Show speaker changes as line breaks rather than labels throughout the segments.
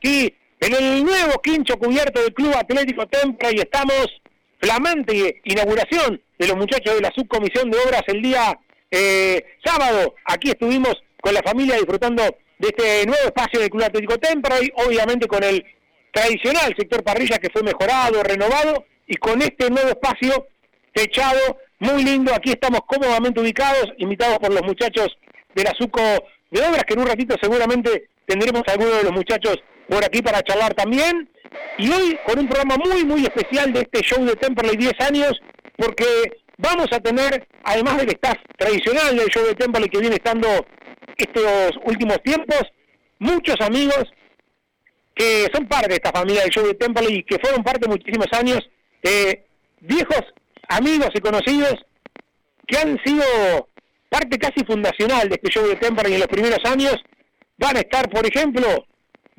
aquí en el nuevo quincho cubierto del Club Atlético Tempra y estamos flamante inauguración de los muchachos de la subcomisión de obras el día eh, sábado. Aquí estuvimos con la familia disfrutando de este nuevo espacio del Club Atlético Tempra y obviamente con el tradicional sector parrilla que fue mejorado, renovado y con este nuevo espacio techado, muy lindo. Aquí estamos cómodamente ubicados, invitados por los muchachos de la Suco de Obras, que en un ratito seguramente tendremos a algunos de los muchachos por aquí para charlar también. Y hoy con un programa muy, muy especial de este show de Temperley 10 años, porque vamos a tener, además del staff tradicional del show de Temperley que viene estando estos últimos tiempos, muchos amigos que son parte de esta familia del show de Temperley y que fueron parte muchísimos años, eh, viejos amigos y conocidos que han sido parte casi fundacional de este show de Temperley en los primeros años, van a estar, por ejemplo,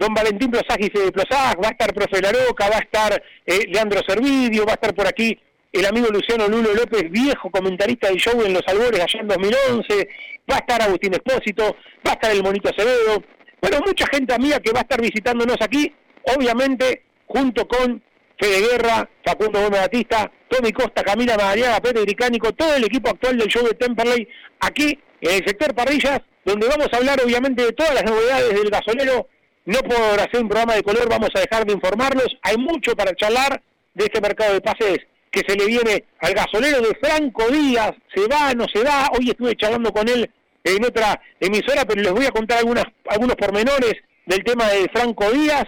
don Valentín Plosaj y Fede Plosaj, va a estar Profe Laroca, va a estar eh, Leandro Servidio, va a estar por aquí el amigo Luciano Lulo López, viejo comentarista del show en Los Albores allá en 2011, va a estar Agustín Espósito, va a estar el Monito Acevedo, bueno, mucha gente amiga que va a estar visitándonos aquí, obviamente junto con Fede Guerra, Facundo Gómez Batista, Tommy Costa, Camila Madariaga, Pedro Gricánico, todo el equipo actual del show de Temperley, aquí en el sector Parrillas, donde vamos a hablar obviamente de todas las novedades del gasolero, no por hacer un programa de color vamos a dejar de informarlos, hay mucho para charlar de este mercado de pases que se le viene al gasolero de Franco Díaz, se va, no se va, hoy estuve charlando con él en otra emisora, pero les voy a contar algunas, algunos pormenores del tema de Franco Díaz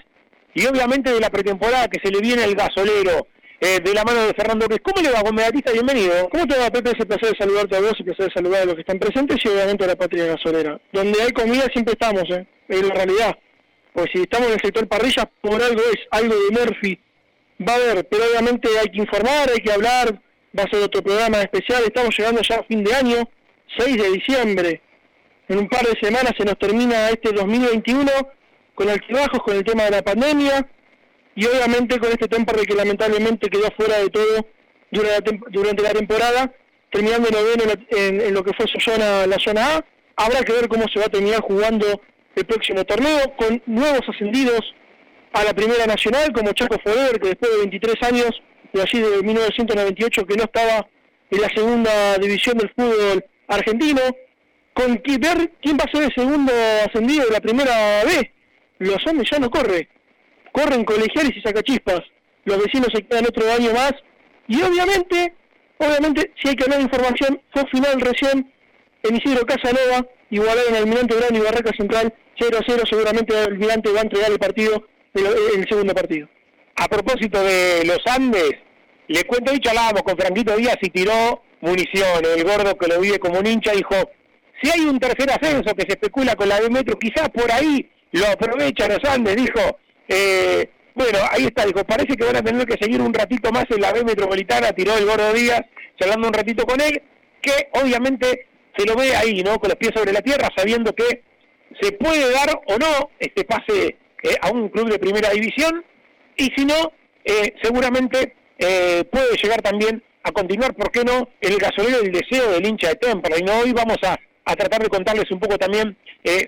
y obviamente de la pretemporada que se le viene al gasolero eh, de la mano de Fernando Ruiz. ¿Cómo le va, Batista? Bienvenido.
¿Cómo te va, Pepe? Es un placer de saludarte a vos, y placer de saludar a los que están presentes y obviamente a la patria gasolera. Donde hay comida siempre estamos, ¿eh? Es la realidad. Pues si estamos en el sector parrilla, por algo es, algo de Murphy. Va a haber, pero obviamente hay que informar, hay que hablar, va a ser otro programa especial. Estamos llegando ya a fin de año, 6 de diciembre. En un par de semanas se nos termina este 2021 con altibajos, con el tema de la pandemia y obviamente con este Temperley que lamentablemente quedó fuera de todo durante la, temporada, terminando noveno en, en- en lo que fue su zona, la zona A. Habrá que ver cómo se va a terminar jugando el próximo torneo, con nuevos ascendidos a la Primera Nacional, como Chaco Forever, que después de 23 años, de allí de 1998, que no estaba en la segunda división del fútbol argentino, con ver quién va a ser el segundo ascendido de la Primera B. Los hombres ya no corre, corren colegiales y sacachispas. Los vecinos se quedan otro año más. Y obviamente, obviamente, si hay que hablar información, fue final recién en Isidro Casanova, igualaron al Almirante Brown y Barraca Central 0 a 0. Seguramente el Almirante va a entregar el partido, el, el segundo partido.
A propósito de los Andes, le cuento, hoy charlábamos con Franquito Díaz y tiró municiones. El gordo que lo vive como un hincha dijo, si hay un tercer ascenso que se especula con la de Metro, quizás por ahí lo aprovecha los Andes, dijo. Eh, bueno, ahí está, dijo, parece que van a tener que seguir un ratito más en la B Metropolitana, tiró el gordo Díaz, charlando un ratito con él, que obviamente se lo ve ahí, ¿no? Con los pies sobre la tierra, sabiendo que se puede dar o no este pase eh, a un club de primera división, y si no, eh, seguramente eh, puede llegar también a continuar, ¿por qué no?, el gasolero del deseo del hincha de Tempra. Y no, hoy vamos a, a tratar de contarles un poco también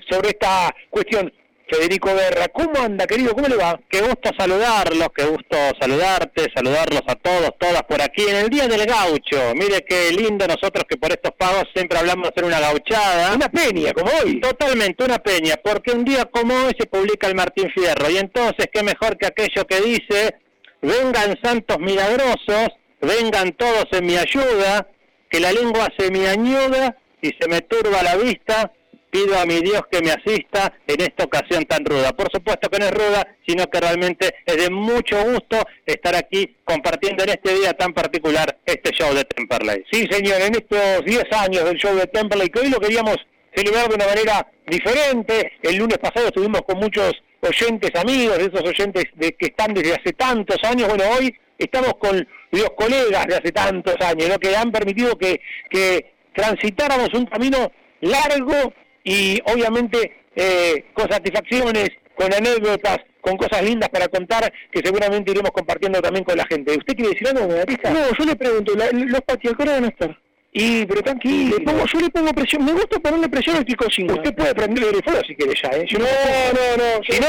sobre esta cuestión. Federico Guerra. ¿Cómo anda, querido? ¿Cómo le va?
Qué gusto saludarlos, qué gusto saludarte, saludarlos a todos, todas por aquí en el Día del Gaucho. Mire qué lindo nosotros que por estos pagos siempre hablamos de hacer una gauchada.
Una peña, como hoy.
Totalmente, una peña, porque un día como hoy se publica el Martín Fierro. Y entonces, qué mejor que aquello que dice, vengan santos milagrosos, vengan todos en mi ayuda, que la lengua se me añuda y se me turba la vista, pido a mi Dios que me asista en esta ocasión tan ruda. Por supuesto que no es ruda, sino que realmente es de mucho gusto estar aquí compartiendo en este día tan particular este show de Temperley.
Sí, señor, en estos 10 años del show de Temperley, que hoy lo queríamos celebrar de una manera diferente. El lunes pasado estuvimos con muchos oyentes amigos, de esos oyentes de, que están desde hace tantos años. Bueno, hoy estamos con los colegas de hace tantos años, lo que han permitido que, que transitáramos un camino largo y obviamente eh, con satisfacciones, con anécdotas, con cosas lindas para contar que seguramente iremos compartiendo también con la gente. ¿Usted quiere decir algo,
Batista? No, yo le pregunto, los patios, van a estar?
Y, pero tranquilo.
yo le pongo presión, me gusta ponerle presión al que cocina.
Usted puede prender el fuego si quiere ya, ¿eh?
no, no, no.
Si no,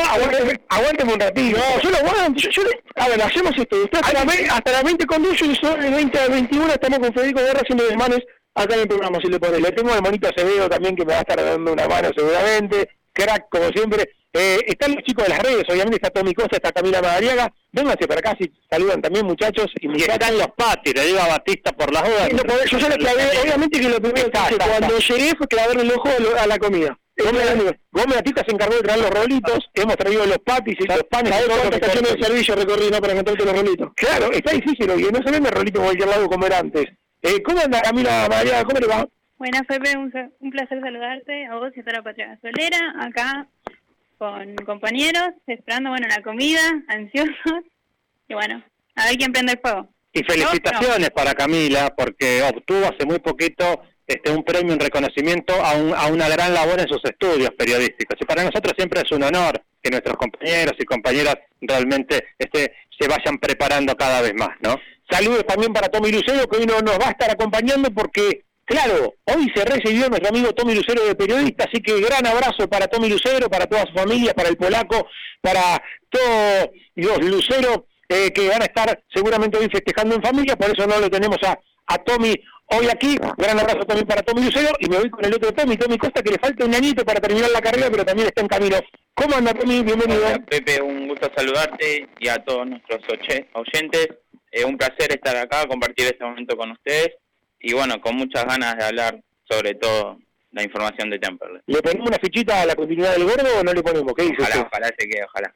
aguánteme, un ratito.
No, yo lo aguanto. Yo, le, a ver, hacemos esto. Usted hasta, la, hasta la 20 con y son el 20 a 21 estamos con Federico Guerra haciendo desmanes acá en el programa, si le pone.
Le tengo al monito Acevedo también que me va a estar dando una mano seguramente. Crack, como siempre. Eh, están los chicos de las redes, obviamente está Tommy Cosa, está Camila Madariaga. Vénganse para acá si saludan también muchachos.
Y, y están los patis, le digo a Batista por las dudas.
yo ya clavé, obviamente que lo primero que hice cuando llegué fue clavarle el ojo a la comida.
Gómez Batista se encargó de traer los rolitos, hemos traído los patis y los panes.
¿Sabes cuántas estaciones de servicio recorrí no, para encontrarte los rolitos?
Claro, está difícil hoy, no se vende rolito por cualquier lado como era antes. Eh, ¿Cómo anda Camila María? ¿Cómo le va?
Buenas, Pepe, un, placer saludarte a vos y a toda la patria solera, acá con compañeros, esperando bueno la comida, ansiosos, y bueno, a ver quién prende el fuego.
Y felicitaciones para Camila, porque obtuvo hace muy poquito este un premio, un reconocimiento a, a una gran labor en sus estudios periodísticos. Y para nosotros siempre es un honor que nuestros compañeros y compañeras realmente este, se vayan preparando cada vez más, ¿no?
Saludos también para Tommy Lucero, que hoy no nos va a estar acompañando porque, claro, hoy se recibió nuestro amigo Tommy Lucero de periodista, así que gran abrazo para Tommy Lucero, para toda su familia, para el polaco, para todos los Lucero eh, que van a estar seguramente hoy festejando en familia, por eso no lo tenemos a, Tommy hoy aquí. Gran abrazo también para Tommy Lucero y me voy con el otro Tommy, Tommy Costa, que le falta un añito para terminar la carrera, pero también está en camino. ¿Cómo anda Tommy? Bienvenido.
Pepe, un gusto saludarte y a todos nuestros oyentes. Eh, un placer estar acá, compartir este momento con ustedes y bueno, con muchas ganas de hablar sobre todo la información de Temperley.
¿Le ponemos una fichita a la continuidad del gordo o no le ponemos? ¿Qué dice
ojalá, ojalá se quede, ojalá.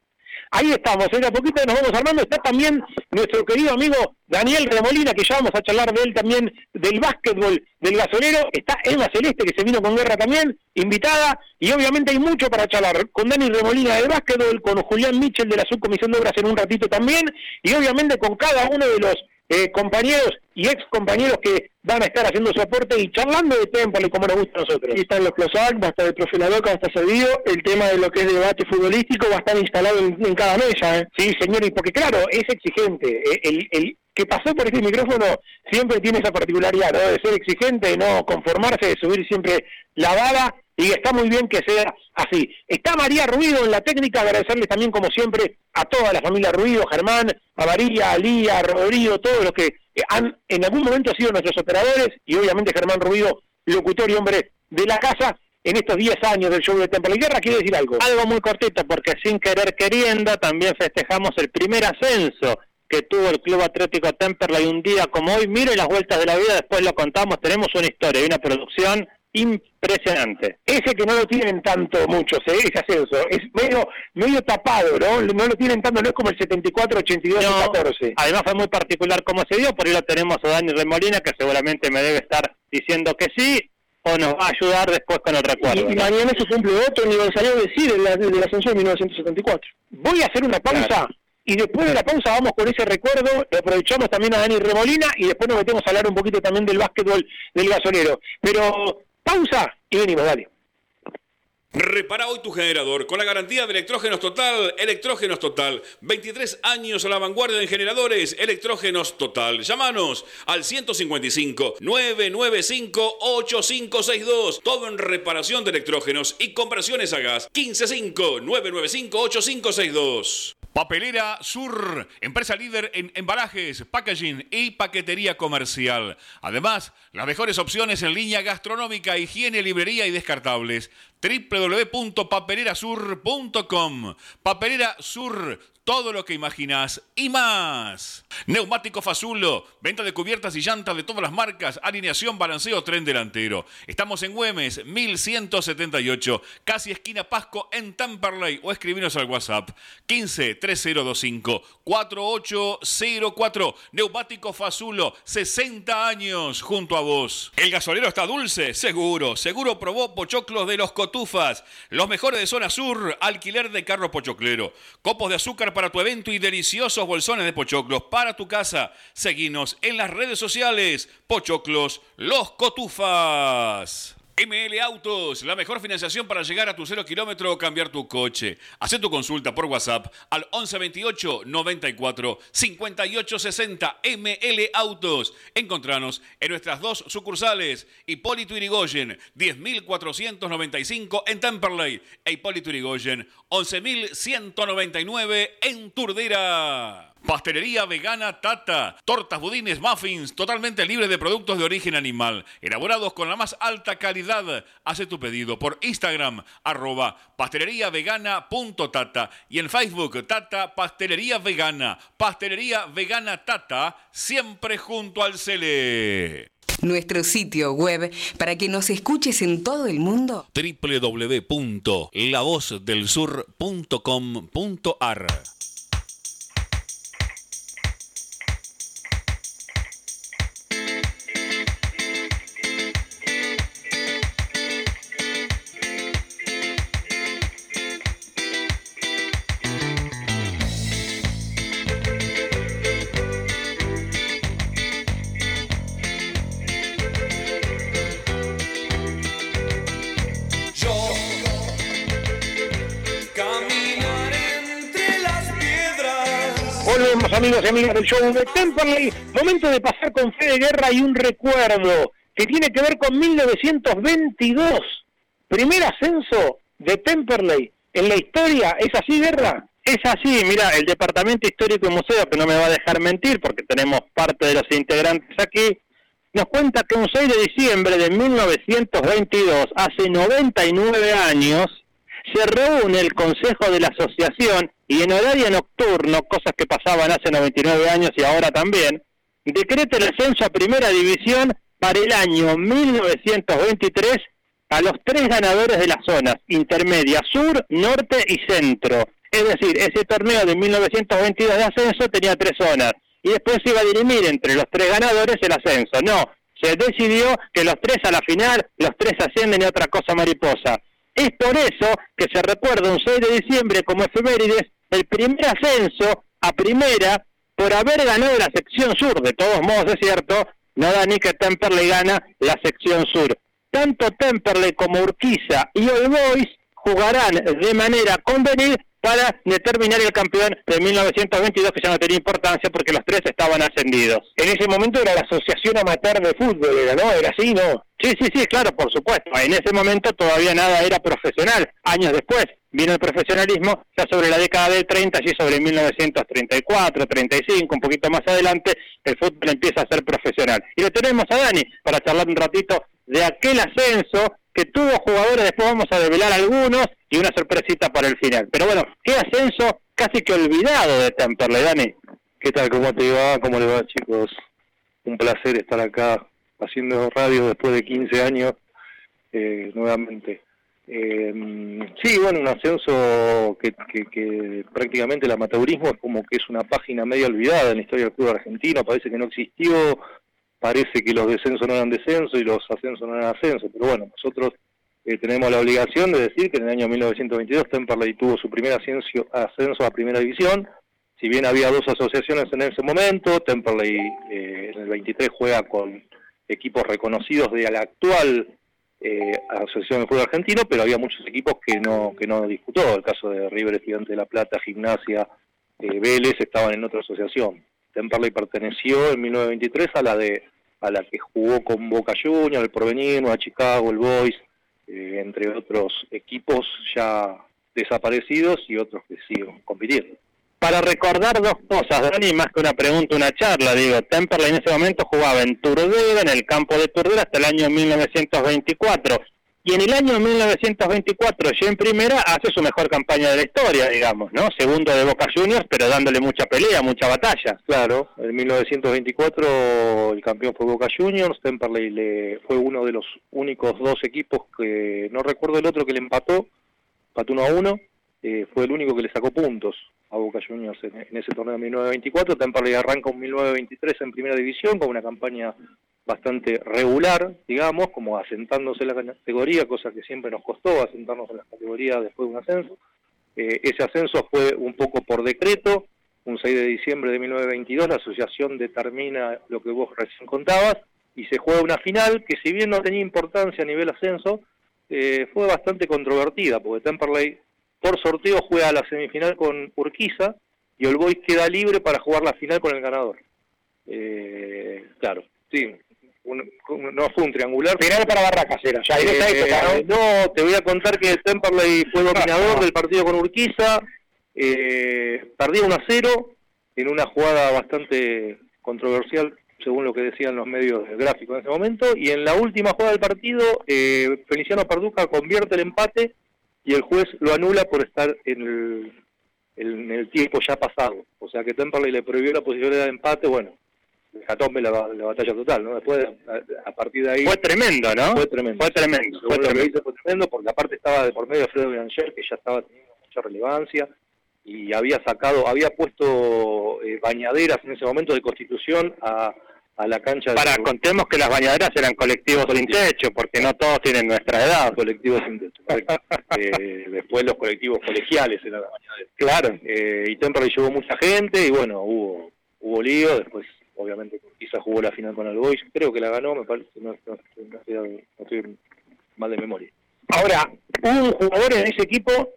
Ahí estamos, en a poquito nos vamos armando. Está también nuestro querido amigo Daniel Remolina, que ya vamos a charlar de él también, del básquetbol del gasolero. Está Emma Celeste, que se vino con guerra también, invitada. Y obviamente hay mucho para charlar con Daniel Remolina del básquetbol, con Julián Mitchell de la Subcomisión de Obras en un ratito también. Y obviamente con cada uno de los eh, compañeros y ex compañeros que van a estar haciendo su aporte y charlando de Temple como nos gusta a nosotros.
Y están los Closac, va a estar el profe Ladoca, va a estar servido, el tema de lo que es debate futbolístico va a estar instalado en, cada mesa. ¿eh?
Sí, señor, y porque claro, es exigente. Eh, el, el que pasó por este micrófono siempre tiene esa particularidad, de ser exigente, de no conformarse, de subir siempre la bala y está muy bien que sea así. Está María Ruido en la técnica, agradecerles también como siempre a toda la familia Ruido, Germán, a María, a Lía, a Rodrigo, todos los que han en algún momento sido nuestros operadores y obviamente Germán Ruido, locutor y hombre de la casa en estos 10 años del show de Temple Guerra, quiere decir algo.
Algo muy cortito, porque sin querer queriendo también festejamos el primer ascenso que tuvo el Club Atlético Temperley un día como hoy. Mire las vueltas de la vida, después lo contamos. Tenemos una historia y una producción
impresionante. Ese que no lo tienen tanto muchos, ¿eh? ese ascenso, es medio, medio tapado, ¿no? No lo tienen tanto, no es como el 74, 82 14.
Además fue muy particular cómo se dio, por ahí lo tenemos a Dani Remolina, que seguramente me debe estar diciendo que sí, o nos va a ayudar después con el recuerdo.
Y, mañana se cumple otro aniversario de sí, del, del ascenso de 1974.
Voy a hacer una pausa. Y después de la pausa vamos con ese recuerdo, lo aprovechamos también a Dani Remolina y después nos metemos a hablar un poquito también del básquetbol del gasolero. Pero pausa y venimos, dale.
Repara hoy tu generador con la garantía de Electrógenos Total. Electrógenos Total. 23 años a la vanguardia en generadores. Electrógenos Total. Llámanos al 155 995 8562. Todo en reparación de electrógenos y conversiones a gas. 155 995 8562. Papelera Sur, empresa líder en embalajes, packaging y paquetería comercial. Además, las mejores opciones en línea gastronómica, higiene, librería y descartables www.papelerasur.com. Papelera Sur, todo lo que imaginas y más. Neumático Fazulo, venta de cubiertas y llantas de todas las marcas, alineación, balanceo, tren delantero. Estamos en Güemes, 1178, casi esquina Pasco en Tamperley o escribinos al WhatsApp 15 3025 4804. Neumático Fazulo, 60 años junto a vos. El gasolero está dulce, seguro. Seguro probó pochoclos de los cotufas. Los mejores de zona sur, alquiler de carro pochoclero. Copos de azúcar para tu evento y deliciosos bolsones de pochoclos para tu casa. Seguinos en las redes sociales. Pochoclos, los cotufas. ML Autos, la mejor financiación para llegar a tu cero kilómetro o cambiar tu coche. Haz tu consulta por WhatsApp al 1128 94 58 60 ML Autos. Encontranos en nuestras dos sucursales, Hipólito Irigoyen, 10.495 en Temperley e Hipólito Irigoyen, 11.199 en Turdera. Pastelería vegana Tata. Tortas, budines, muffins, totalmente libres de productos de origen animal. Elaborados con la más alta calidad. Hace tu pedido por Instagram, arroba pasteleriavegana.tata. Y en Facebook, Tata Pastelería Vegana. Pastelería Vegana Tata, siempre junto al Cele.
Nuestro sitio web para que nos escuches en todo el mundo.
www.lavozdelsur.com.ar
amigos del show de Temperley. Momento de pasar con fe de guerra y un recuerdo que tiene que ver con 1922. Primer ascenso de Temperley en la historia. ¿Es así, guerra?
Es así, mira, el Departamento Histórico y Museo, que no me va a dejar mentir porque tenemos parte de los integrantes aquí, nos cuenta que un 6 de diciembre de 1922, hace 99 años, se reúne el Consejo de la Asociación y en horario nocturno, cosas que pasaban hace 99 años y ahora también, decreta el ascenso a Primera División para el año 1923 a los tres ganadores de las zonas intermedia, sur, norte y centro. Es decir, ese torneo de 1922 de ascenso tenía tres zonas y después se iba a dirimir entre los tres ganadores el ascenso. No, se decidió que los tres a la final, los tres ascienden y otra cosa mariposa. Es por eso que se recuerda un 6 de diciembre como efemérides el primer ascenso a primera por haber ganado la sección sur. De todos modos, es cierto, no da ni que Temperley gana la sección sur. Tanto Temperley como Urquiza y All Boys jugarán de manera convenir para determinar el campeón de 1922 que ya no tenía importancia porque los tres estaban ascendidos.
En ese momento era la Asociación Amateur de Fútbol, era, ¿no? Era así, ¿no?
Sí, sí, sí, claro, por supuesto. En ese momento todavía nada era profesional. Años después vino el profesionalismo, ya sobre la década del 30, allí sobre 1934, 35, un poquito más adelante, el fútbol empieza a ser profesional. Y lo tenemos a Dani para charlar un ratito de aquel ascenso que tuvo jugadores, después vamos a develar algunos y una sorpresita para el final. Pero bueno, qué ascenso casi que olvidado de Temperley, Dani.
¿Qué tal? ¿Cómo te va? ¿Cómo le va, chicos? Un placer estar acá haciendo radio después de 15 años eh, nuevamente. Eh, sí, bueno, un ascenso que, que, prácticamente el amateurismo es como que es una página medio olvidada en la historia del club argentino, parece que no existió, parece que los descensos no eran descenso y los ascensos no eran ascenso, pero bueno, nosotros eh, tenemos la obligación de decir que en el año 1922 Temperley tuvo su primer ascenso, ascenso a primera división, si bien había dos asociaciones en ese momento, Temperley eh, en el 23 juega con equipos reconocidos de la actual eh, Asociación de Fútbol Argentino, pero había muchos equipos que no que no disputó. El caso de River Estudiante de La Plata, Gimnasia, eh, Vélez estaban en otra asociación. Temperley perteneció en 1923 a la de a la que jugó con Boca Juniors, el Porvenir, a Chicago, el Boys, eh, entre otros equipos ya desaparecidos y otros que siguen compitiendo
para recordar dos cosas, Dani, más que una pregunta, una charla, digo, Temperley en ese momento jugaba en Turdera, en el campo de Turdera, hasta el año 1924. Y en el año 1924, ya en primera, hace su mejor campaña de la historia, digamos, ¿no? Segundo de Boca Juniors, pero dándole mucha pelea, mucha batalla.
Claro, en 1924 el campeón fue Boca Juniors, Temperley le, fue uno de los únicos dos equipos que, no recuerdo el otro que le empató, empató uno a uno, eh, fue el único que le sacó puntos a Boca Juniors en, ese torneo de 1924. Temperley arranca un 1923 en primera división con una campaña bastante regular, digamos, como asentándose en la categoría, cosa que siempre nos costó asentarnos en la categoría después de un ascenso. Eh, ese ascenso fue un poco por decreto, un 6 de diciembre de 1922, la asociación determina lo que vos recién contabas y se juega una final que si bien no tenía importancia a nivel ascenso, eh, fue bastante controvertida, porque Temperley por sorteo juega la semifinal con Urquiza y el Boys queda libre para jugar la final con el ganador. Eh, claro, sí, no fue un triangular.
Final para Barracas era, ya
eh, ¿no? te voy a contar que Temperley fue dominador del partido con Urquiza, eh, perdió 1 a 0 en una jugada bastante controversial según lo que decían los medios gráficos en ese momento, y en la última jugada del partido, eh, Feliciano Parduca convierte el empate y el juez lo anula por estar en el, en el tiempo ya pasado. O sea que Temperley le prohibió la posibilidad de empate, bueno, Jatombe la, la batalla total, ¿no? Después, a, partir de ahí...
Fue tremendo, ¿no?
Fue tremendo.
Fue tremendo. Fue
tremendo. fue tremendo porque aparte estaba de por medio Fredo Biancher, que ya estaba teniendo mucha relevancia, y había sacado, había puesto eh, bañaderas en ese momento de constitución a a la cancha.
Para, contemos que las bañaderas eran colectivos, sin techo, porque no todos tienen nuestra edad.
Colectivos sin techo. eh, después los colectivos colegiales eran las bañaderas.
Claro.
Eh, y Temperley llevó mucha gente y bueno, hubo hubo lío. Después, obviamente, quizás jugó la final con el Boys. Creo que la ganó, me parece. No, no, estoy mal de memoria.
Ahora, hubo un jugador en ese equipo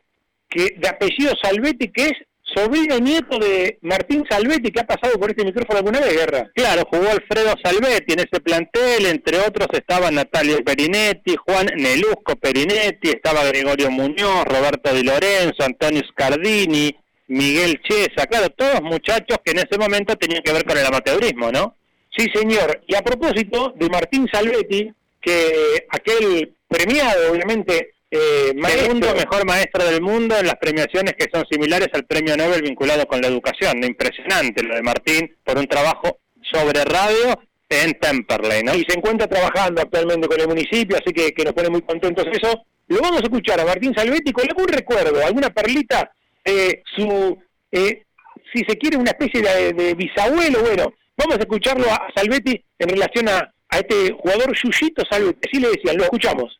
que de apellido Salvetti que es sobrino nieto de Martín Salvetti, que ha pasado por este micrófono alguna vez, Guerra.
Claro, jugó Alfredo Salvetti en ese plantel, entre otros estaban Natalia Perinetti, Juan Nelusco Perinetti, estaba Gregorio Muñoz, Roberto Di Lorenzo, Antonio Scardini, Miguel Chesa, claro, todos muchachos que en ese momento tenían que ver con el amateurismo, ¿no?
Sí, señor. Y a propósito de Martín Salvetti, que aquel premiado, obviamente,
eh, segundo mejor maestro del mundo en las premiaciones que son similares al premio Nobel vinculado con la educación. Impresionante lo de Martín por un trabajo sobre radio en Temperley, ¿no?
Y se encuentra trabajando actualmente con el municipio, así que, nos pone muy contentos eso. Lo vamos a escuchar a Martín Salvetti con algún recuerdo, alguna perlita, eh, su, eh, si se quiere, una especie de, bisabuelo. Bueno, vamos a escucharlo a, Salvetti en relación a, a este jugador Yuyito Salvetti. Así le decían, lo escuchamos.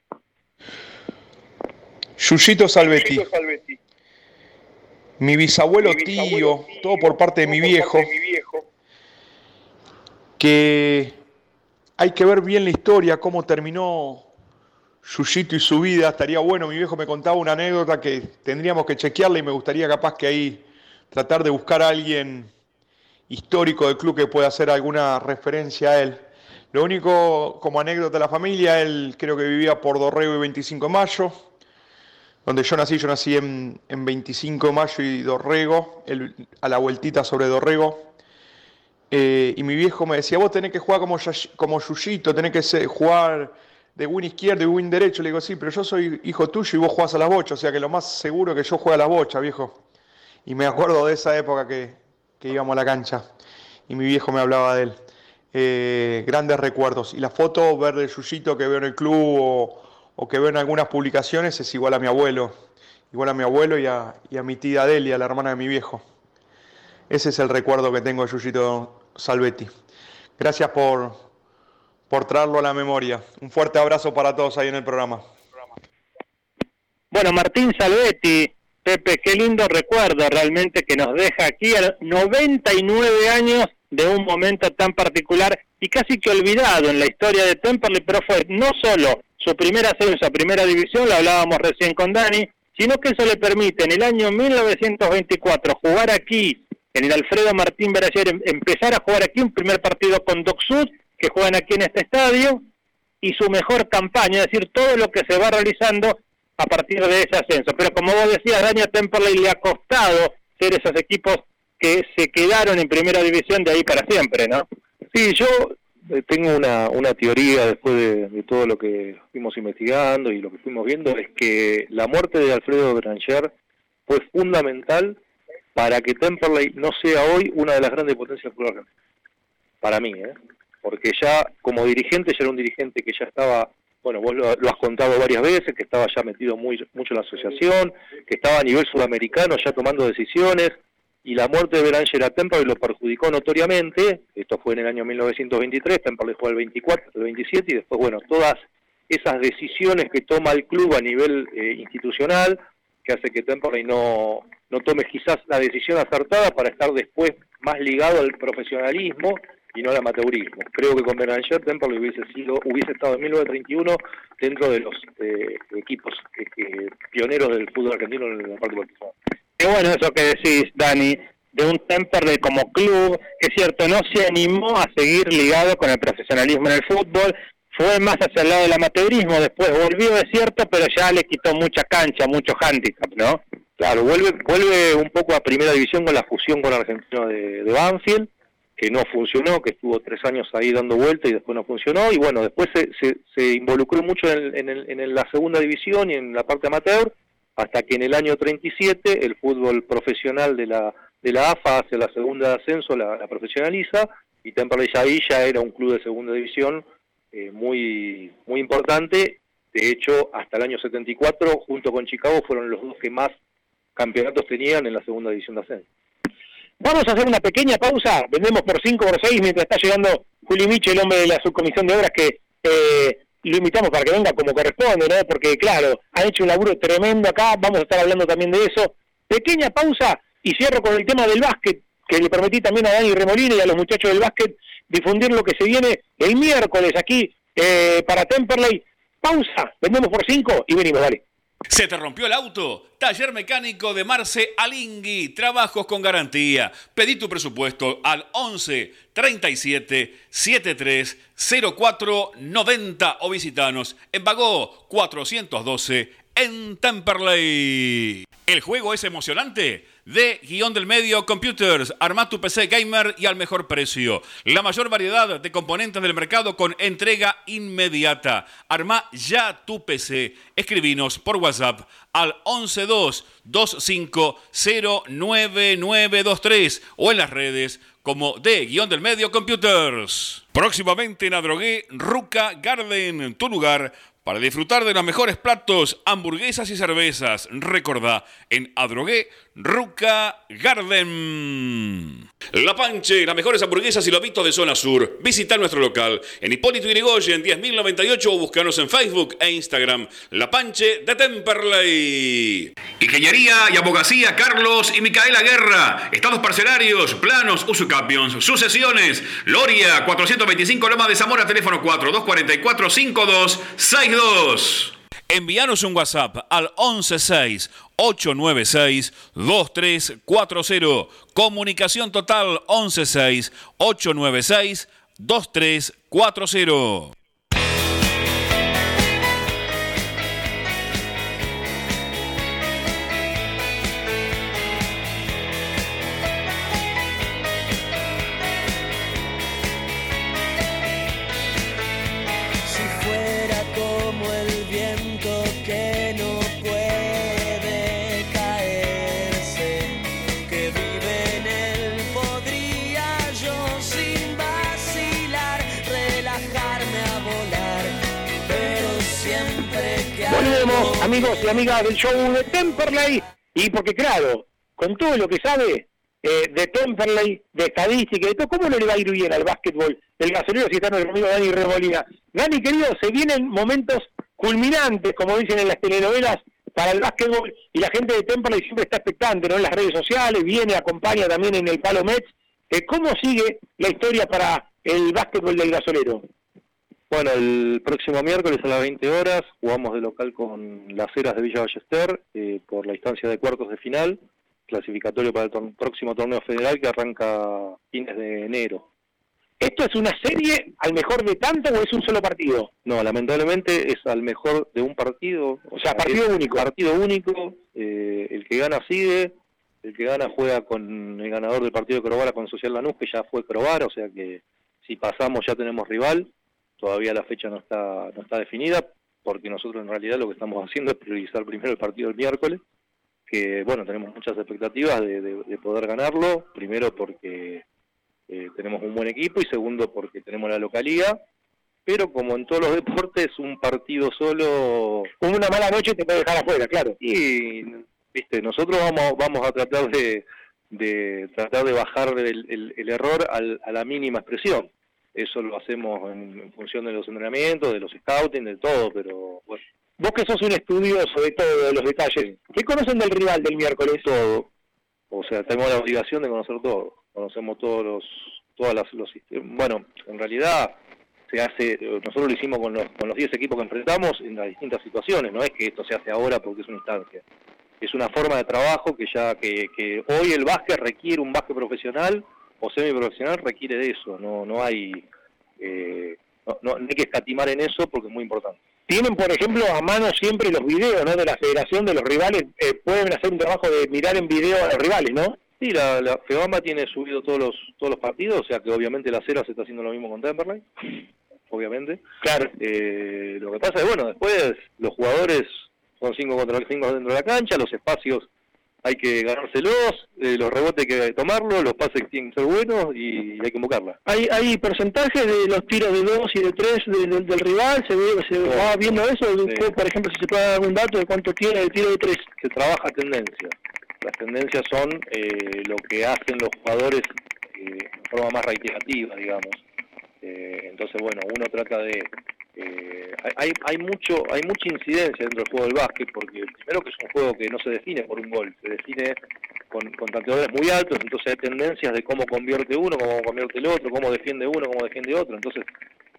Yuyito Salvetti. Mi bisabuelo, tío, todo por parte de mi viejo, que hay que ver bien la historia, cómo terminó Yuyito y su vida. Estaría bueno, mi viejo me contaba una anécdota que tendríamos que chequearla y me gustaría capaz que ahí tratar de buscar a alguien histórico del club que pueda hacer alguna referencia a él. Lo único, como anécdota de la familia, él creo que vivía por Dorrego y 25 de mayo, donde yo nací, yo nací en, 25 de mayo y Dorrego, a la vueltita sobre Dorrego. Eh, y mi viejo me decía, vos tenés que jugar como, como Yuyito, tenés que jugar de win izquierdo y win derecho. Le digo, sí, pero yo soy hijo tuyo y vos jugás a las bochas, o sea que lo más seguro es que yo juegue a las bochas, viejo. Y me acuerdo de esa época que, íbamos a la cancha y mi viejo me hablaba de él. Eh, grandes recuerdos. Y la foto verde Yuyito que veo en el club o, o que veo en algunas publicaciones es igual a mi abuelo, igual a mi abuelo y a, y a mi tía Delia, la hermana de mi viejo. Ese es el recuerdo que tengo de Yuyito Salvetti. Gracias por, por traerlo a la memoria. Un fuerte abrazo para todos ahí en el programa.
Bueno, Martín Salvetti, Pepe, qué lindo recuerdo realmente que nos deja aquí a 99 años de un momento tan particular y casi que olvidado en la historia de Temperley, pero fue no solo su primer ascenso a primera división, lo hablábamos recién con Dani, sino que eso le permite en el año 1924 jugar aquí en el Alfredo Martín Berayer, em, empezar a jugar aquí un primer partido con Doc Sud, que juegan aquí en este estadio, y su mejor campaña, es decir, todo lo que se va realizando a partir de ese ascenso. Pero como vos decías, Daniel Temperley le ha costado ser esos equipos que se quedaron en primera división de ahí para siempre, ¿no?
Sí, yo eh, tengo una, una teoría después de, todo lo que fuimos investigando y lo que fuimos viendo, es que la muerte de Alfredo Granger fue fundamental para que Temperley no sea hoy una de las grandes potencias del Para mí, ¿eh? Porque ya como dirigente, ya era un dirigente que ya estaba, bueno, vos lo, has contado varias veces, que estaba ya metido muy mucho en la asociación, que estaba a nivel sudamericano ya tomando decisiones, y la muerte de Beranger a Temperley lo perjudicó notoriamente, esto fue en el año 1923, Temperley fue el 24, el 27, y después, bueno, todas esas decisiones que toma el club a nivel eh, institucional, que hace que Temperley no, no tome quizás la decisión acertada para estar después más ligado al profesionalismo y no al amateurismo. Creo que con Beranger Temperley hubiese sido, hubiese estado en 1931 dentro de los eh, equipos pioneros del fútbol argentino en la parte profesional.
Qué bueno eso que decís, Dani, de un Temperley como club, que es cierto, no se animó a seguir ligado con el profesionalismo en el fútbol, fue más hacia el lado del amateurismo, después volvió, es cierto, pero ya le quitó mucha cancha, mucho handicap, ¿no?
Claro, vuelve, vuelve un poco a primera división con la fusión con el argentino de, Banfield, que no funcionó, que estuvo tres años ahí dando vuelta y después no funcionó, y bueno, después se, se, involucró mucho en, en, la segunda división y en la parte amateur, hasta que en el año 37 el fútbol profesional de la, de la AFA hacia la segunda de ascenso la, profesionaliza, y Temperley ahí ya era un club de segunda división eh, muy, muy importante, de hecho hasta el año 74 junto con Chicago fueron los dos que más campeonatos tenían en la segunda división de ascenso.
Vamos a hacer una pequeña pausa, vendemos por 5 por 6 mientras está llegando Juli Miche, el hombre de la subcomisión de obras, que eh, lo invitamos para que venga como corresponde, ¿no? Porque, claro, han hecho un laburo tremendo acá, vamos a estar hablando también de eso. Pequeña pausa y cierro con el tema del básquet, que le permití también a Dani Remolina y a los muchachos del básquet difundir lo que se viene el miércoles aquí eh, para Temperley. Pausa, vendemos por 5 y venimos, dale.
¿Se te rompió el auto? Taller mecánico de Marce Alingui. Trabajos con garantía. Pedí tu presupuesto al 11 37 73 04 90 o visitanos en Bagó 412 en Temperley. ¿El juego es emocionante? De guion del medio Computers. Arma tu PC gamer y al mejor precio. La mayor variedad de componentes del mercado con entrega inmediata. Arma ya tu PC. Escribinos por WhatsApp al 112-2509-9923 o en las redes como de guion del medio Computers. Próximamente en Adrogué, Ruca Garden, tu lugar para disfrutar de los mejores platos, hamburguesas y cervezas. Recordá, en Adrogué, Ruca Garden. La Panche, las mejores hamburguesas y lobitos de zona sur. Visita nuestro local en Hipólito Yrigoyen 10.098 o búscanos en Facebook e Instagram. La Panche de Temperley. Ingeniería y abogacía Carlos y Micaela Guerra. Estados parcelarios, planos, usucapions, sucesiones. Loria 425 Loma de Zamora, teléfono 4244 5262. Envíanos un WhatsApp al 116-896-2340. Comunicación total 116-896-2340.
Amigos y amigas del show de Temperley. Y porque, claro, con todo lo que sabe eh, de Temperley, de estadística, de todo, ¿cómo no le va a ir bien al básquetbol del gasolero si está nuestro amigo Dani Remolina? Dani, querido, se vienen momentos culminantes, como dicen en las telenovelas, para el básquetbol y la gente de Temperley siempre está expectante, ¿no? En las redes sociales, viene, acompaña también en el Palo Mets. Eh, ¿Cómo sigue la historia para el básquetbol del gasolero?
Bueno, el próximo miércoles a las 20 horas jugamos de local con las Heras de Villa Ballester eh, por la instancia de cuartos de final, clasificatorio para el próximo torneo federal que arranca fines de enero.
¿Esto es una serie al mejor de tanto o es un solo partido?
No, lamentablemente es al mejor de un partido.
O sea, partido único.
Partido único, eh, el que gana sigue, el que gana juega con el ganador del partido de Crovara con Social Lanús, que ya fue Crovara, o sea que si pasamos ya tenemos rival todavía la fecha no está, no está definida, porque nosotros en realidad lo que estamos haciendo es priorizar primero el partido del miércoles, que bueno, tenemos muchas expectativas de, poder ganarlo, primero porque eh, tenemos un buen equipo y segundo porque tenemos la localidad, pero como en todos los deportes, un partido solo...
Una mala noche te puede dejar afuera, claro.
Y, viste, nosotros vamos, vamos a tratar de, de tratar de bajar el, el, error a la mínima expresión. Eso lo hacemos en, función de los entrenamientos, de los scouting, de todo, pero bueno.
Vos que sos un estudioso de todo, de los detalles, ¿qué conocen del rival del miércoles?
Todo. O sea, tenemos la obligación de conocer todo. Conocemos todos los, todas las, los Bueno, en realidad se hace, nosotros lo hicimos con los, con los 10 equipos que enfrentamos en las distintas situaciones, no es que esto se hace ahora porque es una instancia. Es una forma de trabajo que ya, que, que hoy el básquet requiere un básquet profesional o semiprofesional requiere de eso, no, no hay eh, no, hay que escatimar en eso porque es muy importante.
Tienen, por ejemplo, a mano siempre los videos ¿no? de la federación de los rivales, eh, pueden hacer un trabajo de mirar en video a los rivales, ¿no?
Sí, la, la FEBAMA tiene subido todos los todos los partidos, o sea que obviamente la Cera se está haciendo lo mismo con Temperley, obviamente.
Claro.
Eh, lo que pasa es, bueno, después los jugadores son cinco contra cinco dentro de la cancha, los espacios hay que ganárselos, eh, los rebotes hay que tomarlos, los pases tienen que ser buenos y hay que invocarla.
¿Hay, hay porcentajes de los tiros de dos y de tres del rival? ¿Se, ve, se va viendo eso? Por ejemplo, si se puede dar algún dato de cuánto tiene el tiro de tres.
Se trabaja tendencia. Las tendencias son eh, lo que hacen los jugadores eh, de forma más reiterativa, digamos. entonces, bueno, uno trata de eh, hay, hay mucho hay mucha incidencia dentro del juego del básquet porque primero que es un juego que no se define por un gol se define con, con tanteadores muy altos entonces hay tendencias de cómo convierte uno cómo convierte el otro cómo defiende uno cómo defiende otro. Entonces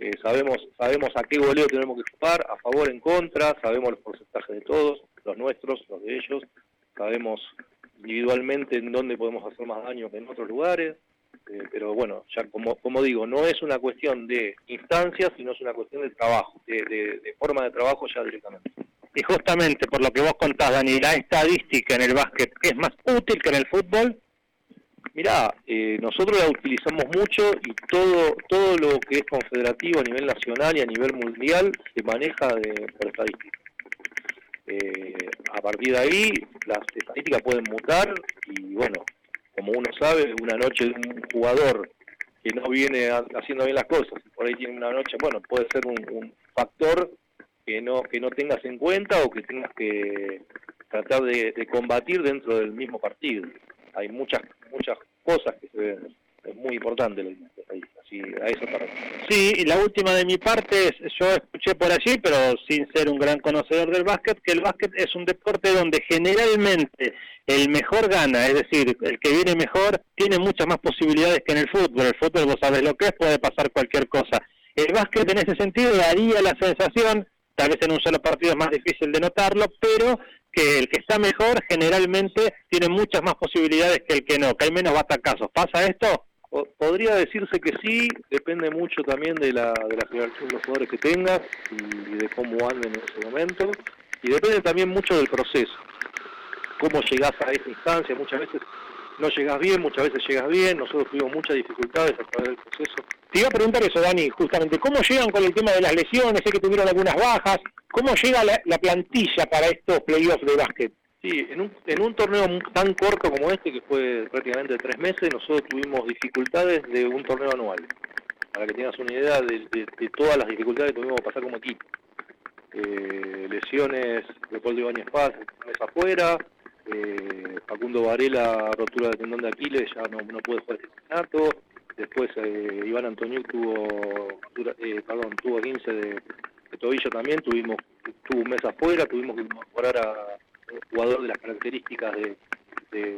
eh, sabemos sabemos a qué goleo tenemos que jugar a favor en contra sabemos los porcentajes de todos los nuestros los de ellos sabemos individualmente en dónde podemos hacer más daño que en otros lugares eh, pero bueno, ya como, como digo, no es una cuestión de instancias, sino es una cuestión de trabajo, de, forma de trabajo ya directamente.
Y justamente por lo que vos contás, Dani, la estadística en el básquet es más útil que en el fútbol.
Mirá, eh, nosotros la utilizamos mucho y todo todo lo que es confederativo a nivel nacional y a nivel mundial se maneja de, por estadística. Eh, a partir de ahí, las estadísticas pueden mutar y bueno, como uno sabe, una noche de un jugador que no viene haciendo bien las cosas, por ahí tiene una noche, bueno, puede ser un, factor que no que no tengas en cuenta o que tengas que tratar de, combatir dentro del mismo partido. Hay muchas muchas cosas que se ven, es muy importante lo a eso
Sí, y la última de mi parte es, yo escuché por allí, pero sin ser un gran conocedor del básquet, que el básquet es un deporte donde generalmente el mejor gana, es decir, el que viene mejor tiene muchas más posibilidades que en el fútbol. El fútbol, vos sabés lo que es, puede pasar cualquier cosa. El básquet en ese sentido daría la sensación, tal vez en un solo partido es más difícil de notarlo, pero que el que está mejor generalmente tiene muchas más posibilidades que el que no, que hay menos batacazos. ¿Pasa esto?
Podría decirse que sí, depende mucho también de la, de la generación de los jugadores que tengas y de cómo anden en ese momento. Y depende también mucho del proceso cómo llegás a esa instancia, muchas veces no llegas bien, muchas veces llegas bien, nosotros tuvimos muchas dificultades a través del proceso.
Te iba a preguntar eso, Dani, justamente, ¿cómo llegan con el tema de las lesiones? Sé que tuvieron algunas bajas, ¿cómo llega la, plantilla para estos playoffs de básquet?
Sí, en un, en un torneo tan corto como este, que fue prácticamente tres meses, nosotros tuvimos dificultades de un torneo anual. Para que tengas una idea de, de todas las dificultades que tuvimos pasar como equipo. eh, lesiones, Leopoldo Ibáñez Paz, mes afuera, eh, Facundo Varela, rotura de tendón de Aquiles, ya no, no puede jugar este campeonato, después eh, Iván Antonio tuvo, eh, perdón, tuvo 15 de, tobillo también, tuvimos, tuvo un mes afuera, tuvimos que incorporar a jugador de las características de,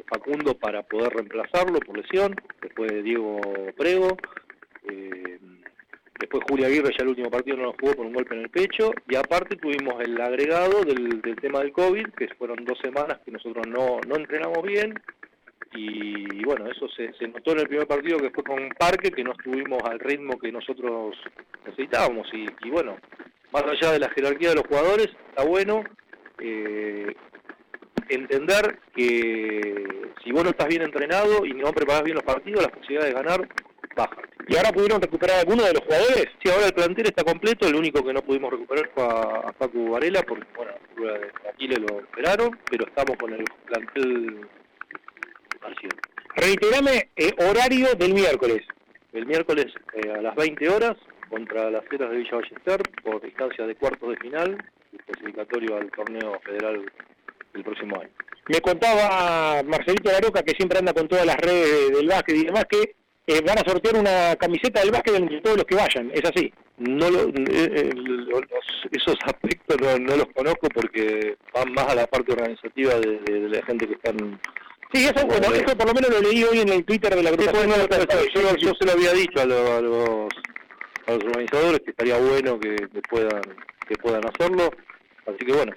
Facundo para poder reemplazarlo por lesión, después de Diego Prego, eh, Después Julia Aguirre ya el último partido no lo jugó por un golpe en el pecho. Y aparte tuvimos el agregado del, tema del COVID, que fueron dos semanas que nosotros no, no entrenamos bien. Y, bueno, eso se, notó en el primer partido que fue con Parque, que no estuvimos al ritmo que nosotros necesitábamos. Y, bueno, más allá de la jerarquía de los jugadores, está bueno eh, entender que si vos no estás bien entrenado y no preparás bien los partidos, las posibilidades de ganar bajan.
¿Y ahora pudieron recuperar alguno de los jugadores?
Sí, ahora el plantel está completo, el único que no pudimos recuperar fue a, Facu Varela, porque bueno, aquí le lo operaron, pero estamos con el plantel
haciendo. Reiterame eh, horario del miércoles.
El miércoles eh, a las 20 horas contra las Heras de Villa Ballester por distancia de cuartos de final, clasificatorio al torneo federal del próximo año.
Me contaba Marcelito Laroca, que siempre anda con todas las redes del básquet y demás, que eh, van a sortear una camiseta del básquet entre todos los que vayan, ¿es así?
No lo, eh, eh, esos aspectos no, los conozco porque van más a la parte organizativa de, la gente que están...
Sí, eso, bueno, eso por lo menos lo leí hoy en el Twitter de la
agrupación. yo, se lo había dicho a, los, organizadores que estaría bueno que, puedan que puedan hacerlo, así que bueno,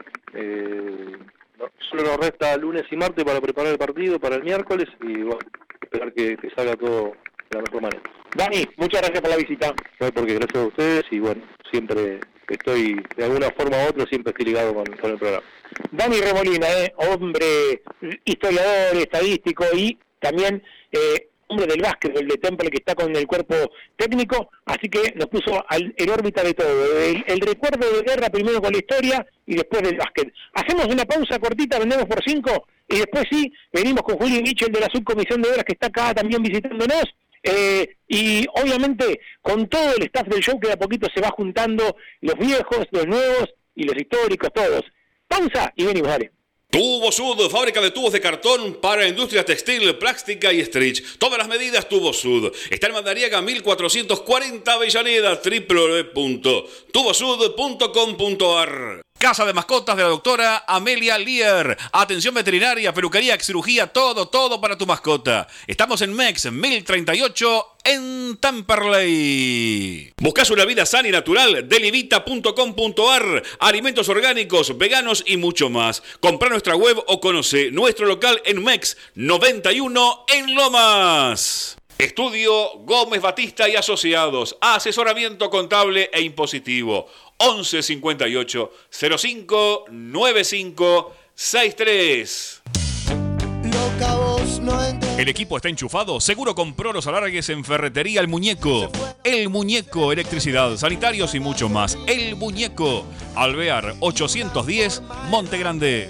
solo nos resta lunes y martes para preparar el partido para el miércoles y bueno, esperar que salga todo la mejor manera.
Dani, muchas gracias por la visita.
No, porque gracias a ustedes y bueno, siempre estoy, de alguna forma u otra, siempre estoy ligado con, el programa.
Dani Remolina, eh, hombre historiador, estadístico y también eh, hombre del básquet, el de Temple que está con el cuerpo técnico, así que nos puso al, en órbita de todo, el, recuerdo de guerra primero con la historia y después del básquet. Hacemos una pausa cortita, vendemos por cinco y después sí, venimos con Julio Mitchell de la subcomisión de obras que está acá también visitándonos eh, y obviamente con todo el staff del show que de a poquito se va juntando los viejos, los nuevos y los históricos, todos. Pausa y venimos, dale.
Tubo Sud, fábrica de tubos de cartón para industria textil, plástica y stretch. Todas las medidas Tubo Sud. Está en Mandariega 1440 Avellaneda, www.tubosud.com.ar. Casa de mascotas de la doctora Amelia Lear. Atención veterinaria, peluquería, cirugía, todo, todo para tu mascota. Estamos en MEX 1038 en Tamperley. ¿Buscas una vida sana y natural? Delivita.com.ar. Alimentos orgánicos, veganos y mucho más. Compra nuestra web o conoce nuestro local en MEX 91 en Lomas. Estudio Gómez Batista y Asociados. Asesoramiento contable e impositivo 11 58 05 95 63. El equipo está enchufado. Seguro compró los alargues en Ferretería El Muñeco. El Muñeco, electricidad, sanitarios y mucho más. El Muñeco. Alvear 810, Monte Grande.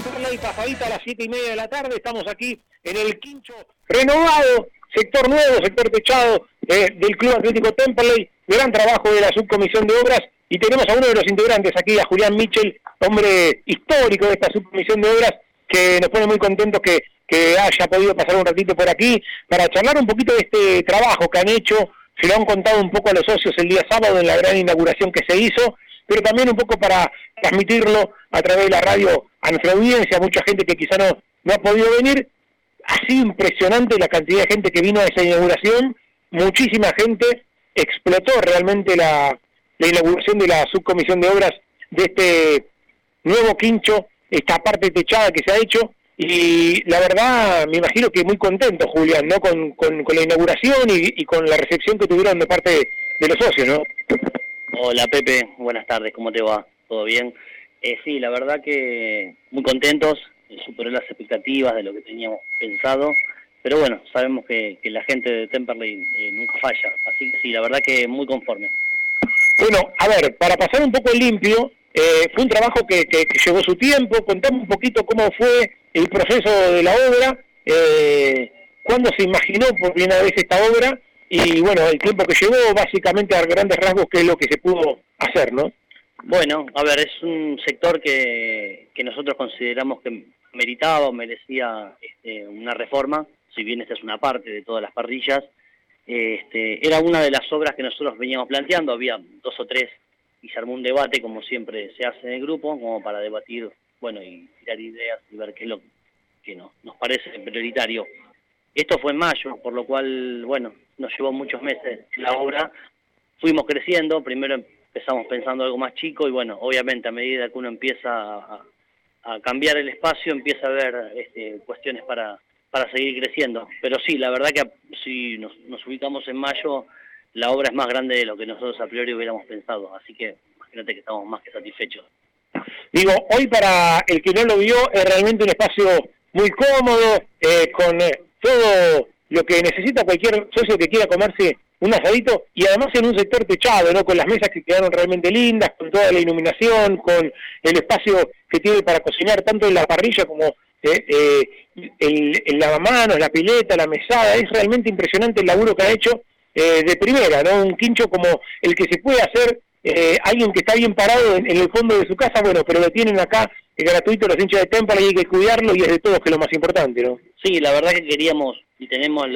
pasadita a las siete y media de la tarde, estamos aquí en el quincho renovado, sector nuevo, sector techado eh, del Club Atlético Temperley, gran trabajo de la subcomisión de obras y tenemos a uno de los integrantes aquí, a Julián Mitchell, hombre histórico de esta subcomisión de obras, que nos pone muy contentos que, que haya podido pasar un ratito por aquí para charlar un poquito de este trabajo que han hecho, se lo han contado un poco a los socios el día sábado en la gran inauguración que se hizo, pero también un poco para transmitirlo a través de la radio a nuestra audiencia, mucha gente que quizá no, no ha podido venir. Ha sido impresionante la cantidad de gente que vino a esa inauguración, muchísima gente, explotó realmente la, la inauguración de la subcomisión de obras de este nuevo quincho, esta parte techada que se ha hecho, y la verdad me imagino que muy contento Julián, ¿no? Con, con, la inauguración y, con la recepción que tuvieron de parte de, los socios, ¿no?
Hola Pepe, buenas tardes, ¿cómo te va? ¿Todo bien? Eh, sí, la verdad que muy contentos, eh, superó las expectativas de lo que teníamos pensado, pero bueno, sabemos que, la gente de Temperley eh, nunca falla, así que sí, la verdad que muy conforme.
Bueno, a ver, para pasar un poco limpio, eh, fue un trabajo que, que, llevó su tiempo. Contame un poquito cómo fue el proceso de la obra, cuándo se imaginó por primera vez esta obra y, bueno, el tiempo que llevó, básicamente a grandes rasgos, qué es lo que se pudo hacer, ¿no?
Bueno, a ver, es un sector que, que nosotros consideramos que meritaba o merecía este, una reforma, si bien esta es una parte de todas las parrillas. Este, era una de las obras que nosotros veníamos planteando, había dos o tres y se armó un debate, como siempre se hace en el grupo, como para debatir, bueno, y tirar ideas y ver qué es lo que nos, parece prioritario. Esto fue en mayo, por lo cual, bueno, nos llevó muchos meses la obra. Fuimos creciendo, primero empezamos pensando algo más chico y bueno, obviamente a medida que uno empieza a, cambiar el espacio, empieza a ver este, cuestiones para, para seguir creciendo. Pero sí, la verdad que si nos, nos ubicamos en mayo, la obra es más grande de lo que nosotros a priori hubiéramos pensado, así que imagínate que estamos más que satisfechos.
Digo, hoy para el que no lo vio es realmente un espacio muy cómodo, eh, con eh, todo lo que necesita cualquier socio que quiera comerse un asadito y además en un sector techado, ¿no? Con las mesas que quedaron realmente lindas, con toda la iluminación, con el espacio que tiene para cocinar tanto en la parrilla como eh, el, el lavamanos, la pileta, la mesada. Es realmente impresionante el laburo que ha hecho eh, de primera, ¿no? Un quincho como el que se puede hacer eh, alguien que está bien parado en, el fondo de su casa, bueno, pero lo tienen acá gratuito los hinchas de Temple y hay que cuidarlo y es de todos que es lo más importante, ¿no?
Sí, la verdad que queríamos y tenemos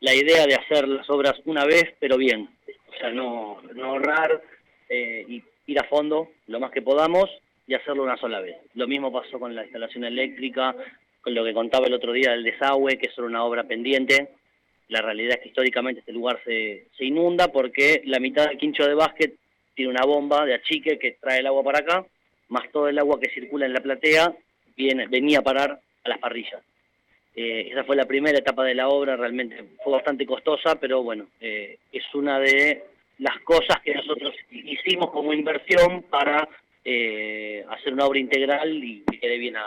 la idea de hacer las obras una vez, pero bien. O sea, no, no ahorrar eh, y ir a fondo lo más que podamos y hacerlo una sola vez. Lo mismo pasó con la instalación eléctrica, con lo que contaba el otro día del desagüe, que es una obra pendiente la realidad es que históricamente este lugar se, se inunda porque la mitad del quincho de básquet tiene una bomba de achique que trae el agua para acá, más todo el agua que circula en la platea viene, venía a parar a las parrillas. Eh, esa fue la primera etapa de la obra, realmente fue bastante costosa, pero bueno, eh, es una de las cosas que nosotros hicimos como inversión para eh, hacer una obra integral y que quede bien a,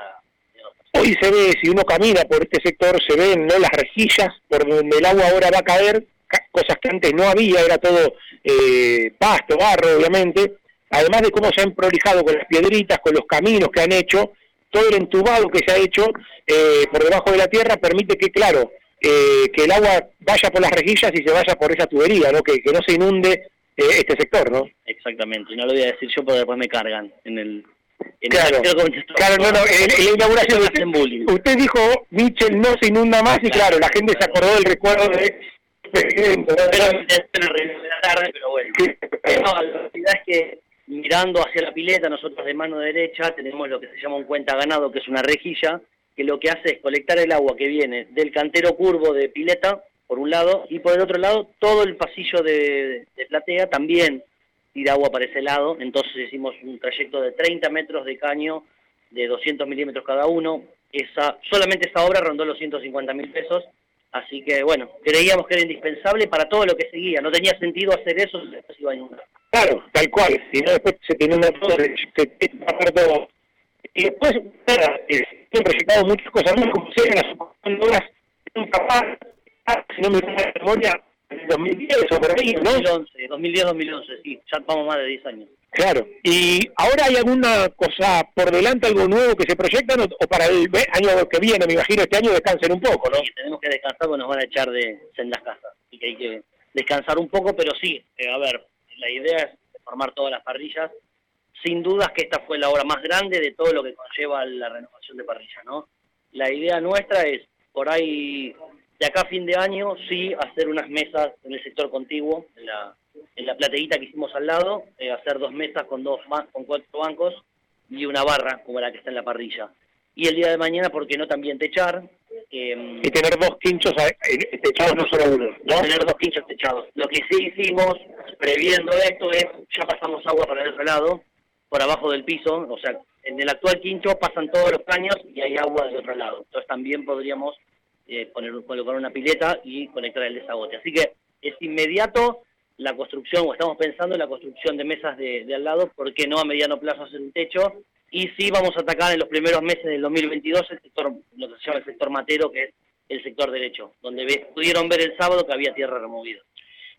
Hoy se ve, si uno camina por este sector, se ven ¿no? las rejillas por donde el agua ahora va a caer, cosas que antes no había, era todo eh, pasto, barro, obviamente. Además de cómo se han prolijado con las piedritas, con los caminos que han hecho, todo el entubado que se ha hecho eh, por debajo de la tierra permite que, claro, eh, que el agua vaya por las rejillas y se vaya por esa tubería, ¿no? Que, que no se inunde este sector, ¿no?
Exactamente, y no lo voy a decir yo porque después me cargan en el
claro, claro, no, no, en, la inauguración usted, dijo, Michel no se inunda más y claro, la gente se acordó del recuerdo de
presidente. Pero bueno, la realidad es que mirando hacia la pileta, nosotros de mano derecha tenemos lo que se llama un cuenta ganado, que es una rejilla, que lo que hace es colectar el agua que viene del cantero curvo de pileta, por un lado, y por el otro lado todo el pasillo de platea también tira agua para ese lado, entonces hicimos un trayecto de 30 metros de caño de 200 milímetros cada uno, esa, solamente esa obra rondó los 150 mil pesos, así que bueno, creíamos que era indispensable para todo lo que seguía, no tenía sentido hacer eso si después iba a inundar.
Claro, tal cual, si no después se tiene una todo, se todo. Y después, se han proyectado muchas cosas más, como se las obras, capaz, si no me da la memoria, 2010 o por ahí, ¿no?
2011, 2010-2011, sí, ya vamos más de 10 años.
Claro. ¿Y ahora hay alguna cosa por delante, algo nuevo que se proyecta o, para el año que viene, me imagino, este año descansen un poco, ¿no?
Sí, tenemos que descansar porque nos van a echar de sendas casas. Así que hay que descansar un poco, pero sí, eh, a ver, la idea es formar todas las parrillas. Sin dudas que esta fue la obra más grande de todo lo que conlleva la renovación de parrillas, ¿no? La idea nuestra es, por ahí de acá a fin de año, sí, hacer unas mesas en el sector contiguo, en la, en la plateíta que hicimos al lado, eh, hacer dos mesas con, dos con cuatro bancos, y una barra como la que está en la parrilla. Y el día de mañana, ¿por qué no también techar?
Eh, y tener dos quinchos techados, no solo uno.
Tener dos quinchos techados. Lo que sí hicimos, previendo esto, es ya pasamos agua para el otro lado, por abajo del piso, o sea, en el actual quincho pasan todos los caños y hay agua del otro lado. Entonces también podríamos eh, poner, colocar una pileta y conectar el desagote. Así que es inmediato la construcción, o estamos pensando en la construcción de mesas de, al lado, ¿por qué no a mediano plazo hacer un techo? Y sí vamos a atacar en los primeros meses del 2022 el sector, lo que se llama el sector matero, que es el sector derecho, donde pudieron ver el sábado que había tierra removida.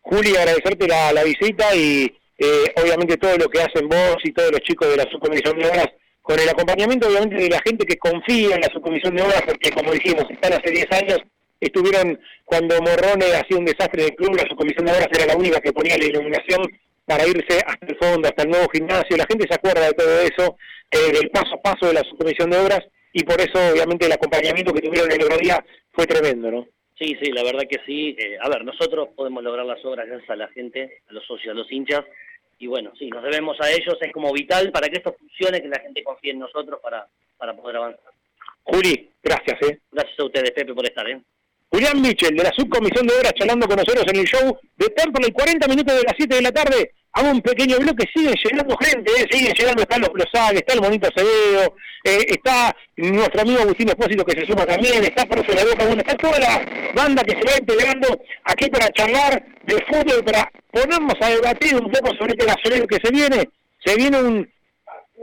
Juli, agradecerte la, la visita y eh, obviamente todo lo que hacen vos y todos los chicos de la subcomisión de obras con el acompañamiento obviamente de la gente que confía en la subcomisión de obras, porque como dijimos, están hace 10 años, estuvieron cuando Morrone hacía un desastre del club, la subcomisión de obras era la única que ponía la iluminación para irse hasta el fondo, hasta el nuevo gimnasio, la gente se acuerda de todo eso, eh, del paso a paso de la subcomisión de obras, y por eso obviamente el acompañamiento que tuvieron el otro día fue tremendo, ¿no?
Sí, sí, la verdad que sí. Eh, a ver, nosotros podemos lograr las obras gracias a la gente, a los socios, a los hinchas, y bueno, sí, nos debemos a ellos, es como vital para que esto funcione, que la gente confíe en nosotros para, para poder avanzar.
Juli, gracias, ¿eh?
Gracias a ustedes, Pepe, por estar, ¿eh?
Julián Michel, de la Subcomisión de Obras, charlando con nosotros en el show de Temple, 40 minutos de las 7 de la tarde, hago un pequeño bloque, siguen llegando gente, ¿eh? siguen llegando, están los Closac, está el Monito Acevedo, eh, está nuestro amigo Agustín Espósito que se suma también, está Profe La Boca, bueno, está toda la banda que se va integrando aquí para charlar de fútbol, para ponernos a debatir un poco sobre este gasolero que se viene, se viene un,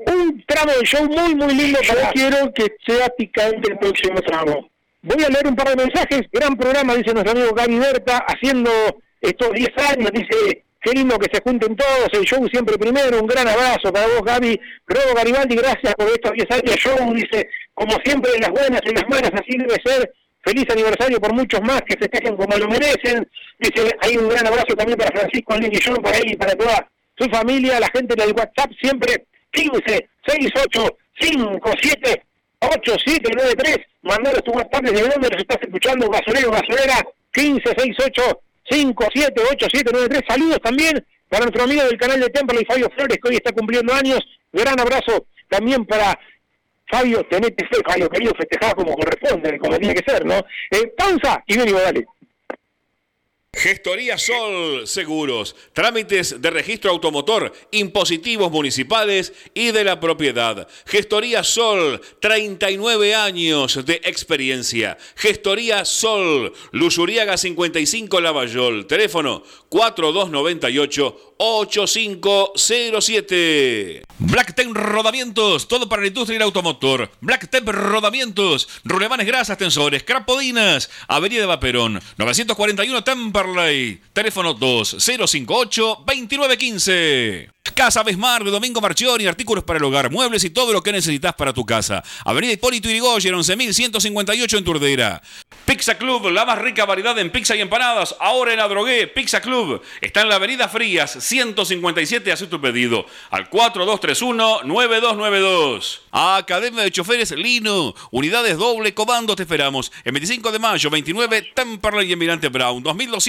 un tramo de show muy, muy lindo, yo quiero que sea picante el próximo tramo. Voy a leer un par de mensajes, gran programa, dice nuestro amigo Gaby Berta, haciendo estos 10 años, dice Qué lindo que se junten todos, el show siempre primero, un gran abrazo para vos Gaby, Robo Garibaldi, gracias por estos 10 años show, dice, como siempre en las buenas, en las malas, así debe ser, feliz aniversario por muchos más que festejen como lo merecen, dice, hay un gran abrazo también para Francisco John, para él y para toda su familia, la gente del WhatsApp siempre 15 68 57 8793, mandaros tu WhatsApp desde donde los estás escuchando, gasolero, gasolera, 15 68 578793. Saludos también para nuestro amigo del canal de Temple y Fabio Flores, que hoy está cumpliendo años. Gran abrazo también para Fabio, tenete fe, Fabio, querido, festejar como corresponde, como tiene que ser, ¿no? Eh, pausa y venimos, dale.
Gestoría Sol Seguros, trámites de registro automotor, impositivos municipales y de la propiedad. Gestoría Sol, 39 años de experiencia. Gestoría Sol, Lusuriaga 55 Lavallol, teléfono 4298 8507. Black Rodamientos, todo para la industria del automotor. Black Rodamientos, rulemanes grasas, tensores, crapodinas, Avenida de Vaperón, 941 Temperley, teléfono 2058 2915. Casa Besmar de Domingo Marchioni, artículos para el hogar, muebles y todo lo que necesitas para tu casa. Avenida Hipólito Yrigoyen, 11158 en Turdera. Pizza Club, la más rica variedad en pizza y empanadas. Ahora en la Drogué, Pizza Club. Está en la Avenida Frías, 157. Haz tu pedido al 4231-9292. Academia de Choferes Lino. Unidades doble comando te esperamos. El 25 de mayo, 29, Temperley y Emirante Brown. 2200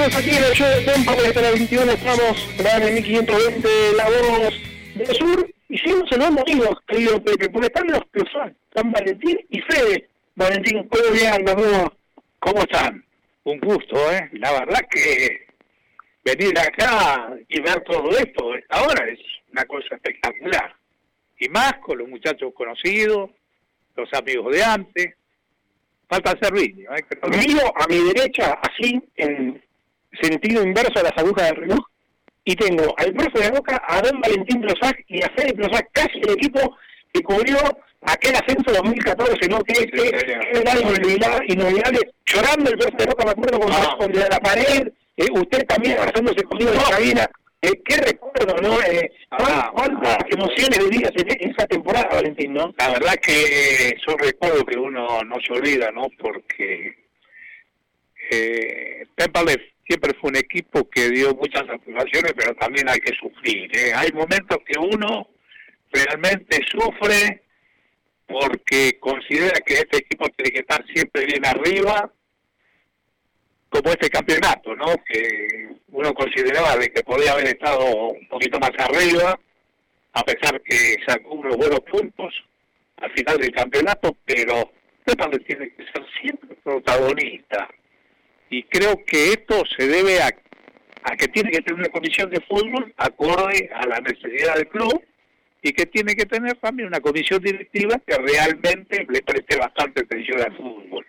Seguimos aquí en el show de Tempo, hasta la 21 estamos en 1520 la voz del sur y seguimos en los motivos, querido Pepe, porque están los que son, están Valentín y Fede. Valentín, ¿cómo bien, ¿Cómo están?
Un gusto, ¿eh? La verdad que venir acá y ver todo esto ahora es una cosa espectacular. Y más con los muchachos conocidos, los amigos de antes. Falta servicio. ¿eh?
Miro a mi derecha, así, en, sentido inverso a las agujas del reloj, y tengo al profe de Boca, a Don Valentín Blosac y a Fede Blosac, casi el equipo que cubrió aquel ascenso 2014, ¿no? Que, era algo inolvidable, llorando el profe de Boca, me acuerdo con ah. la pared, eh, usted también abrazándose conmigo en la cabina. Eh, qué recuerdo, ¿no? Eh, ah, cuántas emociones vividas en esa temporada, Valentín, ¿no?
La verdad que son recuerdos que uno no se olvida, ¿no? Porque eh, siempre fue un equipo que dio muchas satisfacciones, pero también hay que sufrir. ¿eh? Hay momentos que uno realmente sufre porque considera que este equipo tiene que estar siempre bien arriba, como este campeonato, ¿no? Que uno consideraba de que podía haber estado un poquito más arriba, a pesar que sacó unos buenos puntos al final del campeonato, pero tiene que ser siempre protagonista y creo que esto se debe a, que tiene que tener una comisión de fútbol acorde a la necesidad del club y que tiene que tener también una comisión directiva que realmente le preste bastante atención al fútbol.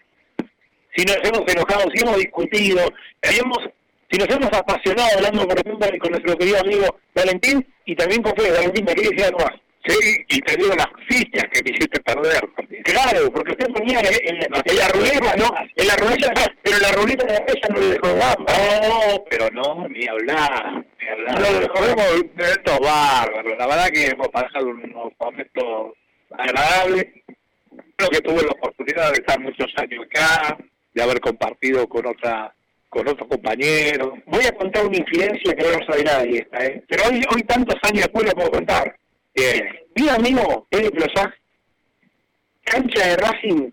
Si nos hemos enojado, si hemos discutido, si nos hemos apasionado hablando, por ejemplo, con nuestro querido amigo Valentín y también con Fede, Valentín, me quería decir algo más.
Sí, y te digo las fichas que me hiciste perder.
Claro, porque usted ponía en, la ruleta, ¿no? En la ruleta, pero la ruleta de ella no le dejó
No, pero no, ni hablar, ni hablar. No, de momentos bárbaros. La verdad que hemos pasado unos momentos agradables. Creo que tuve la oportunidad de estar muchos años acá, de haber compartido con otra con otros compañeros.
Voy a contar una incidencia que no lo sabe nadie esta, ¿eh? Pero hoy, hoy tantos años después lo puedo contar. Bien. Mi amigo Plosag, cancha de Racing,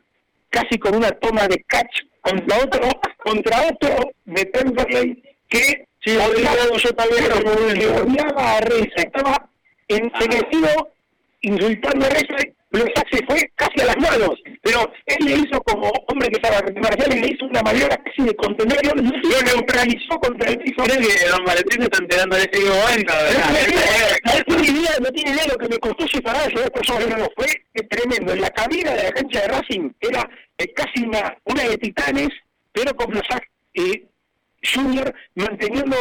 casi con una toma de catch contra otro, contra otro de Temperley que
sí, odiaba, yo también,
odiaba a Reza, estaba enseguecido insultando a Reza Blosac se fue casi a las manos, pero él le hizo como hombre que estaba marcial y le hizo una maniobra casi de contenerlo, lo neutralizó contra el piso.
Creo que Don Valentín se está enterando de ese momento,
No tiene idea, no tiene idea lo que me costó separar eso, después yo no, fue. Tremendo. En la cabina de la cancha de Racing era eh, casi una, una de titanes, pero con Blosac eh, Junior manteniendo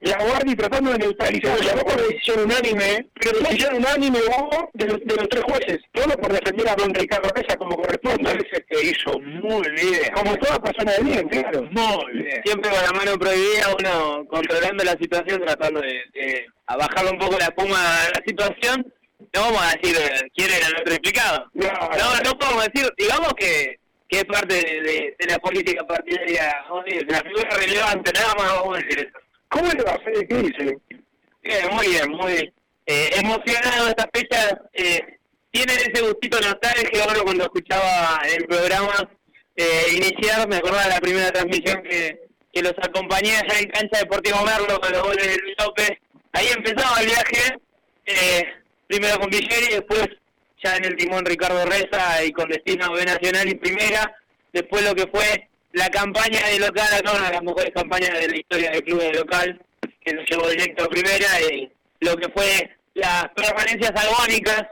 la guardia y tratando de neutralizar. No por decisión unánime, pero decisión unánime hubo de los, de los tres jueces. Todo por defender a don Ricardo Reza como corresponde.
Parece que hizo muy bien.
Como toda persona de bien, claro.
Muy bien.
Siempre con la mano prohibida, uno controlando la situación, tratando de, de bajarle un poco la puma a la situación. No vamos a decir eh, quién era el otro implicado. No, no, no podemos decir, digamos que que es parte de, la política partidaria, la figura relevante, nada más vamos a decir eso.
¿Cómo le va hacer? ¿Qué dice?
Bien, muy bien, muy eh, emocionado esta fecha. Eh, tiene ese gustito nostálgico, ahora cuando escuchaba el programa eh, iniciar, me acordaba de la primera transmisión que, que los acompañé allá en cancha Deportivo Merlo con los goles de Luis López. Ahí empezaba el viaje, eh, primero con Villeri y después ya en el timón Ricardo Reza y con destino B Nacional y Primera, después lo que fue la campaña de local, una de las mejores campañas de la historia del club de local, que nos llevó directo a Primera, y lo que fue las permanencias agónicas.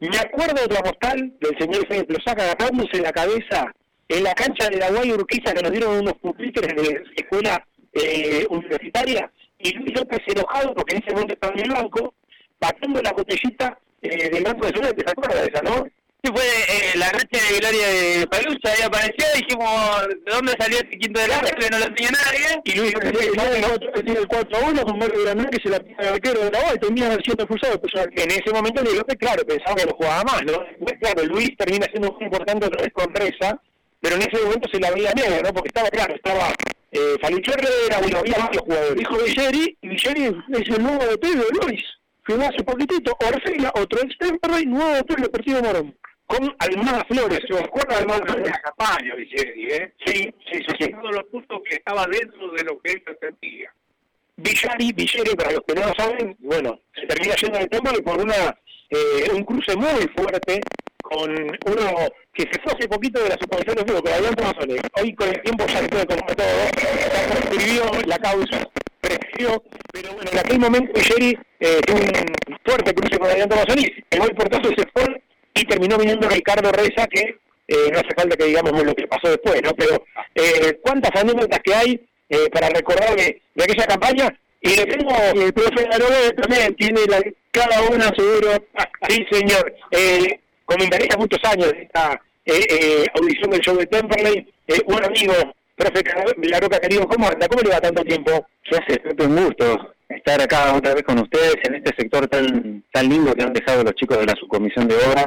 Me acuerdo de la postal del señor Fede Plosaca agarrándose la cabeza en la cancha de la Guay Urquiza que nos dieron unos pupitres de la escuela eh, universitaria y Luis López enojado porque en ese momento estaba en el banco, batiendo la botellita eh, de Suerte, ¿te acuerdas de esa, no?
Sí, fue eh, la noche de Gloria de Palucha, ahí apareció, dijimos, ¿de dónde salió este quinto de la que no lo tenía nadie?
Y Luis tiene el 4 a 1 con Mario Granada que se la pide al arquero de la bola y termina siendo expulsado. Pues, en ese momento Luis López, claro, pensaba que no jugaba más, ¿no? Claro, Luis termina siendo muy importante otra vez con Reza, pero en ese momento se la veía negra, ¿no? Porque estaba, claro, estaba eh, Falucho Herrera, bueno, había varios jugadores. Dijo Villeri, y Villeri es el nuevo de Pedro Luis firmó hace poquitito Orfila, otro y nuevo el Deportivo Morón, con Almada Flores. ¿Se acuerda de Almada Flores?
La campaña, ¿eh? Sí, sí, sí. sí. Todos los puntos que estaba dentro de lo que él pretendía.
Villari, Villeri, para los que no lo saben, bueno, se termina yendo del y por una eh, un cruce muy fuerte con uno que se fue hace poquito de la supervisión de fútbol, pero adelante Mazones. Hoy con el tiempo ya se puede conocer todo, escribió la causa, pero bueno, en aquel momento Jerry eh, tuvo un fuerte cruce con Adrián Tomazoni, el gol portazo se fue y terminó viniendo Ricardo Reza, que eh, no hace falta que digamos lo que pasó después, ¿no? Pero eh, cuántas anécdotas que hay eh, para recordar de, aquella campaña Y le tengo...
El profe Arobe también tiene la, cada una seguro.
sí, señor. Eh, comentaría muchos años esta eh, eh, audición del show de Temperley. Eh, un amigo, profe Laroca querido, ¿cómo anda? ¿Cómo le va tanto tiempo?
¿Qué hace, Pepe? Un gusto estar acá otra vez con ustedes en este sector tan tan lindo que han dejado los chicos de la subcomisión de obras.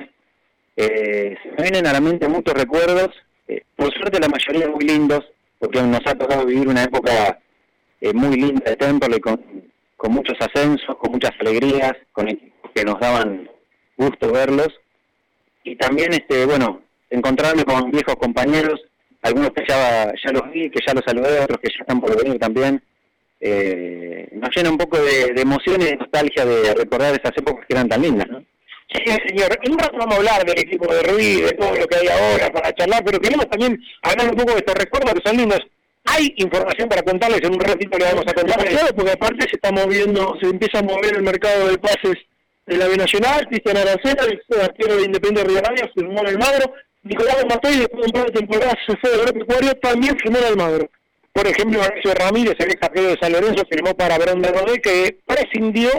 Eh, se me vienen a la mente muchos recuerdos, eh, por suerte la mayoría muy lindos, porque nos ha tocado vivir una época eh, muy linda de Temperley con, con muchos ascensos, con muchas alegrías, con equipos que nos daban gusto verlos. Y también, este bueno, encontrarme con viejos compañeros, algunos que ya, ya los vi, que ya los saludé, otros que ya están por venir también. Eh, nos llena un poco de, de emoción y de nostalgia de recordar esas épocas que eran tan lindas, ¿no?
Sí, señor. En un rato vamos a hablar del equipo de Ruiz, de todo lo que hay ahora para charlar, pero queremos también hablar un poco de estos recuerdos que son lindos. Hay información para contarles, en un ratito le vamos a contar.
Claro, porque aparte se está moviendo, se empieza a mover el mercado de pases de la B Nacional, Cristian Aracena, el arquero de Independiente Rivadavia, firmó en Almagro, Nicolás Matei, después de un par de temporadas se fue de agropecuario, también firmó en Almagro.
Por ejemplo, Horacio Ramírez, el ex arquero de San Lorenzo, firmó para Verón Rodé, que prescindió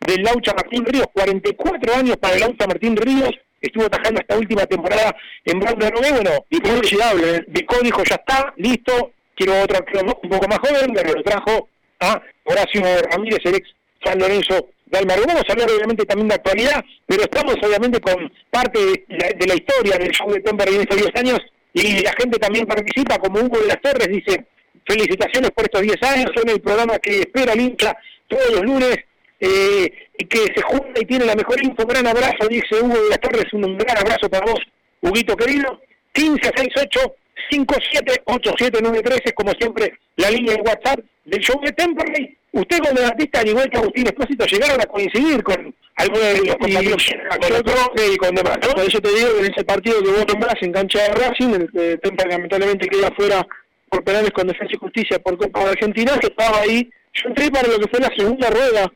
del Laucha Martín Ríos, 44 años para el Laucha Martín Ríos, estuvo atajando esta última temporada en Brown de Rodé, bueno, inolvidable, Vico dijo, ya está, listo, quiero otro un poco más joven, pero lo trajo a Horacio Ramírez, el ex San Lorenzo de Almagro. Vamos a hablar obviamente también de actualidad, pero estamos obviamente con parte de la, de la historia del show de Temper en estos 10 años, y la gente también participa, como Hugo de las Torres dice, felicitaciones por estos 10 años, son el programa que espera el hincha todos los lunes, eh, y que se junta y tiene la mejor info. Gran abrazo, dice Hugo de las Torres, un gran abrazo para vos, Huguito querido. 1568 578793 es como siempre la línea de WhatsApp del show de Temperley. Usted como artista, al igual que Agustín Espósito, llegaron a coincidir con algunos de los compañeros con y con demás, ¿no?
Por eso te digo que en ese partido que vos nombrás en cancha de Racing, el que Temperley lamentablemente queda fuera por penales con Defensa y Justicia por Copa de Argentina, que estaba ahí. Yo entré para lo que fue la segunda rueda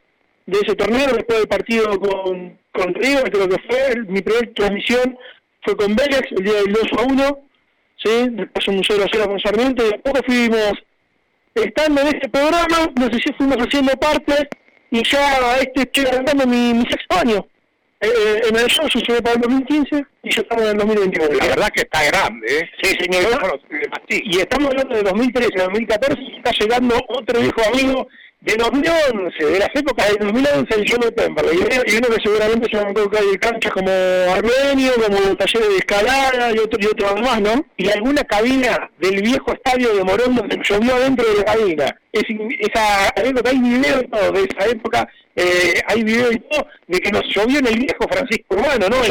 de ese torneo, después del partido con, con River, creo que fue, mi primera transmisión fue con Vélez, el día del 2 a 1, ¿sí? después un 0 a 0 con Sarmiento, y después fuimos estando en este programa, no sé si fuimos haciendo parte, y ya este estoy arrancando mi, mi sexto año. Eh, eh, en el show sucedió para el 2015 y yo estamos en el 2021.
La verdad que está grande, ¿eh?
Sí, señor. Y estamos hablando de 2013, 2014, y está llegando otro viejo amigo de 2011, de las épocas del 2011, el show de Temperley. Y uno que seguramente se van a de canchas como Armenio, como talleres de escalada y otro, y otro más, ¿no? Y alguna cabina del viejo estadio de Morón donde llovió dentro de la cabina. Es, esa anécdota, hay video y todo de esa época, eh, hay video y todo, de que nos llovió en el viejo Francisco Urbano, ¿no?
Nos,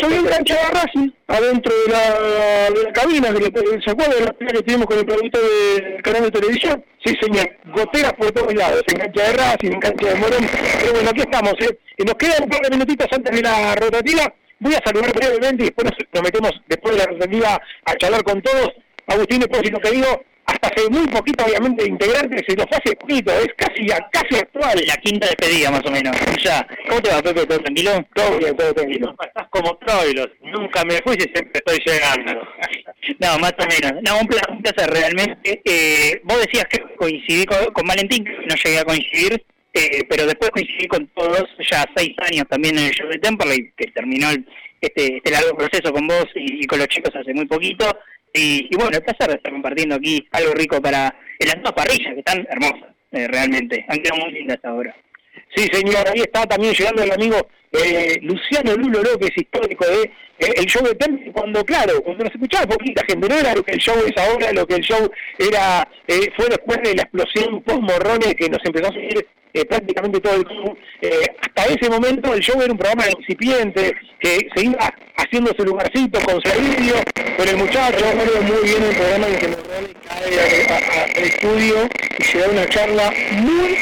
llovió en cancha de Racing, adentro de la, de la cabina, que le, ¿se acuerdan de la pelea que tuvimos con el producto del canal de televisión?
Sí, señor, goteras por todos lados, en cancha de Racing, en cancha de Morón, pero bueno, aquí estamos, ¿eh? Y nos quedan un par de minutitos antes de la rotativa, voy a saludar brevemente y después nos, metemos después de la rotativa a charlar con todos. Agustín Espósito, te digo, hasta hace muy poquito, obviamente, integrante, se nos hace poquito, es casi casi actual.
La quinta despedida, más o menos. Ya. ¿Cómo te va, Pepe? ¿Todo tranquilo?
Todo bien, todo tranquilo.
Estás como Troilos. Nunca me fui y siempre estoy llegando. no, más o menos. No, un placer, un placer realmente. Eh, vos decías que coincidí con, con Valentín, no llegué a coincidir, eh, pero después coincidí con todos, ya seis años también en el show de Temperley, que terminó el, este, este largo proceso con vos y, y con los chicos hace muy poquito. Y, y, bueno, el placer de estar compartiendo aquí algo rico para las dos parrillas, que están hermosas, eh, realmente. Han quedado muy lindas ahora.
Sí, señor, ahí está también llegando el amigo eh, Luciano Lulo López, histórico de eh, el show de Temple, cuando, claro, cuando nos escuchaba poquita gente, no era lo que el show es ahora, lo que el show era eh, fue después de la explosión post-morrones que nos empezó a seguir eh, prácticamente todo el club. Hasta ese momento el show era un programa incipiente, que se iba haciendo su lugarcito con Servilio, con el muchacho, recuerdo muy bien el programa en que Morrones cae al estudio y se da una charla muy,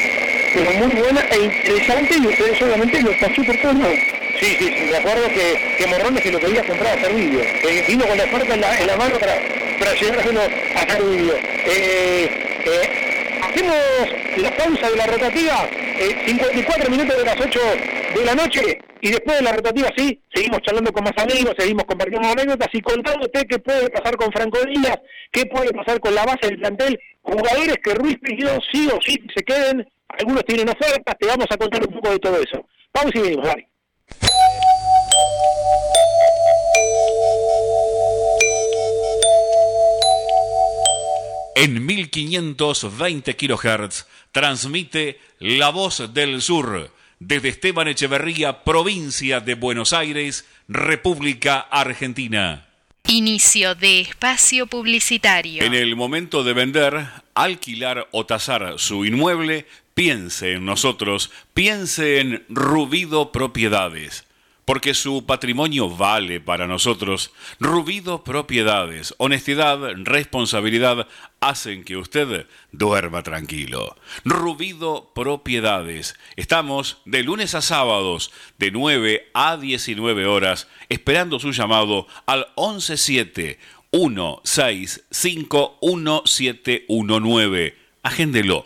pero muy buena e interesante y ustedes obviamente lo pasó por lados. Sí, sí, sí, me acuerdo que, que Morrones se lo quería comprar a Servilio, eh, vino con la oferta en la, en la mano para, para llevárselo a Servilio. Eh, eh, hacemos la pausa de la rotativa, eh, 54 minutos de las 8 de la noche, y después de la rotativa sí, seguimos charlando con más amigos, seguimos compartiendo anécdotas y contándote qué puede pasar con Franco Díaz, qué puede pasar con la base del plantel, jugadores que Ruiz pidió sí o sí se queden, algunos tienen ofertas, te vamos a contar un poco de todo eso. Vamos y venimos, dale.
En 1520 kHz transmite La Voz del Sur desde Esteban Echeverría, provincia de Buenos Aires, República Argentina.
Inicio de espacio publicitario.
En el momento de vender, alquilar o tasar su inmueble, piense en nosotros, piense en Rubido Propiedades porque su patrimonio vale para nosotros. Rubido Propiedades, honestidad, responsabilidad hacen que usted duerma tranquilo. Rubido Propiedades. Estamos de lunes a sábados de 9 a 19 horas esperando su llamado al 117 165 1719. Agéndelo.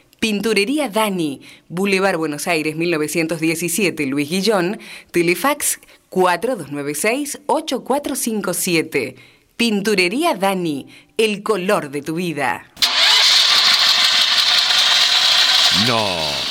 Pinturería Dani, Boulevard Buenos Aires 1917, Luis Guillón, Telefax 4296-8457. Pinturería Dani, el color de tu vida.
No.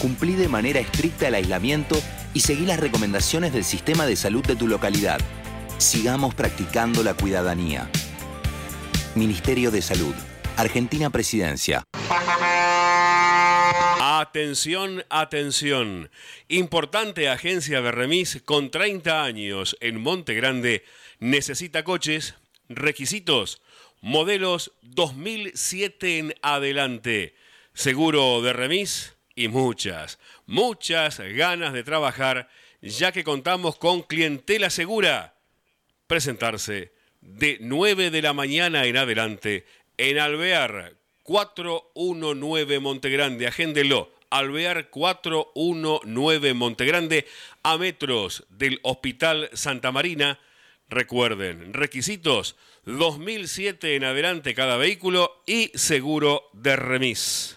cumplí de manera estricta el aislamiento y seguí las recomendaciones del sistema de salud de tu localidad. Sigamos practicando la cuidadanía. Ministerio de Salud. Argentina Presidencia.
Atención, atención. Importante agencia de remis con 30 años en Monte Grande necesita coches, requisitos, modelos 2007 en adelante, seguro de remis y muchas, muchas ganas de trabajar ya que contamos con clientela segura. Presentarse de 9 de la mañana en adelante en Alvear 419 Montegrande. Agéndelo. Alvear 419 Montegrande a metros del Hospital Santa Marina. Recuerden, requisitos 2007 en adelante cada vehículo y seguro de remis.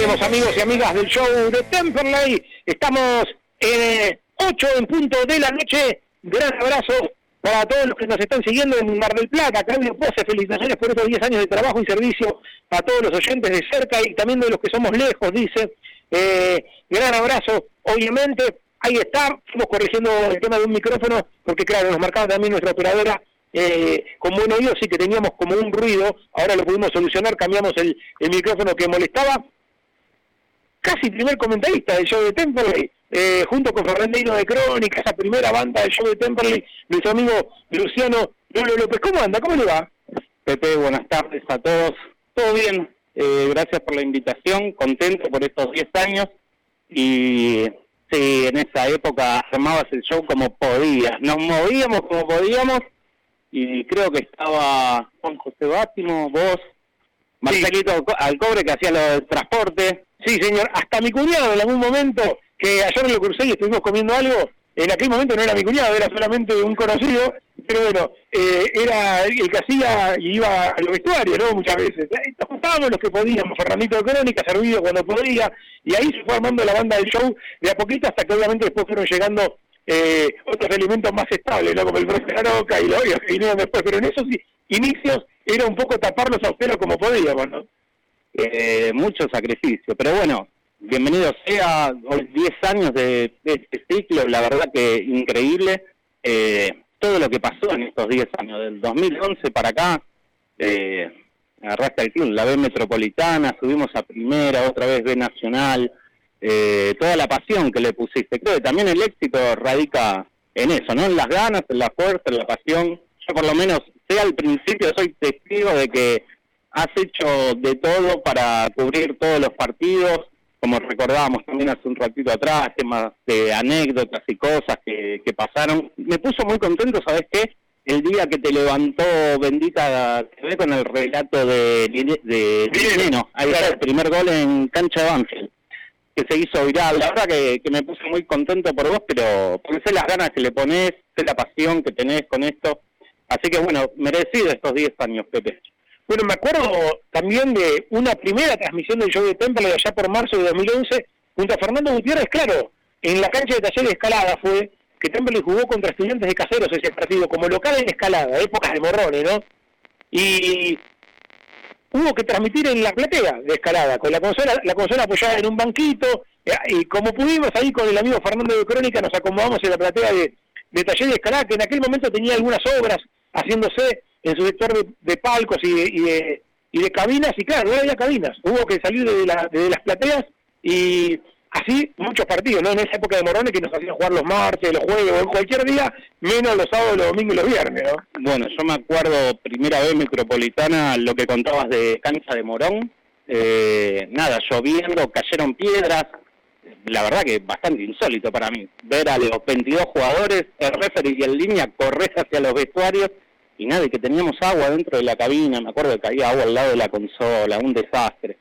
Volvemos amigos y amigas del show de Temperley. Estamos en 8 en punto de la noche. Gran abrazo para todos los que nos están siguiendo en Mar del Plata. Claudio Pose, felicitaciones por estos 10 años de trabajo y servicio a todos los oyentes de cerca y también de los que somos lejos, dice. Eh, gran abrazo, obviamente. Ahí está, estamos corrigiendo el tema de un micrófono, porque claro, nos marcaba también nuestra operadora eh, con buen oído, sí que teníamos como un ruido, ahora lo pudimos solucionar, cambiamos el micrófono que molestaba. Casi primer comentarista del show de Temperley, eh, junto con Fernandino de Crónica, esa primera banda del show de Temperley, nuestro amigo Luciano Lolo López. ¿Cómo anda? ¿Cómo le va?
Pepe, buenas tardes a todos. Todo bien, eh, gracias por la invitación, contento por estos 10 años y sí, en esa época armabas el show como podías, nos movíamos como podíamos y creo que estaba Juan José Bátimo, vos, Marcelito Alcobre que hacía lo del transporte.
Sí, señor, hasta mi cuñado en algún momento, que ayer lo crucé y estuvimos comiendo algo, en aquel momento no era mi cuñado, era solamente un conocido, pero bueno, eh, era el que hacía y iba a los vestuarios, ¿no? Muchas veces. Nos juntábamos los que podíamos, Fernandito de Crónica, servido cuando podía, y ahí se fue armando la banda del show de a poquito hasta que obviamente después fueron llegando eh, otros elementos más estables, ¿no? Como el profe Aroca y los que vinieron después, pero en esos inicios era un poco taparlos a ustedes como podíamos, ¿no?
Eh, mucho sacrificio, pero bueno, bienvenido sea, hoy 10 años de, este ciclo, la verdad que increíble. Eh, todo lo que pasó en estos 10 años, del 2011 para acá, eh, agarraste el club, la B Metropolitana, subimos a Primera, otra vez B Nacional, eh, toda la pasión que le pusiste. Creo que también el éxito radica en eso, ¿no? En las ganas, en la fuerza, en la pasión. Yo por lo menos, sea al principio, soy testigo de que has hecho de todo para cubrir todos los partidos, como recordábamos también hace un ratito atrás, temas de anécdotas y cosas que, que pasaron. Me puso muy contento, ¿sabes qué? El día que te levantó Bendita TV con el relato de, de, ahí está el primer gol en cancha de Banfield, que se hizo viral. La verdad que, que me puse muy contento por vos, pero porque sé las ganas que le pones, sé la pasión que tenés con esto. Así que bueno, merecido estos 10 años, Pepe.
Bueno, me acuerdo también de una primera transmisión del show de Temple allá por marzo de 2011, junto a Fernando Gutiérrez, claro, en la cancha de taller de escalada fue que Temple jugó contra estudiantes de caseros ese partido, como local en escalada, épocas de morrones, ¿no? Y hubo que transmitir en la platea de escalada, con la consola, la consola apoyada en un banquito, y como pudimos ahí con el amigo Fernando de Crónica nos acomodamos en la platea de, de taller de escalada, que en aquel momento tenía algunas obras haciéndose en su sector de, palcos y de, y de, y, de, cabinas, y claro, no había cabinas, hubo que salir de, la, de las plateas y así muchos partidos, ¿no? En esa época de Morones que nos hacían jugar los martes, los jueves, cualquier día, menos los sábados, los domingos y los viernes, ¿no?
Bueno, yo me acuerdo primera vez metropolitana lo que contabas de cancha de Morón, eh, nada, lloviendo, cayeron piedras, la verdad que bastante insólito para mí, ver a los 22 jugadores, el referee y en línea correr hacia los vestuarios y nada, y que teníamos agua dentro de la cabina, me acuerdo que había agua al lado de la consola, un desastre.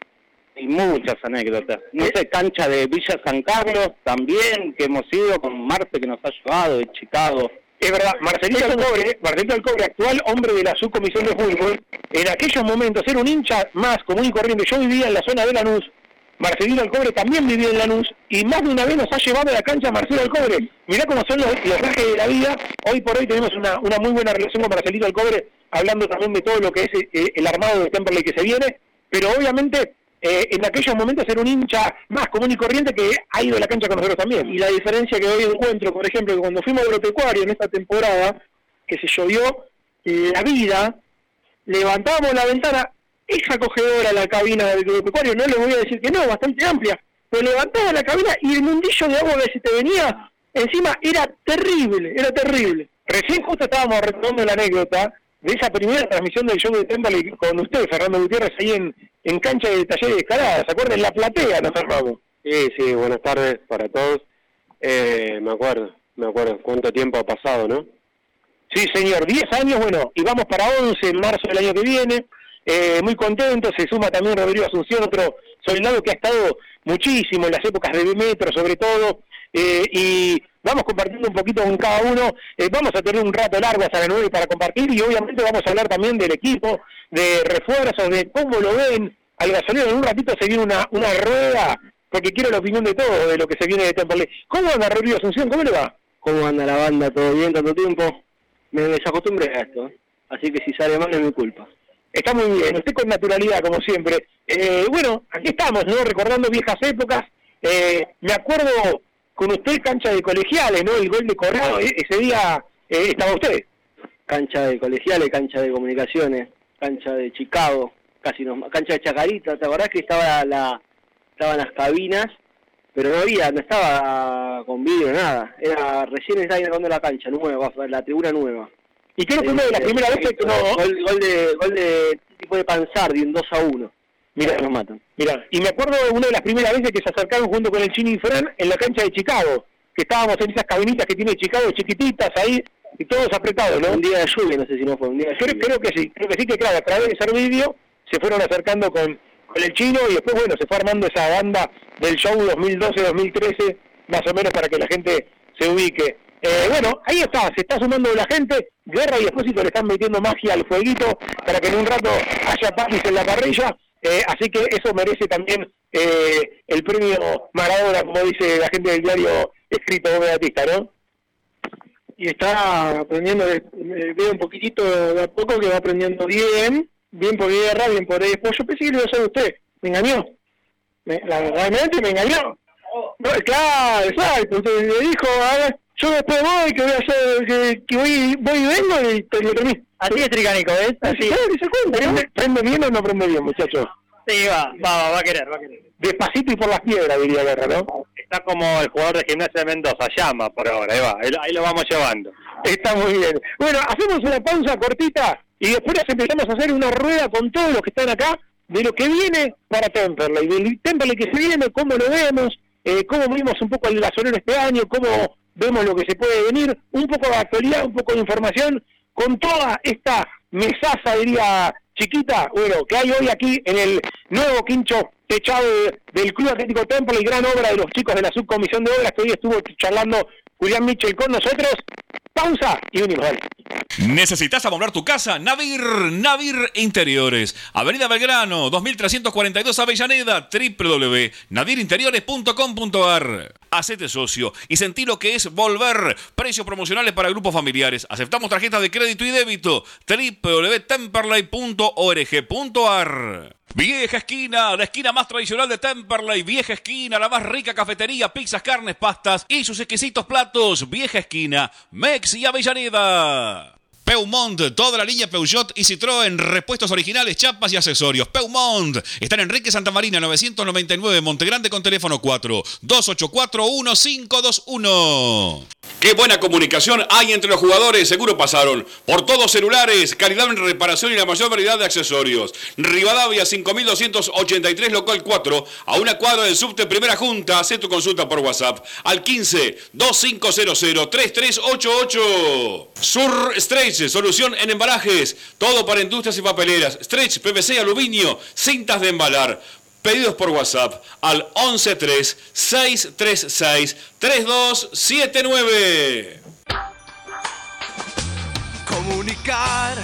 Y muchas anécdotas. No sé, cancha de Villa San Carlos también, que hemos ido con Marte que nos ha llevado de Chicago.
Es verdad, Marcelito Alcobre, Marcelito Alcobre, actual hombre de la subcomisión de fútbol, en aquellos momentos era un hincha más común y corriente. Yo vivía en la zona de Lanús, Marcelino Alcobre también vivía en Lanús y más de una vez nos ha llevado a la cancha Marcelo Alcobre. Mirá cómo son los, los de la vida. Hoy por hoy tenemos una, una muy buena relación con Marcelino Alcobre, hablando también de todo lo que es eh, el armado de Temperley que se viene. Pero obviamente eh, en aquellos momentos era un hincha más común y corriente que ha ido a la cancha con nosotros también. Y la diferencia que hoy encuentro, por ejemplo, cuando fuimos a agropecuario en esta temporada, que se llovió la vida, levantábamos la ventana es acogedora la cabina del agropecuario, no le voy a decir que no, bastante amplia, pero levantaba la cabina y el mundillo de agua que se te venía encima era terrible, era terrible. Recién justo estábamos retomando la anécdota de esa primera transmisión del show de Temple con usted, Fernando Gutiérrez, ahí en, en cancha de taller de escalada, ¿se acuerdan? En la platea, ¿no, Fernando?
Sí, sí, buenas tardes para todos. Eh, me acuerdo, me acuerdo cuánto tiempo ha pasado, ¿no?
Sí, señor, 10 años, bueno, y vamos para 11 en marzo del año que viene. Eh, muy contento, se suma también Rodrigo Asunción, otro soldado que ha estado muchísimo en las épocas de metro sobre todo, eh, y vamos compartiendo un poquito con cada uno, eh, vamos a tener un rato largo hasta la 9 para compartir y obviamente vamos a hablar también del equipo, de refuerzos, de cómo lo ven, al gasolero. En un ratito se viene una, una rueda, porque quiero la opinión de todos de lo que se viene de Temperley. ¿Cómo anda Rodrigo Asunción? ¿Cómo le va?
¿Cómo anda la banda? ¿Todo bien tanto tiempo? Me desacostumbré a esto, así que si sale mal es mi culpa.
Está muy bien, usted con naturalidad, como siempre. Eh, bueno, aquí estamos, ¿no? Recordando viejas épocas. Eh, me acuerdo con usted cancha de colegiales, ¿no? El gol de Corrado, e- ese día eh, estaba usted.
Cancha de colegiales, cancha de comunicaciones, cancha de Chicago, casi nos, cancha de Chacarita, ¿te acordás que estaba la, estaban las cabinas? Pero no había, no estaba con vidrio, nada. Era recién estaba inaugurando la cancha nueva, la tribuna nueva.
Y creo que una de las primeras veces que no...
Gol, gol de, gol de tipo de Panzardi, un 2 a 1.
Mira,
nos matan.
Mira, y me acuerdo de una de las primeras veces que se acercaron junto con el Chini y Fran en la cancha de Chicago, que estábamos en esas cabinitas que tiene Chicago, chiquititas ahí, y todos apretados, ¿no?
Un día de lluvia, no sé si no fue un día de
Creo,
lluvia.
creo que sí, creo que sí, que claro, a través de ese vídeo se fueron acercando con, con el chino y después, bueno, se fue armando esa banda del show 2012-2013, más o menos para que la gente se ubique. Eh, bueno, ahí está, se está sumando la gente, Guerra y Espósito le están metiendo magia al fueguito para que en un rato haya papis en la parrilla, eh, así que eso merece también eh, el premio Maradona, como dice la gente del diario escrito Gómez Batista, ¿no?
y está aprendiendo, veo un poquitito de a poco que va aprendiendo bien, bien por guerra, bien por. Después yo pensé que lo iba a hacer usted, me engañó. Me, la, realmente me engañó. No, claro, exacto, usted le dijo, a ver, yo después voy, que voy a hacer, que, que voy, voy y vengo y te lo termino.
Así es Tricánico, ¿ves?
Así, se cuenta, ¿no?
¿Prende, prende bien o no prende bien, muchachos?
Sí, va, va, va a querer, va a querer.
Despacito y por las piedras, diría Guerra, ¿no?
Está como el jugador de gimnasia de Mendoza, llama por ahora, ahí va, ahí, ahí lo vamos llevando.
Está muy bien. Bueno, hacemos una pausa cortita y después empezamos a hacer una rueda con todos los que están acá de lo que viene para Temperley, del Temperley que se viene, cómo lo vemos, eh, cómo vimos un poco el gasolero este año, cómo vemos lo que se puede venir, un poco de actualidad, un poco de información, con toda esta mesaza, diría chiquita, bueno, que hay hoy aquí en el nuevo quincho techado del Club Atlético Temperley, gran obra de los chicos de la subcomisión de obras que hoy estuvo charlando Julián Mitchell con nosotros. Pausa y dale.
¿Necesitas amoblar tu casa? Navir, Navir Interiores. Avenida Belgrano, 2342 Avellaneda, www.nadirinteriores.com.ar. Hacete socio y sentí lo que es volver. Precios promocionales para grupos familiares. Aceptamos tarjetas de crédito y débito. www.temperley.org.ar. Vieja Esquina, la esquina más tradicional de Temperley. Vieja Esquina, la más rica cafetería, pizzas, carnes, pastas y sus exquisitos platos. Vieja Esquina, Mex y Avellaneda. Peumont, toda la línea Peugeot y Citroën, repuestos originales, chapas y accesorios. Peumont, están en Enrique Santa Marina 999, Montegrande con teléfono 4 284 1521. Qué buena comunicación hay entre los jugadores, seguro pasaron por todos celulares, calidad en reparación y la mayor variedad de accesorios. Rivadavia 5283 local 4, a una cuadra del subte Primera Junta, haz tu consulta por WhatsApp al 15 2500 3388. Sur Solución en embalajes, todo para industrias y papeleras. Stretch, PVC aluminio, cintas de embalar. Pedidos por WhatsApp al 113-636-3279.
Comunicar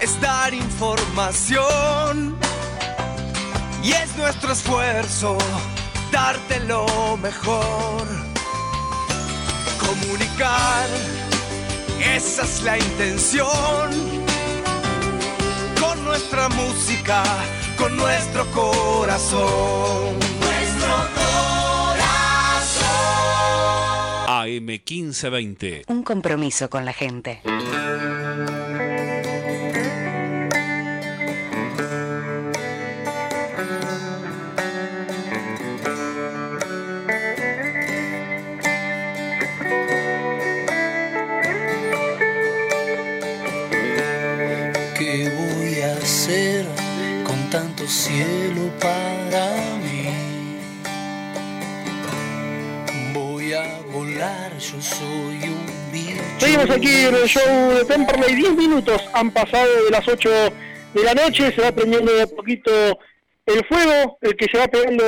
es dar información y es nuestro esfuerzo darte lo mejor. Comunicar, esa es la intención. Con nuestra música, con nuestro corazón. Nuestro corazón.
AM 1520.
Un compromiso con la gente.
Cielo para mí? Voy a volar, yo soy un bicho.
Seguimos aquí en el show de Temperley. 10 minutos han pasado de las 8 de la noche. Se va prendiendo de a poquito el fuego, el que se va pegando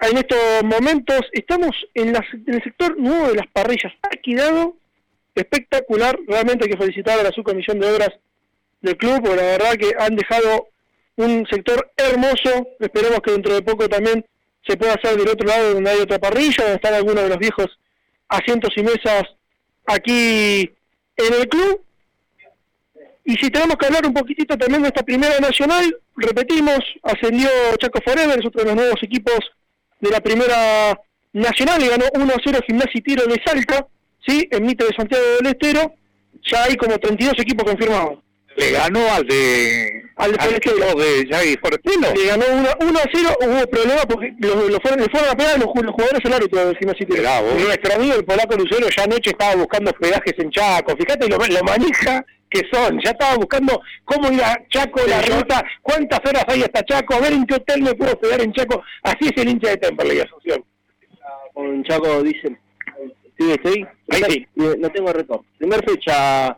en estos momentos. Estamos en, las- en el sector nuevo de las parrillas. Ha quedado espectacular. Realmente hay que felicitar a la subcomisión de obras del club, porque la verdad que han dejado un sector hermoso, esperemos que dentro de poco también se pueda hacer del otro lado donde hay otra parrilla, donde están algunos de los viejos asientos y mesas aquí en el club. Y si tenemos que hablar un poquitito también de esta primera nacional, repetimos, ascendió Chaco Forever, es otro de los nuevos equipos de la primera nacional, y ganó 1-0 Gimnasia y Tiro de Salta, ¿sí? en Mito de Santiago del Estero, ya hay como 32 equipos confirmados.
Le ganó al de...
Al de
al de Javi Fortino.
Le ganó 1 a 0, hubo problemas porque lo, lo fueron, le fueron a pegar los, los jugadores al árbitro del Gimnasia y Tiro.
Nuestro amigo el polaco Lucero ya anoche estaba buscando hospedajes en Chaco. Fíjate lo, lo manija que son. Ya estaba buscando cómo ir a Chaco, la ruta, cuántas horas hay hasta Chaco, a ver en qué hotel me puedo hospedar en Chaco. Así es el hincha de Temperley Asunción.
Con Chaco dicen, sí, estoy,
Ahí sí.
no tengo retorno. Primer fecha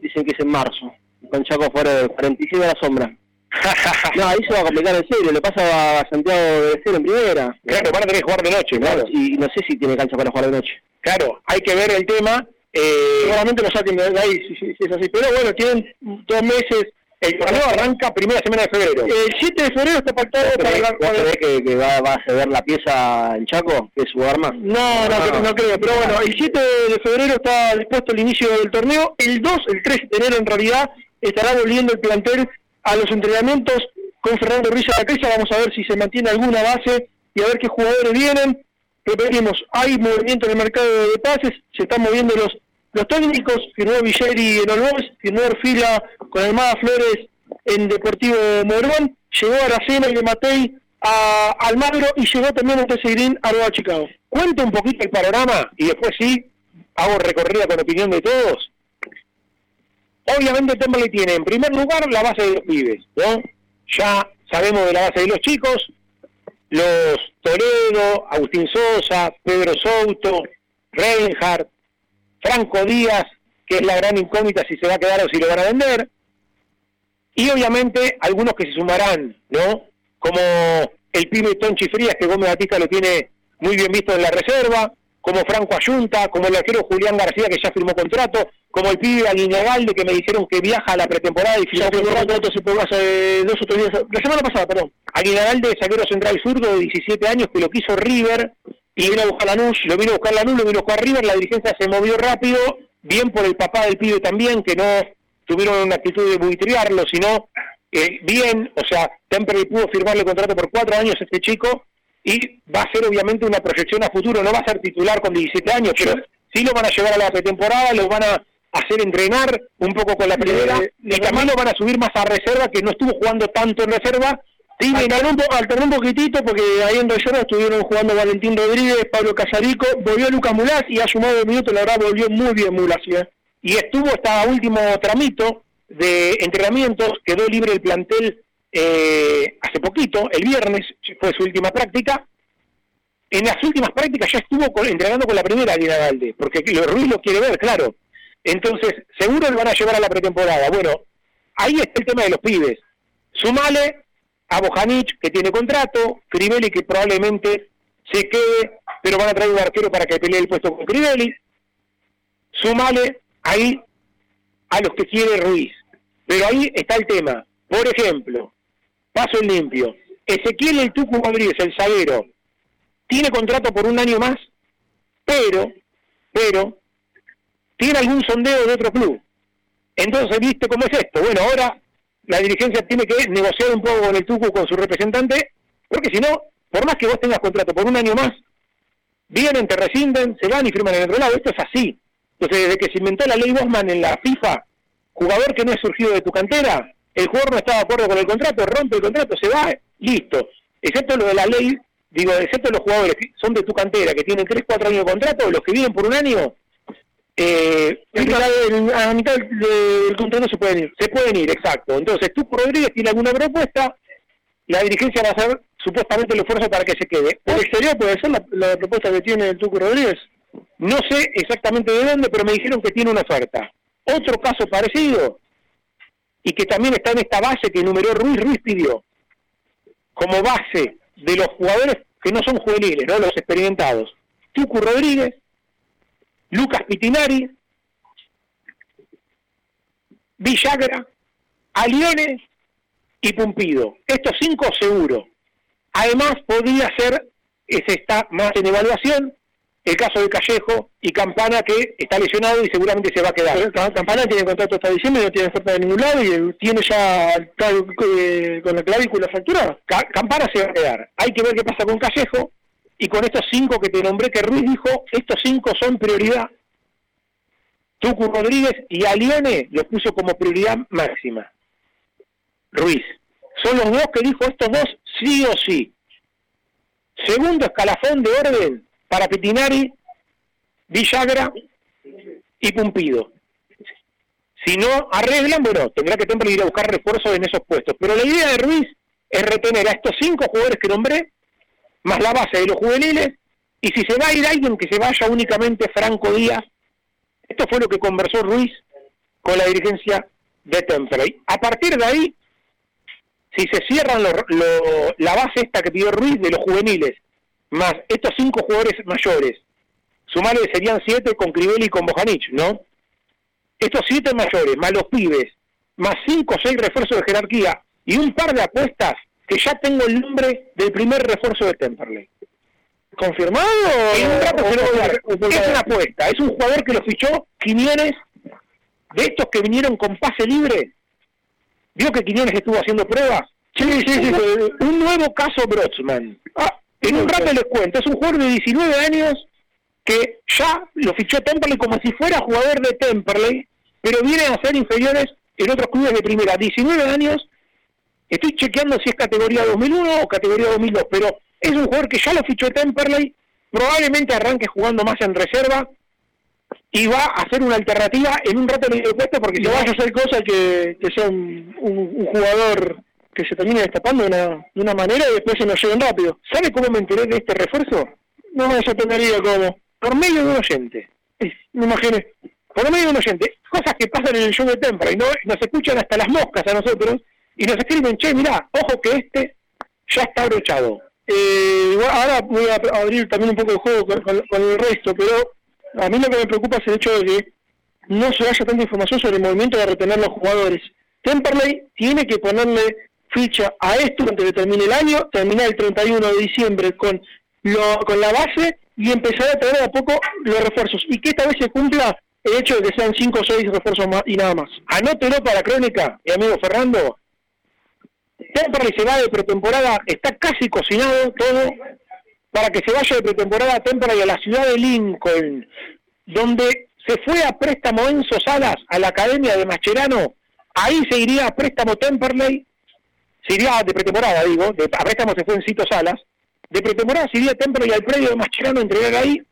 dicen que es en marzo, con Chaco fuera de 47 a la sombra. no, ahí se va a complicar en serio, le pasa a Santiago de cero en primera.
Claro, van a tener que jugar de noche, claro.
Y no sé si tiene cancha para jugar de noche.
Claro, hay que ver el tema. Eh,
Seguramente lo saquen de ahí, si, si- si es así. Pero bueno, tienen dos meses.
El torneo arranca primera semana de febrero.
El 7 de febrero está pactado para la...
¿Vos creés que, que va, va a ceder la pieza en Chaco, que es su arma?
No, no, creo- no creo, pero bueno, el 7 de febrero está dispuesto el inicio del torneo, el 2, el 3 de enero en realidad estará volviendo el plantel a los entrenamientos con Fernando Ruiz a la cresta, vamos a ver si se mantiene alguna base y a ver qué jugadores vienen. Repetimos, hay movimiento en el mercado de pases, se están moviendo los los técnicos, firmó Villeri en Olbox, firmó Orfila con Almada Flores en Deportivo Morón, llegó Aracena y de Matei a Almagro y llegó también a Green a Nueva Chicago.
Cuento un poquito el panorama y después sí hago recorrida con opinión de todos. Obviamente Temperley tiene en primer lugar la base de los pibes, ¿no? Ya sabemos de la base de los chicos, los Toledo, Agustín Sosa, Pedro Souto, Reinhardt, Franco Díaz, que es la gran incógnita si se va a quedar o si lo van a vender, y obviamente algunos que se sumarán, ¿no? Como el pibe Tonchi Frías, que Gómez Batica lo tiene muy bien visto en la reserva, como Franco Ayunta, como el arquero Julián García, que ya firmó contrato, como el pibe Aguinagalde, que me dijeron que viaja a la pretemporada y firmó contrato
hace dos o tres días, la semana pasada, perdón.
Aguinagalde, zaguero central zurdo de 17 años, que lo quiso River, y vino a buscar Lanús, lo vino a buscar Lanús, lo vino a buscar River, la dirigencia se movió rápido, bien por el papá del pibe también, que no tuvieron una actitud de buitriarlo, sino eh, bien, o sea, Temperley pudo firmarle contrato por cuatro años a este chico, y va a ser obviamente una proyección a futuro, no va a ser titular con 17 años, pero sí lo van a llevar a la pretemporada, lo van a hacer entrenar un poco con la primera, y también lo van a subir más a reserva, que no estuvo jugando tanto en reserva,
Sí, alternó un, poquitito porque ahí en Rayona estuvieron jugando Valentín Rodríguez, Pablo Casarico, volvió Lucas Mulás y ha sumado minutos, la verdad volvió muy bien Mulás. ¿eh?
y estuvo hasta último tramito de entrenamientos, quedó libre el plantel eh, hace poquito, el viernes fue su última práctica. En las últimas prácticas ya estuvo con- entrenando con la primera Lina Galde, porque Ruiz lo quiere ver, claro. Entonces, seguro lo van a llevar a la pretemporada. Bueno, ahí está el tema de los pibes. Sumale a Bojanic, que tiene contrato, Crivelli, que probablemente se quede, pero van a traer un arquero para que pelee el puesto con Crivelli. Sumale ahí a los que quiere Ruiz. Pero ahí está el tema. Por ejemplo, paso limpio. Ezequiel El Tucu Rodríguez, el zaguero, tiene contrato por un año más, pero, pero, tiene algún sondeo de otro club. Entonces, ¿viste cómo es esto? Bueno, ahora la dirigencia tiene que negociar un poco con el Tucu, con su representante, porque si no, por más que vos tengas contrato por un año más, vienen, te rescinden, se van y firman en otro lado. Esto es así. Entonces, desde que se inventó la ley Bosman en la FIFA, jugador que no es surgido de tu cantera, el jugador no está de acuerdo con el contrato, rompe el contrato, se va, listo. Excepto lo de la ley, digo, excepto los jugadores que son de tu cantera, que tienen 3, 4 años de contrato, los que vienen por un año, eh,
a la mitad del, contrato se pueden ir.
se pueden ir, exacto. Entonces, tú Rodríguez tiene alguna propuesta, la dirigencia va a hacer supuestamente el esfuerzo para que se quede.
¿El exterior puede ser la, la propuesta que tiene el Tucu Rodríguez?
No sé exactamente de dónde, pero me dijeron que tiene una oferta. Otro caso parecido, y que también está en esta base que numeró Ruiz, Ruiz pidió, como base de los jugadores que no son juveniles, ¿no? los experimentados. Tucu Rodríguez, Lucas Pitinari, Villagra, Aliones y Pumpido. Estos cinco seguro. Además podría ser, ese está más en evaluación, el caso de Callejo y Campana que está lesionado y seguramente se va a quedar.
Campana tiene contrato hasta diciembre, no tiene oferta de ningún lado y tiene ya eh, con la clavícula fracturada.
Campana se va a quedar. Hay que ver qué pasa con Callejo y con estos cinco que te nombré que Ruiz dijo, estos cinco son prioridad. Tucu Rodríguez y Alione los puso como prioridad máxima. Ruiz. Son los dos que dijo estos dos sí o sí. Segundo escalafón de orden para Petinari, Villagra y Pumpido. Si no arreglan, bueno, tendrá que Temple ir a buscar refuerzos en esos puestos. Pero la idea de Ruiz es retener a estos cinco jugadores que nombré, más la base de los juveniles, y si se va a ir alguien que se vaya únicamente Franco Díaz, esto fue lo que conversó Ruiz con la dirigencia de Temple. A partir de ahí, si se cierran la base esta que pidió Ruiz de los juveniles más estos cinco jugadores mayores, sumarle serían siete con Crivelli y con Bojanic, ¿no? Estos siete mayores, más los pibes, más cinco o seis refuerzos de jerarquía y un par de apuestas que ya tengo el nombre del primer refuerzo de Temperley.
¿Confirmado?
En un rato Es una apuesta, es un jugador que lo fichó Quiñones, de estos que vinieron con pase libre. ¿Vio que Quiñones estuvo haciendo pruebas?
Sí, sí, sí.
Un nuevo caso Brotsman. Ah, en un rato les cuento, es un jugador de 19 años que ya lo fichó Temperley como si fuera jugador de Temperley, pero viene a ser inferiores en otros clubes de primera. 19 años, estoy chequeando si es categoría 2001 o categoría 2002, pero es un jugador que ya lo fichó Temperley, probablemente arranque jugando más en reserva y va a ser una alternativa en un rato de puesto porque
se vaya a hacer cosas que, sea un jugador que se termina destapando de una, de una manera y después se nos lleven rápido.
¿Sabe cómo me enteré de este refuerzo?
No me sorprendería cómo.
Por medio de un oyente.
me imaginé.
Por medio de un oyente. Cosas que pasan en el show de Tempra y no, nos escuchan hasta las moscas a nosotros y nos escriben, che, mirá, ojo que este ya está abrochado.
Eh, ahora voy a abrir también un poco el juego con, con, el resto, pero a mí lo que me preocupa es el hecho de que no se haya tanta información sobre el movimiento de retener los jugadores. Temperley tiene que ponerle ficha a esto antes de termine el año, terminar el 31 de diciembre con, lo, con la base y empezar a traer a poco los refuerzos. Y que esta vez se cumpla el hecho de que sean 5 o 6 refuerzos más y nada más.
Anótelo para crónica, mi amigo Fernando. Temperley se va de pretemporada, está casi cocinado todo para que se vaya de pretemporada a Temperley a la ciudad de Lincoln, donde se fue a préstamo Enzo Salas a la Academia de Mascherano, ahí se iría a préstamo Temperley se iría de pretemporada, digo, de, a se fue en Cito Salas, de pretemporada se iría Templo y al predio de Mascherano entregar ahí,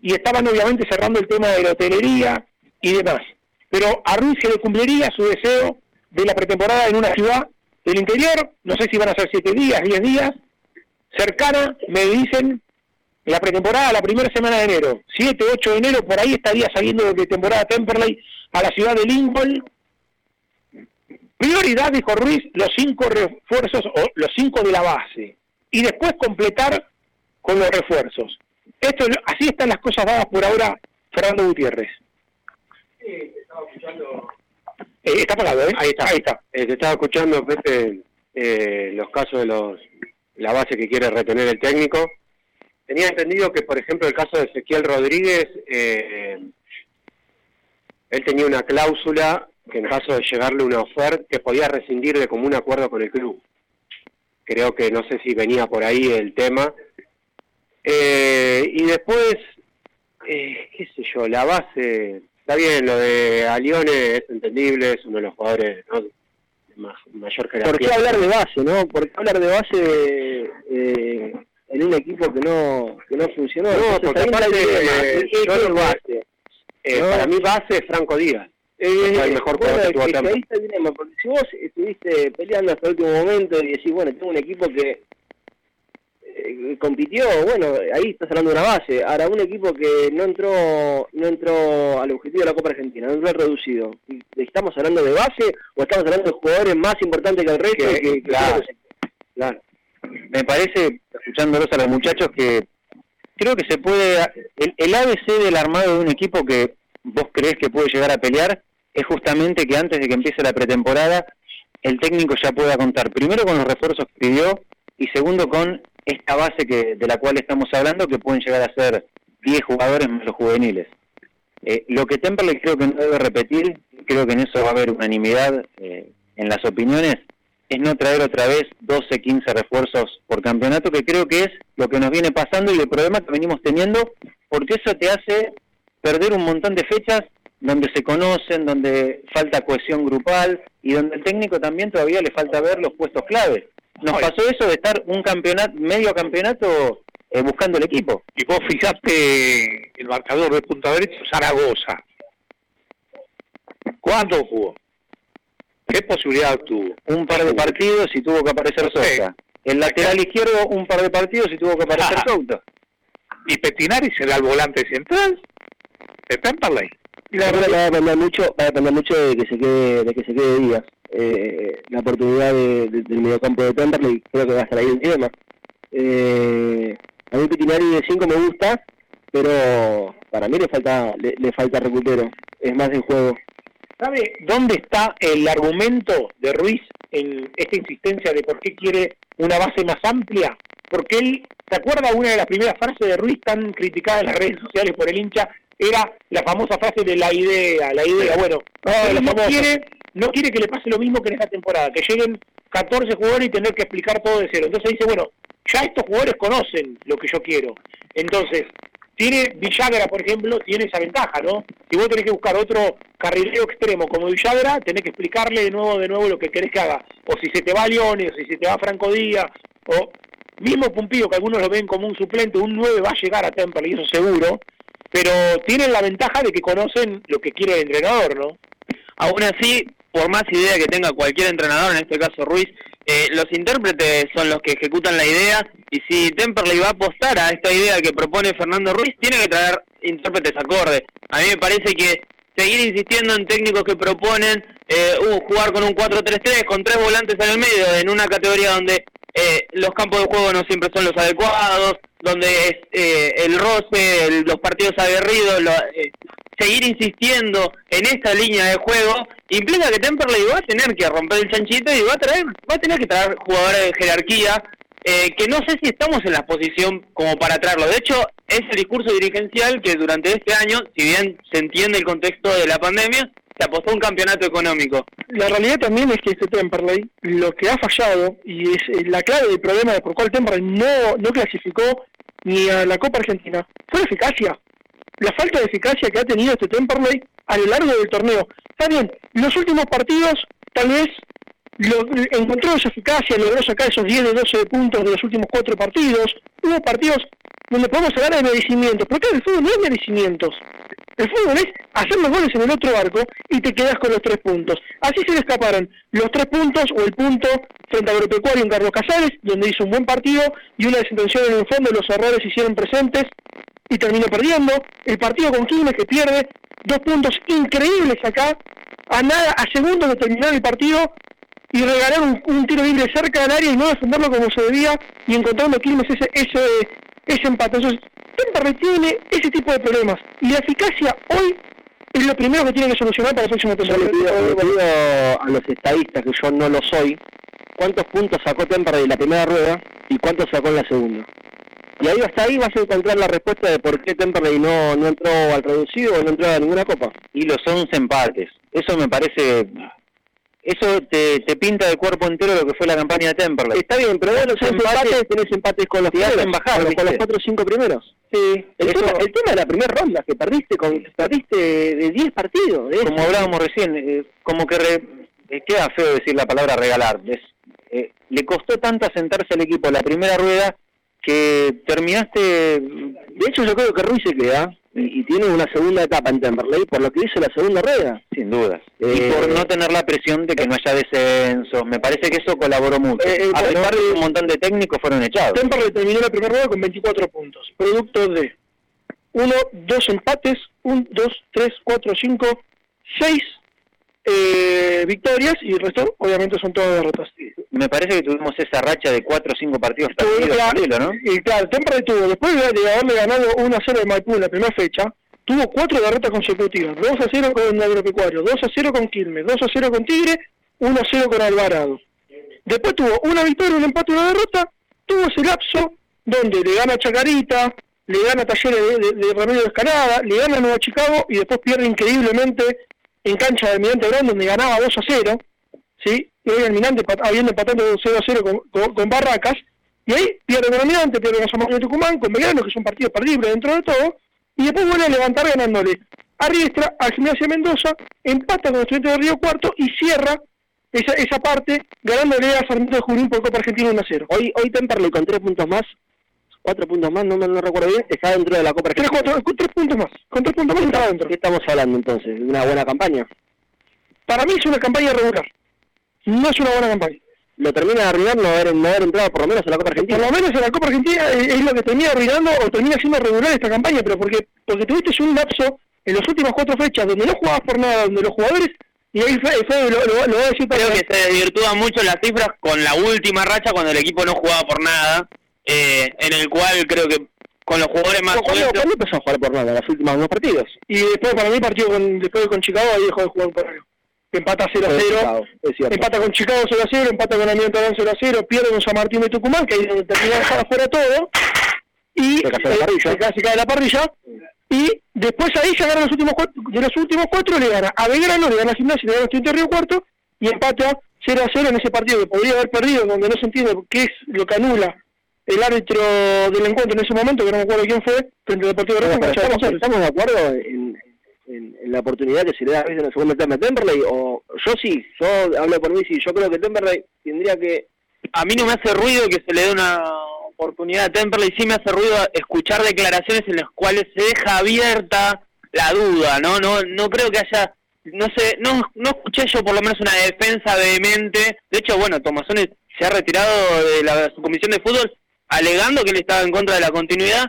y estaban obviamente cerrando el tema de la hotelería y demás. Pero a Ruiz se le cumpliría su deseo de la pretemporada en una ciudad del interior, no sé si van a ser siete días, diez días, cercana, me dicen, la pretemporada la primera semana de enero, 7, 8 de enero, por ahí estaría saliendo de pretemporada Temperley a la ciudad de Lincoln Prioridad, dijo Ruiz, los cinco refuerzos o los cinco de la base. Y después completar con los refuerzos. Esto, así están las cosas dadas por ahora, Fernando Gutiérrez.
Sí, estaba escuchando.
Eh, está apagado, ¿eh?
Ahí está. Ahí está. Eh, te estaba escuchando, Pepe, eh, los casos de los la base que quiere retener el técnico. Tenía entendido que, por ejemplo, el caso de Ezequiel Rodríguez, él tenía una cláusula que en caso de llegarle una oferta, que podía rescindir de común acuerdo con el club. Creo que no sé si venía por ahí el tema. Eh, y después, eh, qué sé yo, la base, está bien, lo de Alione es entendible, es uno de los jugadores ¿no? mayor jerarquía.
¿Por qué hablar de base, no? ¿Por qué hablar de base eh, en un equipo que no que no funcionó?
No, porque aparte, yo base. Para mí base es Franco Díaz.
Eh, el mejor bueno, que, que el dilema, porque si vos estuviste peleando hasta el último momento y decís, bueno, tengo un equipo que eh, compitió, bueno, ahí estás hablando de una base. Ahora, un equipo que no entró no entró al objetivo de la Copa Argentina, no entró al reducido. ¿Estamos hablando de base o estamos hablando de jugadores más importantes que el resto? Que,
claro, claro. Me parece, escuchándolos a los muchachos, que creo que se puede... El, el ABC del armado de un equipo que vos crees que puede llegar a pelear es justamente que antes de que empiece la pretemporada el técnico ya pueda contar primero con los refuerzos que pidió y segundo con esta base que de la cual estamos hablando que pueden llegar a ser 10 jugadores más los juveniles. Eh, lo que Temperley creo que no debe repetir, creo que en eso va a haber unanimidad eh, en las opiniones, es no traer otra vez 12, 15 refuerzos por campeonato, que creo que es lo que nos viene pasando y el problema que venimos teniendo, porque eso te hace perder un montón de fechas donde se conocen, donde falta cohesión grupal y donde el técnico también todavía le falta ver los puestos claves. Nos pasó eso de estar un campeonato, medio campeonato eh, buscando el equipo.
Y vos fijaste el marcador de punta derecha, Zaragoza. ¿Cuánto jugó? ¿Qué posibilidad tuvo?
Un par de partidos y tuvo que aparecer Sosa. El lateral izquierdo, un par de partidos y tuvo que aparecer Souto.
¿Y Petinari será el volante central Temperley?
Y la verdad va a depender mucho, va a depender mucho de que se quede, de que se quede Díaz. Eh, la oportunidad de, de- del mediocampo de Temperley creo que va a estar ahí el tema. Eh, a mí Petinari de 5 me gusta, pero para mí le falta le, le falta recupero. Es más de juego.
¿Sabe dónde está el argumento de Ruiz en esta insistencia de por qué quiere una base más amplia? Porque él, ¿se acuerda una de las primeras frases de Ruiz tan criticada en las redes sociales por el hincha? Era la famosa frase de la idea, la idea. Bueno, no quiere, no quiere que le pase lo mismo que en esta temporada, que lleguen 14 jugadores y tener que explicar todo de cero. Entonces dice, bueno, ya estos jugadores conocen lo que yo quiero. Entonces, tiene Villagra, por ejemplo, tiene esa ventaja, ¿no? Si vos tenés que buscar otro carrilero extremo como Villagra, tenés que explicarle de nuevo, de nuevo lo que querés que haga. O si se te va Leones, o si se te va Franco Díaz, o mismo Pumpillo, que algunos lo ven como un suplente, un 9 va a llegar a Temple, y eso seguro, pero tienen la ventaja de que conocen lo que quiere el entrenador, ¿no?
Aún así, por más idea que tenga cualquier entrenador, en este caso Ruiz, eh, los intérpretes son los que ejecutan la idea y si Temperley va a apostar a esta idea que propone Fernando Ruiz, tiene que traer intérpretes acordes. A mí me parece que seguir insistiendo en técnicos que proponen eh, uh, jugar con un 4-3-3, con tres volantes en el medio, en una categoría donde eh, los campos de juego no siempre son los adecuados, donde eh, el roce, el- los partidos aguerridos, lo- eh, seguir insistiendo en esta línea de juego implica que Temperley va a tener que romper el chanchito y va a traer, va a tener que traer jugadores de jerarquía eh, que no sé si estamos en la posición como para traerlo. De hecho, es el discurso dirigencial que durante este año, si bien se entiende el contexto de la pandemia, se apostó un campeonato económico.
La realidad también es que este Temperley, lo que ha fallado, y es eh, la clave del problema de por cuál Temperley no, no clasificó ni a la Copa Argentina, fue la eficacia. La falta de eficacia que ha tenido este Temperley a lo largo del torneo. Está bien, los últimos partidos tal vez lo- encontró esa eficacia, logró sacar esos 10 de 12 puntos de los últimos cuatro partidos. Hubo partidos donde podemos hablar de merecimientos, porque el fútbol no es merecimientos. El fútbol es hacer los goles en el otro arco y te quedas con los tres puntos. Así se le escaparon los tres puntos o el punto frente a Agropecuario en Carlos Casares, donde hizo un buen partido y una desintención en el fondo, los errores se hicieron presentes y terminó perdiendo. El partido con Quilmes que pierde dos puntos increíbles acá, a nada, a segundos de terminar el partido y regalar un, tiro libre cerca del área y no defenderlo como se debía y encontrando Quilmes ese, ese, ese empate. Temperley tiene ese tipo de problemas y la eficacia hoy es lo primero que tiene que solucionar para el próximo
Yo le pido, a los estadistas, que yo no lo soy, cuántos puntos sacó Temperley en la primera rueda y cuántos sacó en la segunda. Y ahí hasta ahí vas a encontrar la respuesta de por qué Temperley no, no entró al reducido o no entró a ninguna copa.
Y los 11 empates. Eso me parece... Eso te, te pinta de cuerpo entero lo que fue la campaña de Temperley.
Está bien, pero de los 11 empates tenés empates con los primeros,
bajar,
con, los-. 4 o 5 primeros. Sí, el,
Eso-
tema, el tema de la primera ronda, que perdiste con perdiste de 10 partidos. de
Como hablábamos recién, eh, como que re- eh, queda feo decir la palabra regalar. Es, eh, le costó tanto asentarse al equipo la primera rueda que terminaste...
De hecho, yo creo que Ruiz se queda y, y tiene una segunda etapa en Temperley por lo que hizo la segunda rueda.
Sin dudas.
Eh,
y por no tener la presión de que no haya descenso. Me parece que eso colaboró mucho.
Eh, eh,
a pesar de que un montón de técnicos fueron echados.
Temperley terminó la primera rueda con 24 puntos, producto de 1, 2 empates, 1, 2, 3, 4, 5, 6 eh, victorias y el resto obviamente son todas derrotas.
Me parece que tuvimos esa racha de cuatro o cinco partidos
Tuvo,
perdidos
claro,
hilo, ¿no?
Y claro, Temperley tuvo, después de haberle ganado 1 a 0 de Maipú en la primera fecha, tuvo cuatro derrotas consecutivas, 2 a 0 con Agropecuario, 2 a 0 con Quilmes, 2 a 0 con Tigre, 1-0 con Alvarado. Después tuvo una victoria, un empate y una derrota. Tuvo ese lapso donde le gana Chacarita, le gana Talleres de, de, de Ramiro Escalada, le gana Nueva Chicago y después pierde increíblemente en cancha de Almirante Brown donde ganaba 2 a 0. ¿sí? Y hoy Almirante habiendo empatado 0 a 0 con, Barracas. Y ahí pierde con Almirante, pierde con San Martín de Tucumán, con Belgrano, que es un partido perdible dentro de todo. Y después vuelve a levantar ganándole a Riestra, al Gimnasia Mendoza, empata con Estudiantes de Río Cuarto y cierra esa, esa parte ganándole a Sarmiento de Junín por Copa Argentina 1 a 0.
Hoy, hoy Temperley con tres puntos más, cuatro puntos más, no me no recuerdo bien, está dentro de la Copa
Tres,
Argentina.
cuatro, con tres puntos más. Con tres puntos más está dentro.
¿Qué estamos hablando entonces? ¿De una buena campaña?
Para mí es una campaña regular. No es una buena campaña.
Lo termina de arruinar no haber, no haber entrado por lo menos en la Copa Argentina.
Por lo menos en la Copa Argentina es lo que termina arruinando o termina siendo regular esta campaña, pero porque porque tuviste un lapso en las últimas cuatro fechas donde no jugabas por nada, donde los jugadores, y ahí fue, fue lo, lo, lo va a decir
Creo que se desvirtúan mucho las cifras con la última racha cuando el equipo no jugaba por nada, eh, en el cual creo que con los jugadores más
¿Cuándo, ¿Cuándo empezó a jugar por nada? Los últimos dos partidos. Y después para mí partido con, después con Chicago ahí dejó de jugar por algo. Empata 0 a
Con
0.
Chicago, es cierto.
Empata con Chicago 0 a 0, empata con Almirante Brown 0 a 0, pierde con San Martín de Tucumán, que ahí donde termina de dejar afuera todo. Y
Se
eh, cae- de la parrilla. Y después ahí ya gana los últimos cuatro, de los últimos cuatro le gana a Belgrano, le gana a Gimnasia, le gana a Estudiantes de Río Cuarto y empata 0 a 0 en ese partido que podría haber perdido, donde no se entiende qué es lo que anula el árbitro del encuentro en ese momento, que no me acuerdo quién fue, frente al Deportivo
Bueno,
Racing,
estamos, estamos de acuerdo en, en- en la oportunidad que se le da a veces en el segundo tema a Temperley, o yo sí, yo hablo por mí, sí, yo creo que Temperley tendría que...
a mí no me hace ruido que se le dé una oportunidad a Temperley, sí me hace ruido escuchar declaraciones en las cuales se deja abierta la duda, ¿no? No no creo que haya no sé, no no escuché yo por lo menos una defensa vehemente. De hecho, bueno, Tomasones se ha retirado de la comisión de fútbol alegando que él estaba en contra de la continuidad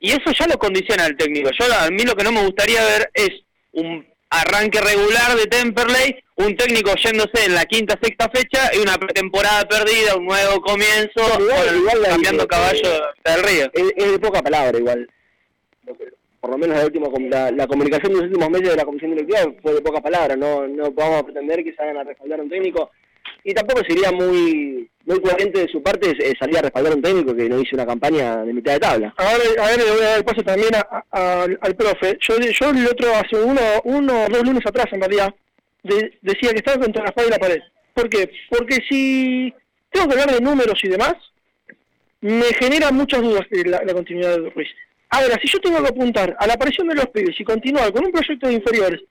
y eso ya lo condiciona al técnico. Yo a mí lo que no me gustaría ver es un arranque regular de Temperley, un técnico yéndose en la quinta, sexta fecha y una pretemporada perdida, un nuevo comienzo,
Igual- igual
cambiando
eh,
caballo del río.
Es, es de poca palabra igual. Por lo menos la, última, la, la comunicación de los últimos meses de la comisión directiva fue de poca palabra, no no a pretender que se hagan a respaldar a un técnico y tampoco sería muy muy coherente de su parte eh, salir a respaldar a un técnico que no hizo una campaña de mitad de tabla.
Ahora, a ver, le voy a dar paso también a- al- profe. Yo, yo el otro, hace uno, uno dos lunes atrás, en realidad, de- decía que estaba contra la espada y la pared. ¿Por qué? Porque si tengo que hablar de números y demás, me genera muchas dudas eh, la, la continuidad de Ruiz. Ahora, si yo tengo que apuntar a la aparición de los pibes y continuar con un proyecto de inferiores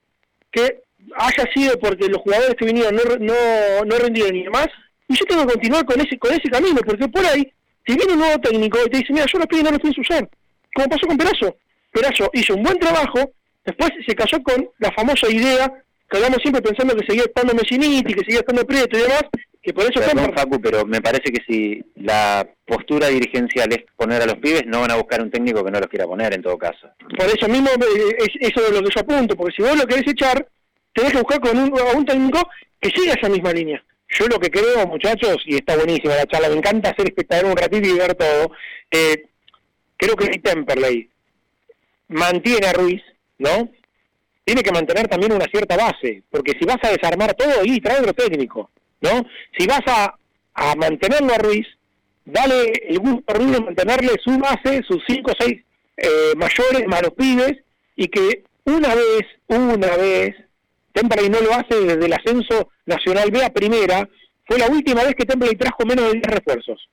que haya sido porque los jugadores que vinieron no, no, no rendieron y demás, y yo tengo que continuar con ese con ese camino, porque por ahí, si viene un nuevo técnico y te dice, mira, yo los pibes no los pienso usar, como pasó con Perazo. Perazo hizo un buen trabajo, después se cayó con la famosa idea que hablamos siempre pensando que seguía estando Messiniti, que seguía estando Prieto y demás, que por eso
Perdón,
Temper-
Facu, pero me parece que si la postura dirigencial es poner a los pibes, no van a buscar un técnico que no los quiera poner en todo caso.
Por eso mismo eh, es eso de lo que yo apunto, porque si vos lo querés echar, tenés que buscar con un, a un técnico que siga esa misma línea.
Yo lo que creo, muchachos, y está buenísima la charla, me encanta hacer espectador un ratito y ver todo. eh, creo que si Temperley mantiene a Ruiz, ¿no? Tiene que mantener también una cierta base, porque si vas a desarmar todo, y trae otro técnico, ¿no? Si vas a, a mantenerlo a Ruiz, dale el gusto a Ruiz de mantenerle su base, sus cinco o seis eh, mayores, más los pibes, y que una vez, una vez, Temperley no lo hace desde el ascenso nacional B a primera, fue la última vez que Temperley trajo menos de 10 refuerzos.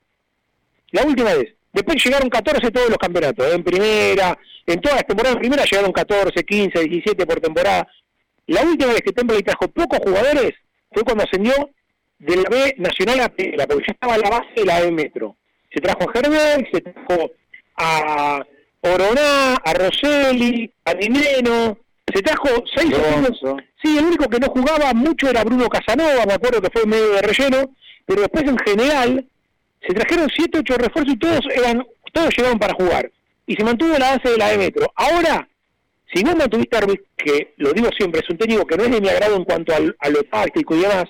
La última vez. Después llegaron 14 todos los campeonatos, ¿eh? en primera, en todas las temporadas en primera llegaron 14, 15, 17 por temporada. La última vez que Temperley trajo pocos jugadores fue cuando ascendió de la B nacional a primera, porque ya estaba la base de la B Metro. Se trajo a se trajo a Oroná, a Rosselli, a Dineno, se trajo seis
Alonso.
Sí, el único que no jugaba mucho era Bruno Casanova, me acuerdo que fue medio de relleno, pero después en general se trajeron siete, ocho refuerzos y todos eran, todos llegaron para jugar. Y se mantuvo la base de la de Metro. Ahora, si no mantuviste a Ruiz, que lo digo siempre, es un técnico que no es de mi agrado en cuanto al- a lo táctico y demás,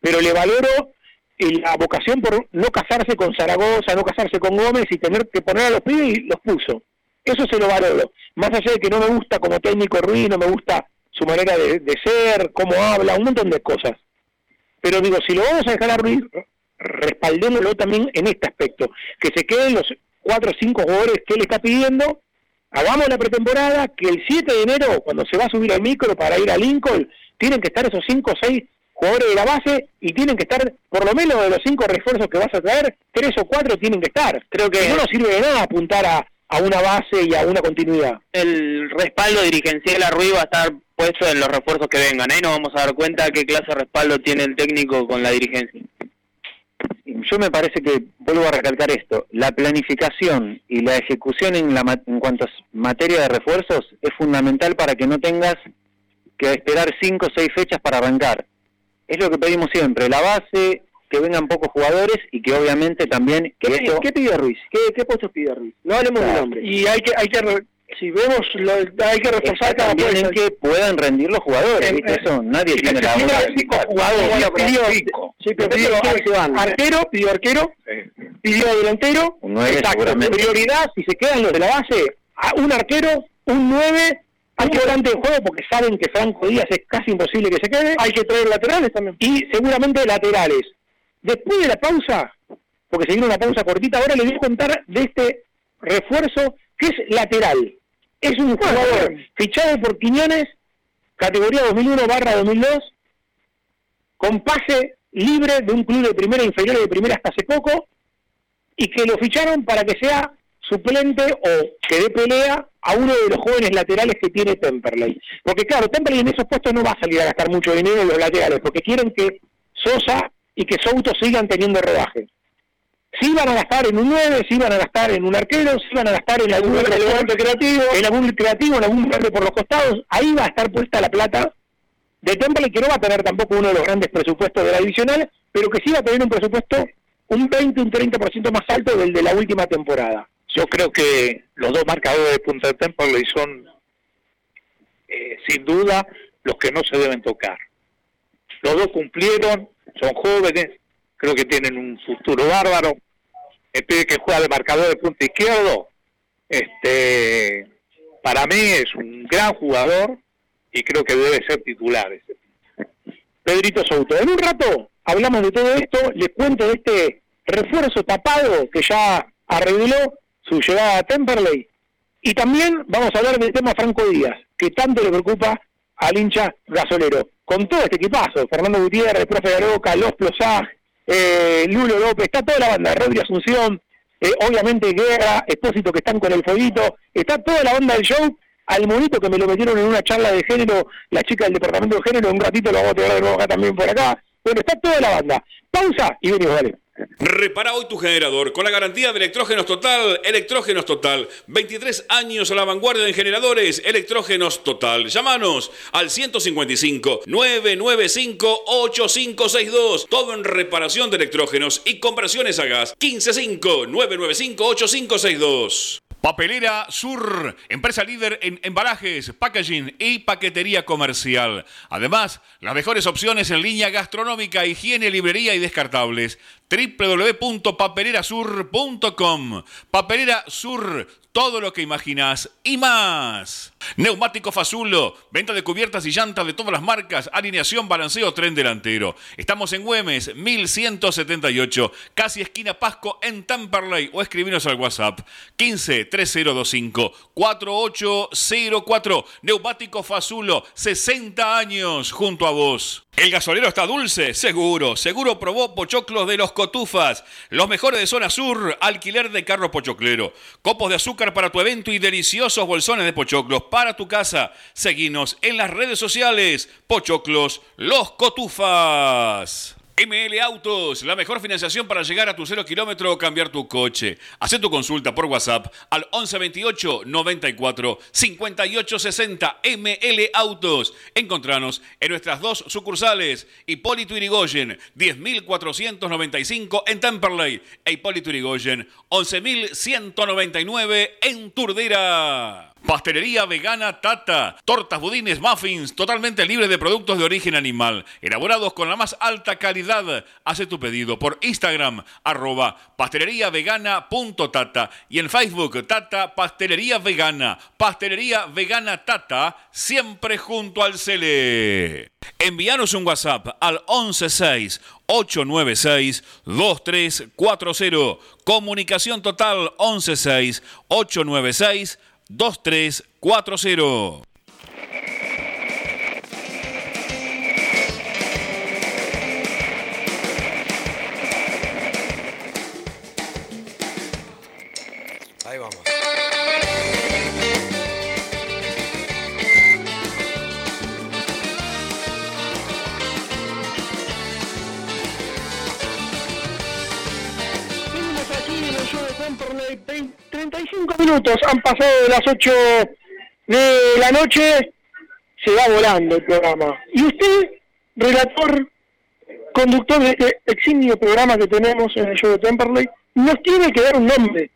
pero le valoro eh, la vocación por no casarse con Zaragoza, no casarse con Gómez y tener que poner a los pibes y los puso. Eso se lo valoro. Más allá de que no me gusta como técnico Ruiz, no me gusta su manera de, de ser, cómo habla, un montón de cosas. Pero digo, si lo vamos a dejar a Ruiz, respaldémoslo también en este aspecto, que se queden los cuatro o cinco jugadores que él está pidiendo, hagamos la pretemporada, que el 7 de enero, cuando se va a subir al micro para ir a Lincoln, tienen que estar esos cinco o seis jugadores de la base y tienen que estar, por lo menos de los cinco refuerzos que vas a traer, tres o cuatro tienen que estar. Creo que no nos sirve de nada apuntar a, a una base y a una continuidad.
El respaldo dirigencial a va a estar puesto en los refuerzos que vengan. Ahí nos vamos a dar cuenta qué clase de respaldo tiene el técnico con la dirigencia.
Yo me parece que, vuelvo a recalcar esto, la planificación y la ejecución en, la, en cuanto a materia de refuerzos es fundamental para que no tengas que esperar cinco o seis fechas para arrancar. Es lo que pedimos siempre, la base, que vengan pocos jugadores y que obviamente también...
¿Qué,
que
pide,
esto-
qué pide Ruiz? ¿Qué, ¿Qué puestos pide Ruiz? No hablemos de
Claro.
nombre.
Y hay que, hay que re- si vemos, lo, hay que reforzar cada
también en que puedan rendir los jugadores,
En-
¿viste? Eso nadie
Sí,
tiene la bola.
cinco jugadores. Pidió,
cinco.
sí, pero pidió
de
arquero, pidió arquero, pidió delantero,
Un nueve
exacto, prioridad, si se quedan los de la base, un arquero, un 9, hay que volante de juego porque saben que Franco Díaz es casi imposible que se quede. Hay que traer laterales también. Y seguramente laterales. Después de la pausa, porque se viene una pausa cortita, ahora les voy a contar de este refuerzo que es lateral. Es un jugador fichado por Quiñones, categoría 2001 barra 2002, con pase libre de un club de primera inferior y de primera hasta hace poco, y que lo ficharon para que sea suplente o que dé pelea a uno de los jóvenes laterales que tiene Temperley. Porque claro, Temperley en esos puestos no va a salir a gastar mucho dinero en los laterales, porque quieren que Sosa y que Souto sigan teniendo rodaje. Si van a gastar en un 9, si van a gastar en un arquero, si van a gastar en algún volante creativo, en algún creativo, en algún verde por los costados, ahí va a estar puesta la plata de Temperley, que no va a tener tampoco uno de los grandes presupuestos de la divisional, pero que sí va a tener un presupuesto un 20, un 30% más alto del de la última temporada.
Yo creo que los dos marcadores de punta de Temperley son, eh, sin duda, los que no se deben tocar. Los dos cumplieron, son jóvenes, creo que tienen un futuro bárbaro. El pibe que juega de marcador de punta izquierdo, este, para mí es un gran jugador y creo que debe ser titular. ese.
Pedrito Souto. En un rato hablamos de todo esto, les cuento de este refuerzo tapado que ya arregló su llegada a Temperley. Y también vamos a hablar del tema Franco Díaz, que tanto le preocupa al hincha gasolero. Con todo este equipazo, Fernando Gutiérrez, profe Garoca, Los Plosag, eh, Lulo López, está toda la banda, Rodri Asunción, eh, obviamente Guerra, Espósito que están con el fueguito, está toda la banda del show, al monito que me lo metieron en una charla de género, la chica del departamento de género, un ratito lo vamos a tener de también por acá. Bueno, está toda la banda. Pausa y venimos, dale.
Repara hoy tu generador con la garantía de Electrógenos Total. Electrógenos Total. 23 años a la vanguardia en generadores. Electrógenos Total. Llámanos al 155 995 8562. Todo en reparación de electrógenos y conversiones a gas. 155 995 8562. Papelera Sur, empresa líder en embalajes, packaging y paquetería comercial. Además, las mejores opciones en línea gastronómica, higiene, librería y descartables. www.papelerasur.com Papelera Sur, todo lo que imaginas y más. Neumático Fazulo, venta de cubiertas y llantas de todas las marcas, alineación, balanceo, tren delantero. Estamos en Güemes, 1178, casi esquina Pasco en Tamperley o escribinos al WhatsApp 15 3025 4804. Neumático Fazulo, 60 años junto a vos. El gasolero está dulce, seguro. Seguro probó pochoclos de los cotufas. Los mejores de zona sur, alquiler de carro pochoclero. Copos de azúcar para tu evento y deliciosos bolsones de pochoclos para tu casa. Seguinos en las redes sociales. Pochoclos, los cotufas. ML Autos, la mejor financiación para llegar a tu cero kilómetro o cambiar tu coche. Haz tu consulta por WhatsApp al 1128 94 58 60 ML Autos. Encontranos en nuestras dos sucursales, Hipólito Irigoyen, 10.495 en Temperley e Hipólito Irigoyen, 11.199 en Turdera. Pastelería vegana Tata. Tortas, budines, muffins, totalmente libres de productos de origen animal. Elaborados con la más alta calidad. Hace tu pedido por Instagram, arroba pasteleriavegana.tata. Y en Facebook, Tata Pastelería Vegana. Pastelería Vegana Tata, siempre junto al Cele. Envíanos un WhatsApp al 116 896 2340. Comunicación total 116 896 2340.
2340. Minutos han pasado de las 8 de la noche. Se va volando el programa. Y usted, relator, conductor de este eximio programa que tenemos en el show de Temperley, nos tiene que dar un nombre.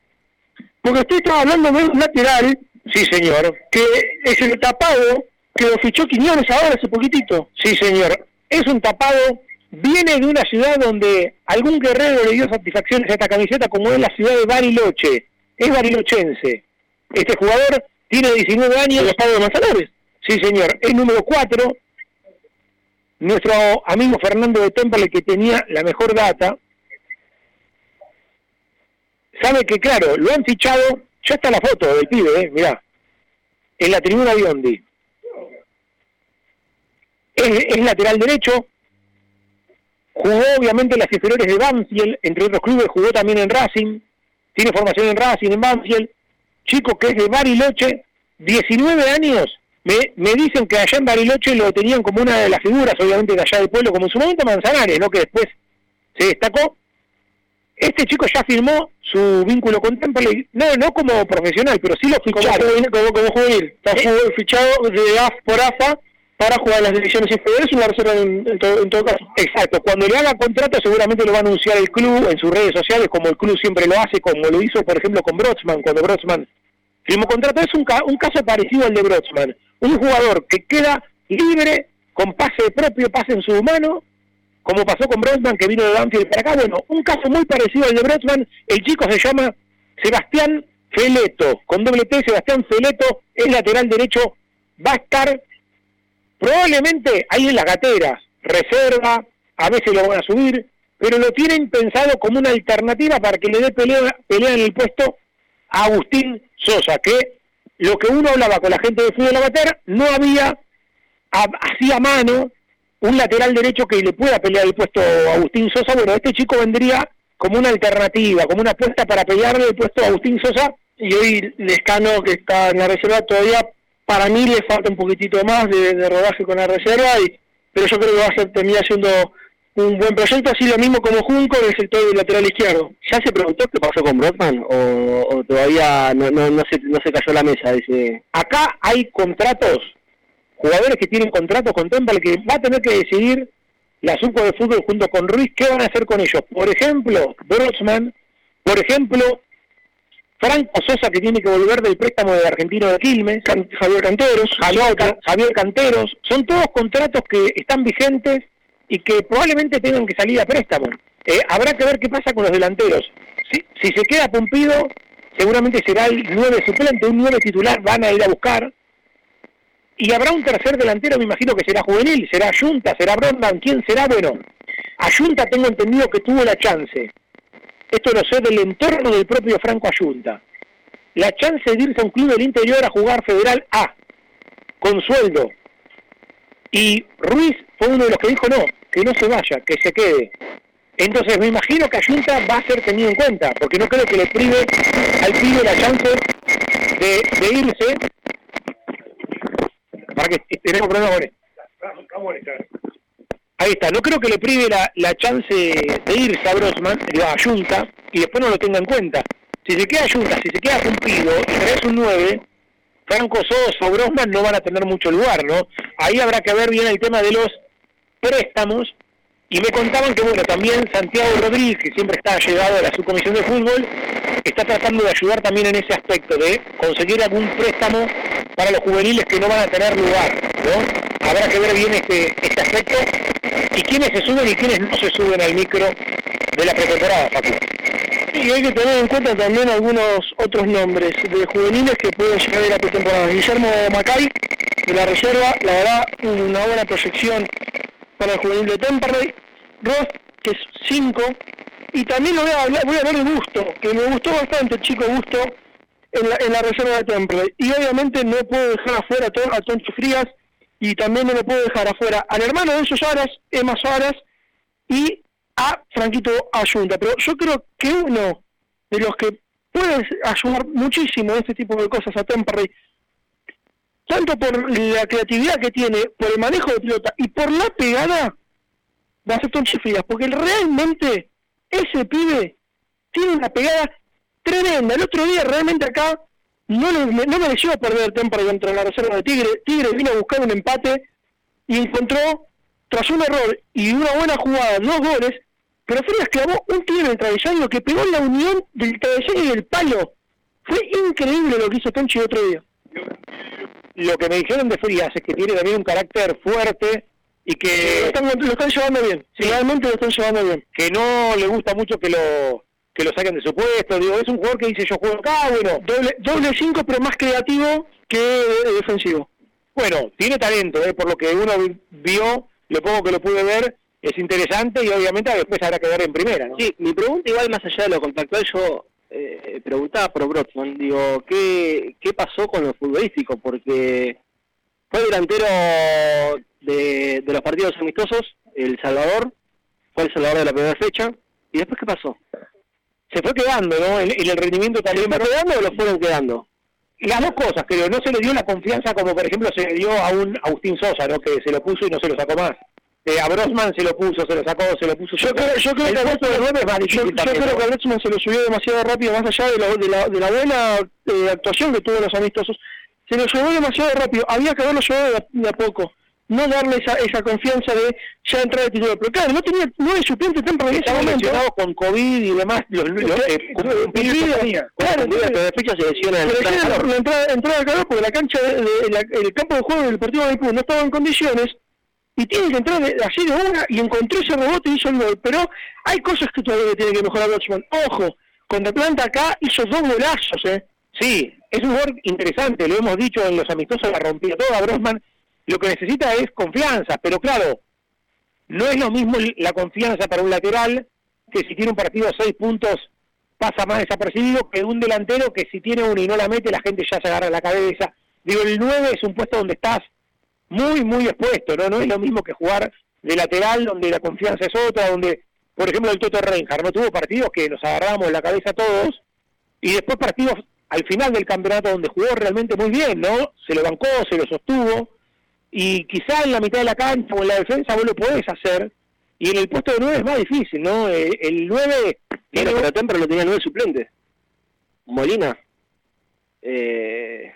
Porque usted estaba hablando de un lateral, sí señor, que es el tapado que lo fichó Quiñones ahora hace poquitito. Sí señor, es un tapado, viene de una ciudad donde algún guerrero le dio satisfacciones a esta camiseta como es la ciudad de Bariloche, es barilochense. Este jugador tiene 19 años. ¿El estado de Manzanares? Sí señor, es número 4, nuestro amigo Fernando de Temple que tenía la mejor data, sabe que claro, lo han fichado, ya está la foto del pibe, eh, mirá, en la tribuna Biondi. Es, es lateral derecho, jugó obviamente en las inferiores de Banfield, entre otros clubes, jugó también en Racing, tiene formación en Racing, en Banfield, chico que es de Bariloche, 19 años, me, me dicen que allá en Bariloche lo tenían como una de las figuras, obviamente de allá del pueblo, como en su momento Manzanares, ¿no? que después se destacó. Este chico ya firmó su vínculo con Temple, no no como profesional, pero sí lo ficharon. Como, como, como juvenil. Está jugó- fichado de AF por AFA para jugar las divisiones inferiores, una reserva en, en todo, en todo caso. Exacto, cuando le haga contrato seguramente lo va a anunciar el club en sus redes sociales, como el club siempre lo hace, como lo hizo por ejemplo con Brotsman, cuando Brotsman firmó contrato. Es un, ca- un caso parecido al de Brotsman, un jugador que queda libre, con pase propio, pase en su mano, como pasó con Brotsman que vino de Banfield para acá. Bueno, un caso muy parecido al de Brotsman, el chico se llama Sebastián Feleto, con doble T, Sebastián Feleto, es lateral derecho, va a estar probablemente ahí en las gateras, reserva, a veces lo van a subir, pero lo tienen pensado como una alternativa para que le dé pelea, pelea en el puesto a Agustín Sosa, que lo que uno hablaba con la gente de fútbol amateur, no había a- así a mano un lateral derecho que le pueda pelear el puesto a Agustín Sosa. Bueno, este chico vendría como una alternativa, como una apuesta para pelearle el puesto a Agustín Sosa. Y hoy Lescano, que está en la reserva, todavía para mí le falta un poquitito más de, de rodaje con la reserva, y, pero yo creo que va a ser, terminar siendo un buen proyecto, así lo mismo como Junco en el sector del lateral izquierdo.
¿Ya se preguntó qué pasó con Broadman o, o todavía no, no, no, se, no se cayó la mesa? Dice,
Acá hay contratos, jugadores que tienen contratos con Temple que va a tener que decidir la Suco de Fútbol junto con Ruiz qué van a hacer con ellos. Por ejemplo, Brotsman, por ejemplo, Franco Sosa que tiene que volver del préstamo de Argentino de Quilmes, Can- Javier Canteros, Javier, Ca- Javier Canteros, son todos contratos que están vigentes y que probablemente tengan que salir a préstamo. Eh, habrá que ver qué pasa con los delanteros. Si, si se queda Pumpido, seguramente será el 9 suplente, un 9 titular van a ir a buscar. Y habrá un tercer delantero, me imagino que será juvenil, será Ayunta, será Brondan, ¿quién será? Bueno, Ayunta tengo entendido que tuvo la chance, esto lo sé del entorno del propio Franco Ayunta, la chance de irse a un club del interior a jugar Federal A, con sueldo. Y Ruiz fue uno de los que dijo no, que no se vaya, que se quede. Entonces me imagino que Ayunta va a ser tenido en cuenta, porque no creo que le prive al pibe la chance de, irse para que tenemos problemas con esto. Ahí está, no creo que le prive la, la chance de irse a Brosman, a Junta, y después no lo tenga en cuenta. Si se queda Junta, si se queda cumplido y traes un 9, Franco Sosa o Brosman no van a tener mucho lugar, ¿no? Ahí habrá que ver bien el tema de los préstamos, y me contaban que, bueno, también Santiago Rodríguez, que siempre está llegado a la subcomisión de fútbol, está tratando de ayudar también en ese aspecto, de conseguir algún préstamo para los juveniles que no van a tener lugar, ¿no? Habrá que ver bien este, este aspecto y quiénes se suben y quiénes no se suben al micro de la pretemporada, Facu.
Y hay que tener en cuenta también algunos otros nombres de juveniles que pueden llegar a la pretemporada. Guillermo Macay, de la reserva, la verdad, una buena proyección para el juvenil de Temperley. Ross, que es 5. Y también lo voy a hablar, voy de Gusto, que me gustó bastante el chico Gusto en la, en la reserva de Temperley. Y obviamente no puedo dejar afuera a, Ton- a Toncho Frías y también no lo puedo dejar afuera al hermano de esos Aras, Emma Aras, y a Franquito Ayunta. Pero yo creo que uno de los que puede ayudar muchísimo en este tipo de cosas a Temperley, tanto por la creatividad que tiene, por el manejo de pelota y por la pegada, va a ser Tonchi Frías, porque realmente ese pibe tiene una pegada tremenda. El otro día realmente acá no, le- no mereció perder el Temperley contra la reserva de Tigre. Tigre vino a buscar un empate y encontró, tras un error y una buena jugada, dos goles, pero Frías clavó un tiro en el travesaño que pegó en la unión del travesaño y del palo. Fue increíble lo que hizo Tonchi el otro día.
Lo que me dijeron de Frías es que tiene también un carácter fuerte y que
Lo están, lo están llevando bien, realmente lo están llevando bien.
que no le gusta mucho que lo que lo saquen de su puesto. Digo, es un jugador que dice yo juego acá, bueno,
Doble, doble cinco, pero más creativo que defensivo.
bueno, tiene talento, ¿eh? por lo que uno vi- vio, lo poco que lo pude ver, es interesante y obviamente después habrá que ver en primera, ¿no?
Sí, mi pregunta igual más allá de lo contractual, yo eh, preguntaba por Brotsman, digo, ¿qué, ¿qué pasó con lo futbolístico? Porque fue delantero de, de los partidos amistosos, El Salvador, fue El Salvador de la primera fecha, ¿y después qué pasó?
Se fue quedando, ¿no? En, en el rendimiento
¿Se
también.
fue quedando o lo fueron quedando?
Las dos cosas, creo. No se le dio la confianza como, por ejemplo, se le dio a un Agustín Sosa, ¿no? Que se lo puso y no se lo sacó más. Eh, a Brosman se lo puso, se lo sacó, se lo puso.
Yo creo, yo creo
el
que
puesto de nueve es más
yo,
difícil
yo
también,
creo que a Brotsman se lo subió demasiado rápido, más allá de la, de la, de la buena eh, actuación que tuvo los amistosos. Se lo llevó demasiado rápido, había que haberlo llevado de a, de a poco. No darle esa, esa confianza de ya entrar de titular. Pero claro, no tenía nueve suplentes temprano en ese momento.
con COVID y demás. Los, los, eh,
Claro,
cumplidos tenía.
claro,
primera fecha se lesiona en
Pero
el
la entrada, entrada de calor porque la cancha, de, de- la- el campo de juego del partido de no estaba en condiciones y tiene que entrar de- así de una y encontró ese rebote y hizo el gol. Pero hay cosas que todavía tiene que mejorar Watchman. Ojo, contra Atlanta acá hizo dos golazos, ¿eh?
Sí, es un jugador interesante, lo hemos dicho en los amistosos, la rompió toda Brosman. Lo que necesita es confianza, pero claro, no es lo mismo la confianza para un lateral que si tiene un partido a seis puntos pasa más desapercibido que un delantero que si tiene uno y no la mete la gente ya se agarra la cabeza. Digo, el 9 es un puesto donde estás muy, muy expuesto, ¿no? No es lo mismo que jugar de lateral donde la confianza es otra, donde, por ejemplo, el Toto Reinhardt, ¿no? Tuvo partidos que nos agarramos la cabeza todos y después partidos al final del campeonato donde jugó realmente muy bien, ¿no? Se lo bancó, se lo sostuvo y quizá en la mitad de la cancha o en la defensa vos lo podés hacer y en el puesto de 9 es más difícil, ¿no? Eh, El 9
Bueno, pero Temper no tenía nueve suplentes. Molina. Eh,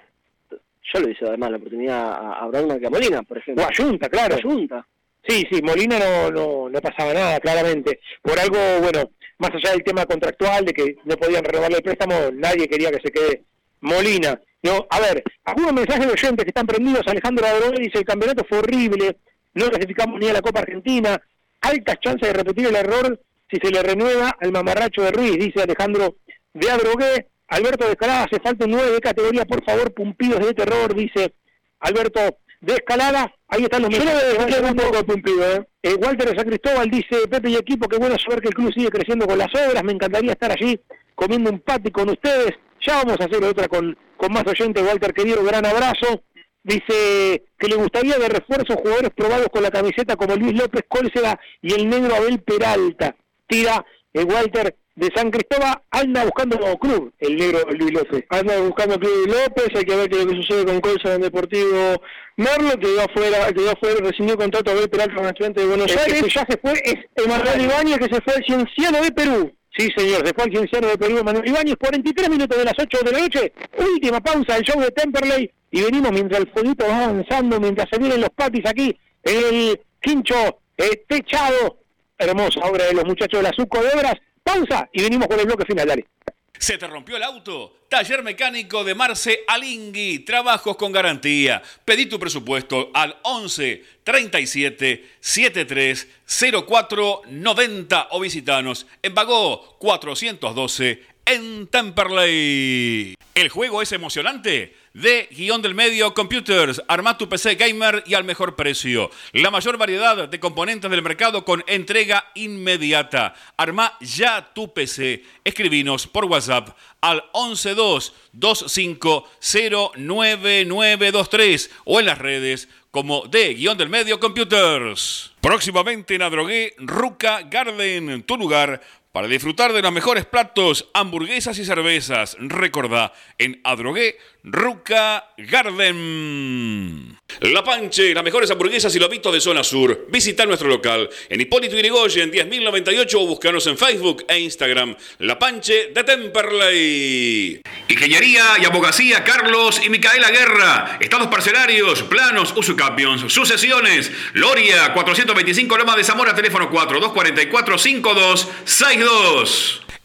yo le hice además la oportunidad a, a que a Molina, por ejemplo.
o Ayunta, claro.
Ayunta.
Sí, sí, Molina no, no, no pasaba nada, claramente. Por algo, bueno, más allá del tema contractual, de que no podían renovarle el préstamo, nadie quería que se quede Molina. No, a ver, algunos mensajes de oyentes que están prendidos, Alejandro Adrogué dice, el campeonato fue horrible, no clasificamos ni a la Copa Argentina, altas chances de repetir el error si se le renueva al mamarracho de Ruiz, dice Alejandro de Adrogué. Alberto de Escalada, hace falta un 9 de categoría, por favor, pumpidos de terror, dice Alberto de Escalada. Ahí están los
Yo le
mensajes.
un poco pumpido, ¿eh?
Eh, Walter de San Cristóbal dice, Pepe y equipo, qué bueno saber que el club sigue creciendo con las obras, me encantaría estar allí comiendo un pati con ustedes, ya vamos a hacer otra con, con más oyentes, Walter querido, gran abrazo. Dice que le gustaría de refuerzo jugadores probados con la camiseta como Luis López Cólcega y el negro Abel Peralta. Tira el Walter de San Cristóbal, anda buscando un nuevo club, el negro Luis López.
Anda buscando Club López, hay que ver qué es lo que sucede con Colsa en el Deportivo Merlo, que dio afuera, que afuera, rescindió contrato a Abel Peralta con el estudiante de Buenos
El que
Aires.
ya se fue es
Emanuel Ibáñez, que se fue al Cienciano de Perú.
Sí, señor, se fue al de Perú, Manuel Ibáñez, 43 minutos de las 8 de la noche, última pausa del show de Temperley, y venimos mientras el fueguito va avanzando, mientras se vienen los patis aquí, el quincho eh, techado, hermosa obra de los muchachos de la Suco de Obras, pausa, y venimos con el bloque final, dale.
¿Se te rompió el auto? Taller mecánico de Marce Alingui. Trabajos con garantía. Pedí tu presupuesto al 11 37 73 04 90 o visitanos en Vagó 412 en Temperley. ¿El juego es emocionante? De Guión del Medio Computers. Arma tu PC gamer y al mejor precio. La mayor variedad de componentes del mercado con entrega inmediata. Arma ya tu PC. Escribinos por WhatsApp al 112-2509-9923 o en las redes como de Guión del Medio Computers. Próximamente en Adrogué, Ruca Garden, tu lugar para disfrutar de los mejores platos, hamburguesas y cervezas. Recordá, en Adrogué, Ruca Garden. La Panche, las mejores hamburguesas y lobitos de zona sur. Visita nuestro local en Hipólito Yrigoyen 10.098 o búscanos en Facebook e Instagram. La Panche de Temperley. Ingeniería y abogacía Carlos y Micaela Guerra. Estados parcelarios, planos, usucapions, sucesiones. Loria 425 Loma de Zamora, teléfono 4244 5262.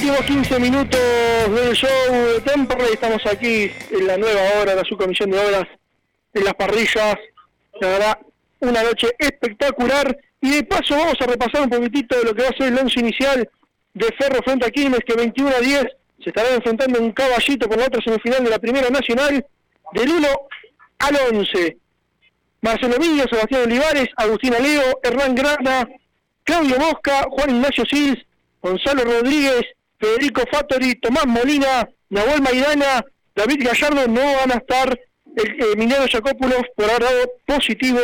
Últimos 15 minutos del show de Temperley, estamos aquí en la nueva hora de la subcomisión de obras en las parrillas. La verdad, una noche espectacular. Y de paso vamos a repasar un poquitito de lo que va a ser el once inicial de Ferro frente a Quilmes, que 21 a 10 se estarán enfrentando en un caballito por la otra semifinal de la Primera Nacional, del 1 al 11. Marcelo Villo, Sebastián Olivares, Agustín Aleo, Hernán Grana, Claudio Mosca, Juan Ignacio Sils, Gonzalo Rodríguez, Federico Fattori, Tomás Molina, Nahuel Maidana, David Gallardo no van a estar. El, eh, Jacopoulos por haber dado positivo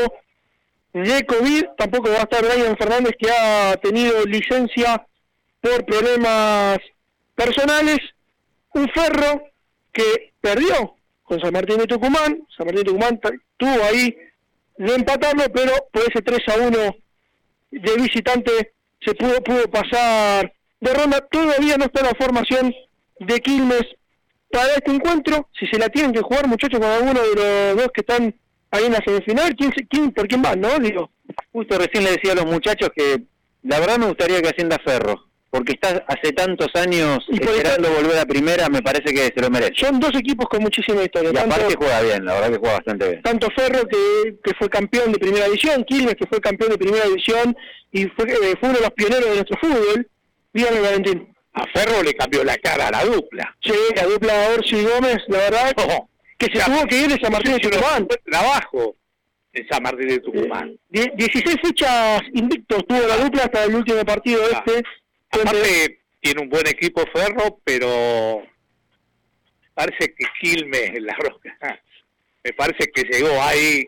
de COVID, tampoco va a estar Brian Fernández que ha tenido licencia por problemas personales. Un ferro que perdió con San Martín de Tucumán. San Martín de Tucumán tuvo ahí de empatarlo, pero por ese 3 a 1 de visitante se pudo, pudo pasar de ronda. Todavía no está la formación de Quilmes para este encuentro. Si se la tienen que jugar, muchachos, con alguno de los dos que están ahí en la semifinal, ¿quién, quién, ¿por quién van, no? Digo.
Justo recién le decía a los muchachos que la verdad me gustaría que ascienda Ferro, porque está hace tantos años esperando volver a primera, me parece que se lo merece.
Son dos equipos con muchísima historia.
Y
tanto-
aparte juega bien, la verdad que juega bastante bien.
tanto Ferro que, que fue campeón de primera división, Quilmes que fue campeón de primera división y fue, eh, fue uno de los pioneros de nuestro fútbol. Dígame Valentín.
A Ferro le cambió la cara a la dupla.
Sí, la dupla Orsi y Gómez, la verdad, que se tuvo que ir de San Martín de Tucumán.
Trabajo en San Martín de Tucumán.
Die- 16 fechas invictos tuvo la dupla hasta el último partido este.
Aparte, tiene un buen equipo Ferro, pero parece que Quilmes, la roca, me parece que llegó ahí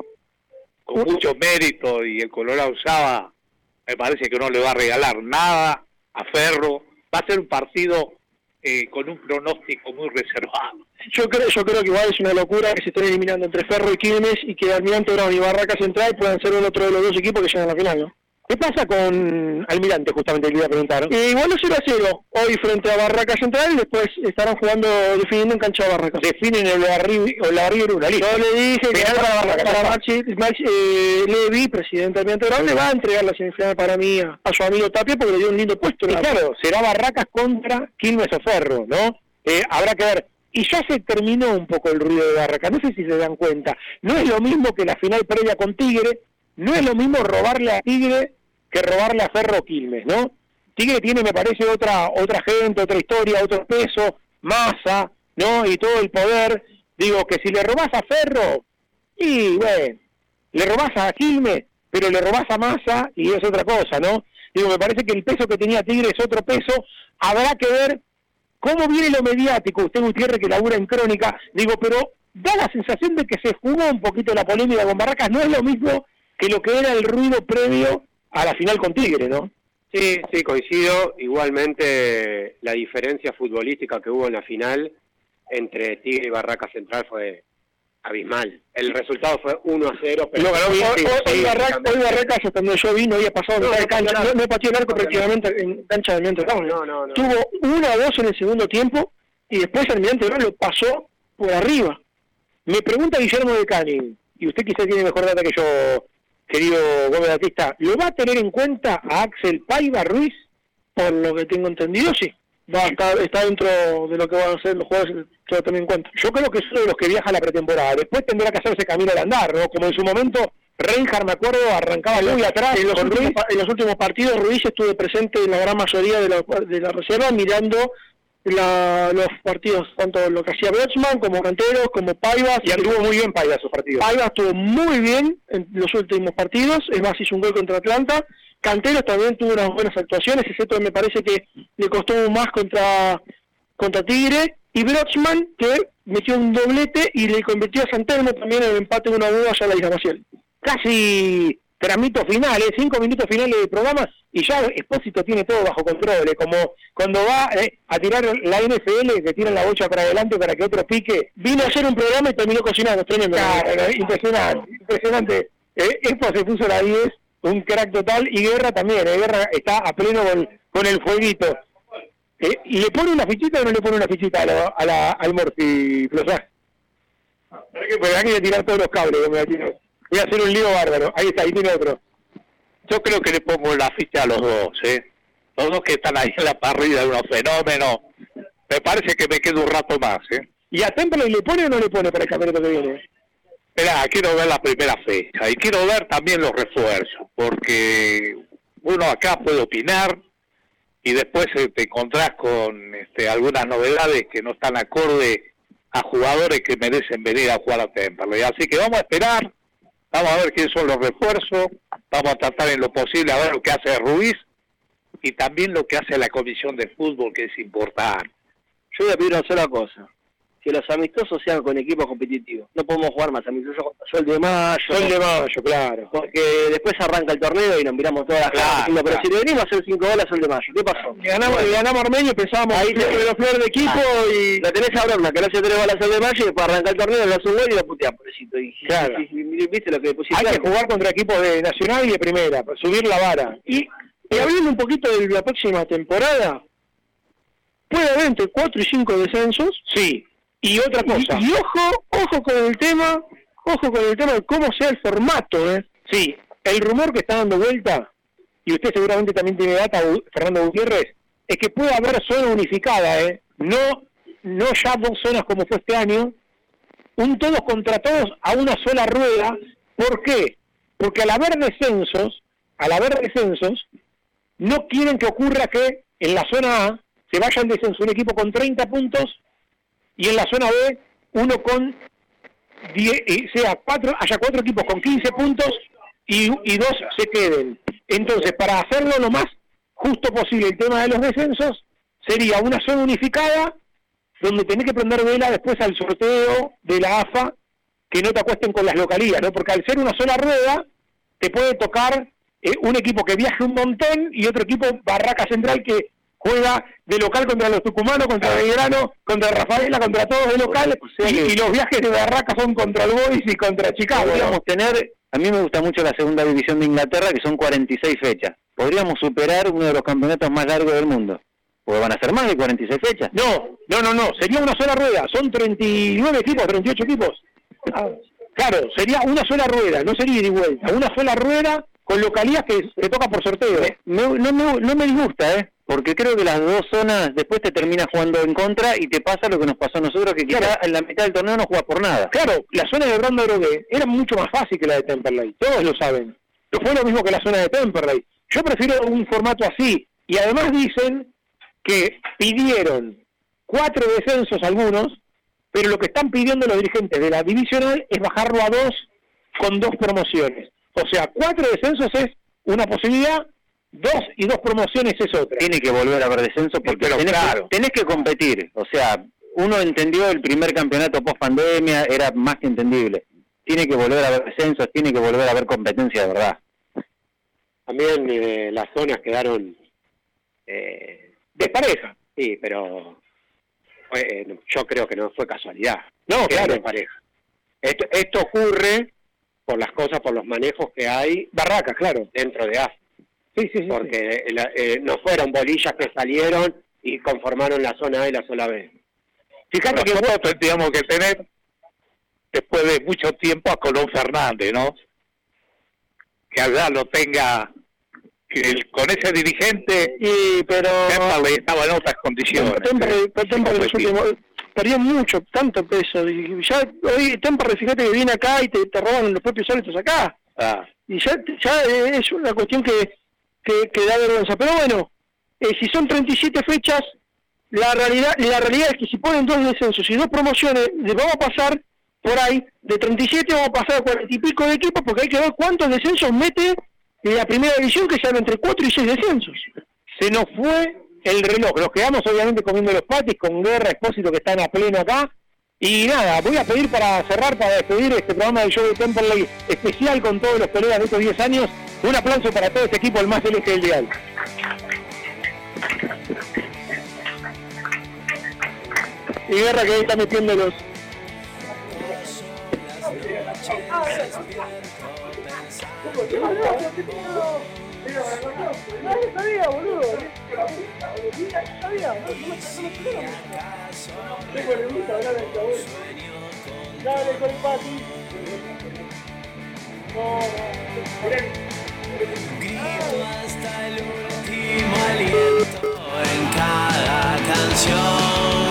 con mucho mérito y el Colorado usaba, me parece que no le va a regalar nada a Ferro. Va a ser un partido eh, con un pronóstico muy reservado.
Yo creo, yo creo que igual es una locura que se estén eliminando entre Ferro y Quilmes y que Almirante Brown y Barraca Central puedan ser un otro de los dos equipos que llegan a la final, ¿no?
¿Qué pasa con Almirante, justamente, le iba a preguntar?
Eh, igual 0 a 0 hoy frente a Barraca Central y después estarán jugando, definiendo en cancha de Barraca.
Definen el Barribirula, listo.
Yo le dije que
para Barraca,
para Maxi, Maxi eh, Levi, presidente del Almirante Brown, le va a entregar la semifinal para mí a, a su amigo Tapia porque le dio un lindo puesto.
Y claro, será Barracas contra Quilmes o Ferro, ¿no? Eh, habrá que ver. Y ya se terminó un poco el ruido de Barracas, no sé si se dan cuenta. No es lo mismo que la final previa con Tigre, no es lo mismo robarle a Tigre que robarle a Ferro Quilmes, ¿no? Tigre tiene, me parece, otra otra gente, otra historia, otro peso, masa, ¿no? Y todo el poder. Digo que si le robás a Ferro, y bueno, le robás a Quilmes, pero le robás a masa y es otra cosa, ¿no? Digo, me parece que el peso que tenía Tigre es otro peso. Habrá que ver cómo viene lo mediático. Usted, Gutiérrez, que labura en crónica, digo, pero da la sensación de que se jugó un poquito la polémica con Barracas. No es lo mismo que lo que era el ruido previo a la final con Tigre, ¿no?
Sí, sí, coincido. Igualmente, la diferencia futbolística que hubo en la final entre Tigre y Barraca Central fue abismal. El resultado fue 1 a 0. Pero
Lo ganó hoy, hoy-
sí,
Barraca, hoy Barraca, hasta donde yo vi, no había pasado
No, no,
cancha.
no,
No, no pateó el arco
no, no.
prácticamente en cancha de Brown.
No, no, no.
Tuvo una o dos en el segundo tiempo y después Almirante Brown lo pasó por arriba. Me pregunta Guillermo de Cani, y usted quizá tiene mejor data que yo, querido Gómez Batista, ¿lo va a tener en cuenta a Axel Paiva Ruiz? Por lo que tengo entendido, sí. Va a estar, está dentro de lo que van a hacer los jugadores, se lo tienen en cuenta. Yo creo que es uno de los que viaja a la pretemporada. Después tendrá que hacerse camino al andar, ¿no? Como en su momento, Reinhardt, me acuerdo, arrancaba muy atrás. En los, últimos, en los últimos partidos, Ruiz estuvo presente en la gran mayoría de la, de la reserva, mirando la- los partidos, tanto lo que hacía Bertzman, como Canteros, como Paivas.
Y anduvo muy bien Paiva esos partidos.
Paivas estuvo muy bien en los últimos partidos, es más, hizo un gol contra Atlanta. Canteros también tuvo unas buenas actuaciones, excepto me parece que le costó más contra, contra Tigre. Y Brochman, que metió un doblete y le convirtió a Santelmo también en el empate 1 a 1 allá a la Isla Maciel.
Casi tramito final, ¿eh? cinco minutos finales del programa y ya Espósito tiene todo bajo control, como cuando va eh, a tirar la NFL, que tiran la bocha para adelante para que otro pique.
Vino a hacer un programa y terminó cocinando, tremendo.
Claro, impresionante, impresionante. Eh, Expo se puso la 10, un crack total, y Guerra también, eh, Guerra está a pleno con, con el fueguito. Eh, ¿Y le pone una fichita o no le pone una fichita a la, a la- al Morphy, Flosá? Porque hay que tirar todos los cables, como. Voy a hacer un lío bárbaro. Ahí está, ahí tiene otro.
Yo creo que le pongo la ficha a los dos, ¿eh? Los dos que están ahí en la parrilla de unos fenómenos. Me parece que me quedo un rato más, ¿eh?
¿Y a Temple le pone o no le pone para el campeonato que viene?
Esperá, quiero ver la primera fecha y quiero ver también los refuerzos, porque uno acá puede opinar y después eh, te encontrás con este, algunas novedades que no están acorde a jugadores que merecen venir a jugar a Temperley. Así que vamos a esperar, vamos a ver quiénes son los refuerzos, vamos a tratar en lo posible a ver lo que hace Ruiz y también lo que hace la comisión de fútbol, que es importante.
Yo voy a pedir una sola cosa. Que los amistosos sean con equipos competitivos. No podemos jugar más amistosos Sol de Mayo.
Sol de Mayo, claro.
Porque después arranca el torneo y nos miramos todas las diciendo, pero si le venimos a hacer cinco goles a Sol de Mayo, ¿qué pasó?
Le ganamos, le ganamos a Armenio y pensábamos
Ahí
que los flores de equipo
Ah,
y...
La tenés a Brogna, que le hace tres bolas a Sol de Mayo y después arranca el torneo, le hace un gol y lo putea, pobrecito. Y,
Claro.
y- y- y- ¿Viste lo que pusiste?
Hay que jugar contra equipos de Nacional y de Primera, para subir la vara.
Y, y hablando un poquito de la próxima temporada, puede haber entre 4 y 5 descensos.
Sí. Y otra cosa.
Y, y ojo, ojo con el tema, ojo con el tema de cómo sea el formato, ¿eh?
Sí, el rumor que está dando vuelta, y usted seguramente también tiene data, Fernando Gutiérrez, es que puede haber zona unificada, ¿eh? No, no ya dos zonas como fue este año, un todos contra todos a una sola rueda. ¿Por qué? Porque al haber descensos, al haber descensos, no quieren que ocurra que en la zona A se vaya en descenso un equipo con 30 puntos y en la zona B uno con 10, eh, sea cuatro, haya cuatro equipos con 15 puntos y, y dos se queden. Entonces, para hacerlo lo más justo posible el tema de los descensos, sería una zona unificada donde tenés que prender vela después al sorteo de la AFA que no te acuesten con las localías, ¿no? Porque al ser una sola rueda, te puede tocar eh, un equipo que viaje un montón y otro equipo, Barraca Central, que juega de local contra los tucumanos, contra Belgrano, contra Rafaela, contra todos de local, y, y los viajes de Barraca son contra el Boys y contra Chicago. ¿no?
Podríamos tener, a mí me gusta mucho la segunda división de Inglaterra, que son 46 fechas. Podríamos superar uno de los campeonatos más largos del mundo. Porque van a ser más de 46 fechas.
No, no, no, no, sería una sola rueda, son 39 equipos, 38 equipos. Claro, sería una sola rueda, no sería y vuelta, una sola rueda con localías que se toca por sorteo.
Me- no, me, no me disgusta, ¿eh? Porque creo que las dos zonas después te terminas jugando en contra y te pasa lo que nos pasó a nosotros, que quizá en la mitad del torneo no juegas por nada.
Claro, la zona de Brando Drogué era mucho más fácil que la de Temperley, todos lo saben. No fue lo mismo que la zona de Temperley. Yo prefiero un formato así. Y además dicen que pidieron cuatro descensos algunos, pero lo que están pidiendo los dirigentes de la divisional es bajarlo a dos con dos promociones. O sea, cuatro descensos es una posibilidad, dos y dos promociones es otra.
Tiene que volver a haber descenso porque
pero
tenés,
claro.
que, tenés que competir. O sea, uno entendió el primer campeonato post pandemia, era más que entendible. Tiene que volver a haber descensos, tiene que volver a haber competencia de verdad.
También eh, las zonas quedaron eh,
desparejas.
Sí, pero eh, yo creo que no fue casualidad.
No, claro.
pareja. Esto, esto ocurre por las cosas, por los manejos que hay.
Barracas, claro.
Dentro de AFA.
Sí, sí, sí.
Porque la- eh, no fueron bolillas que salieron y conformaron la zona A y la zona B.
Fíjate que nosotros tendríamos que tener, después de mucho tiempo, a Colón Fernández, ¿no? Que allá lo tenga, que el- con ese dirigente,
y, pero
Temperley estaba en otras condiciones.
Temperley, Temperley últimos- perdió mucho, tanto peso. Y ya hoy Temperley, fíjate que viene acá y te, te roban los propios árbitros acá.
Ah,
Y ya, ya es una cuestión que, que, que da vergüenza. Pero bueno, eh, si son 37 fechas, la realidad la realidad es que si ponen dos descensos y dos promociones, vamos a pasar por ahí, de 37 vamos a pasar a 40 y pico de equipos, porque hay que ver cuántos descensos mete en la primera división, que sean entre 4 y 6 descensos.
Se nos fue el reloj. Nos quedamos obviamente comiendo los patis con Guerra, Expósito que están a pleno acá. Y nada, voy a pedir para cerrar, para despedir este programa del show de Temperley especial con todos los colegas de estos 10 años. Un aplauso para todo este equipo, el más celeste del dial.
Y Guerra que ahí está metiendo los...
Nadie sabía, boludo. Nadie sabía. Tengo le gusta hablar de esta vez. Dale con pati. Grito hasta el último aliento en cada canción.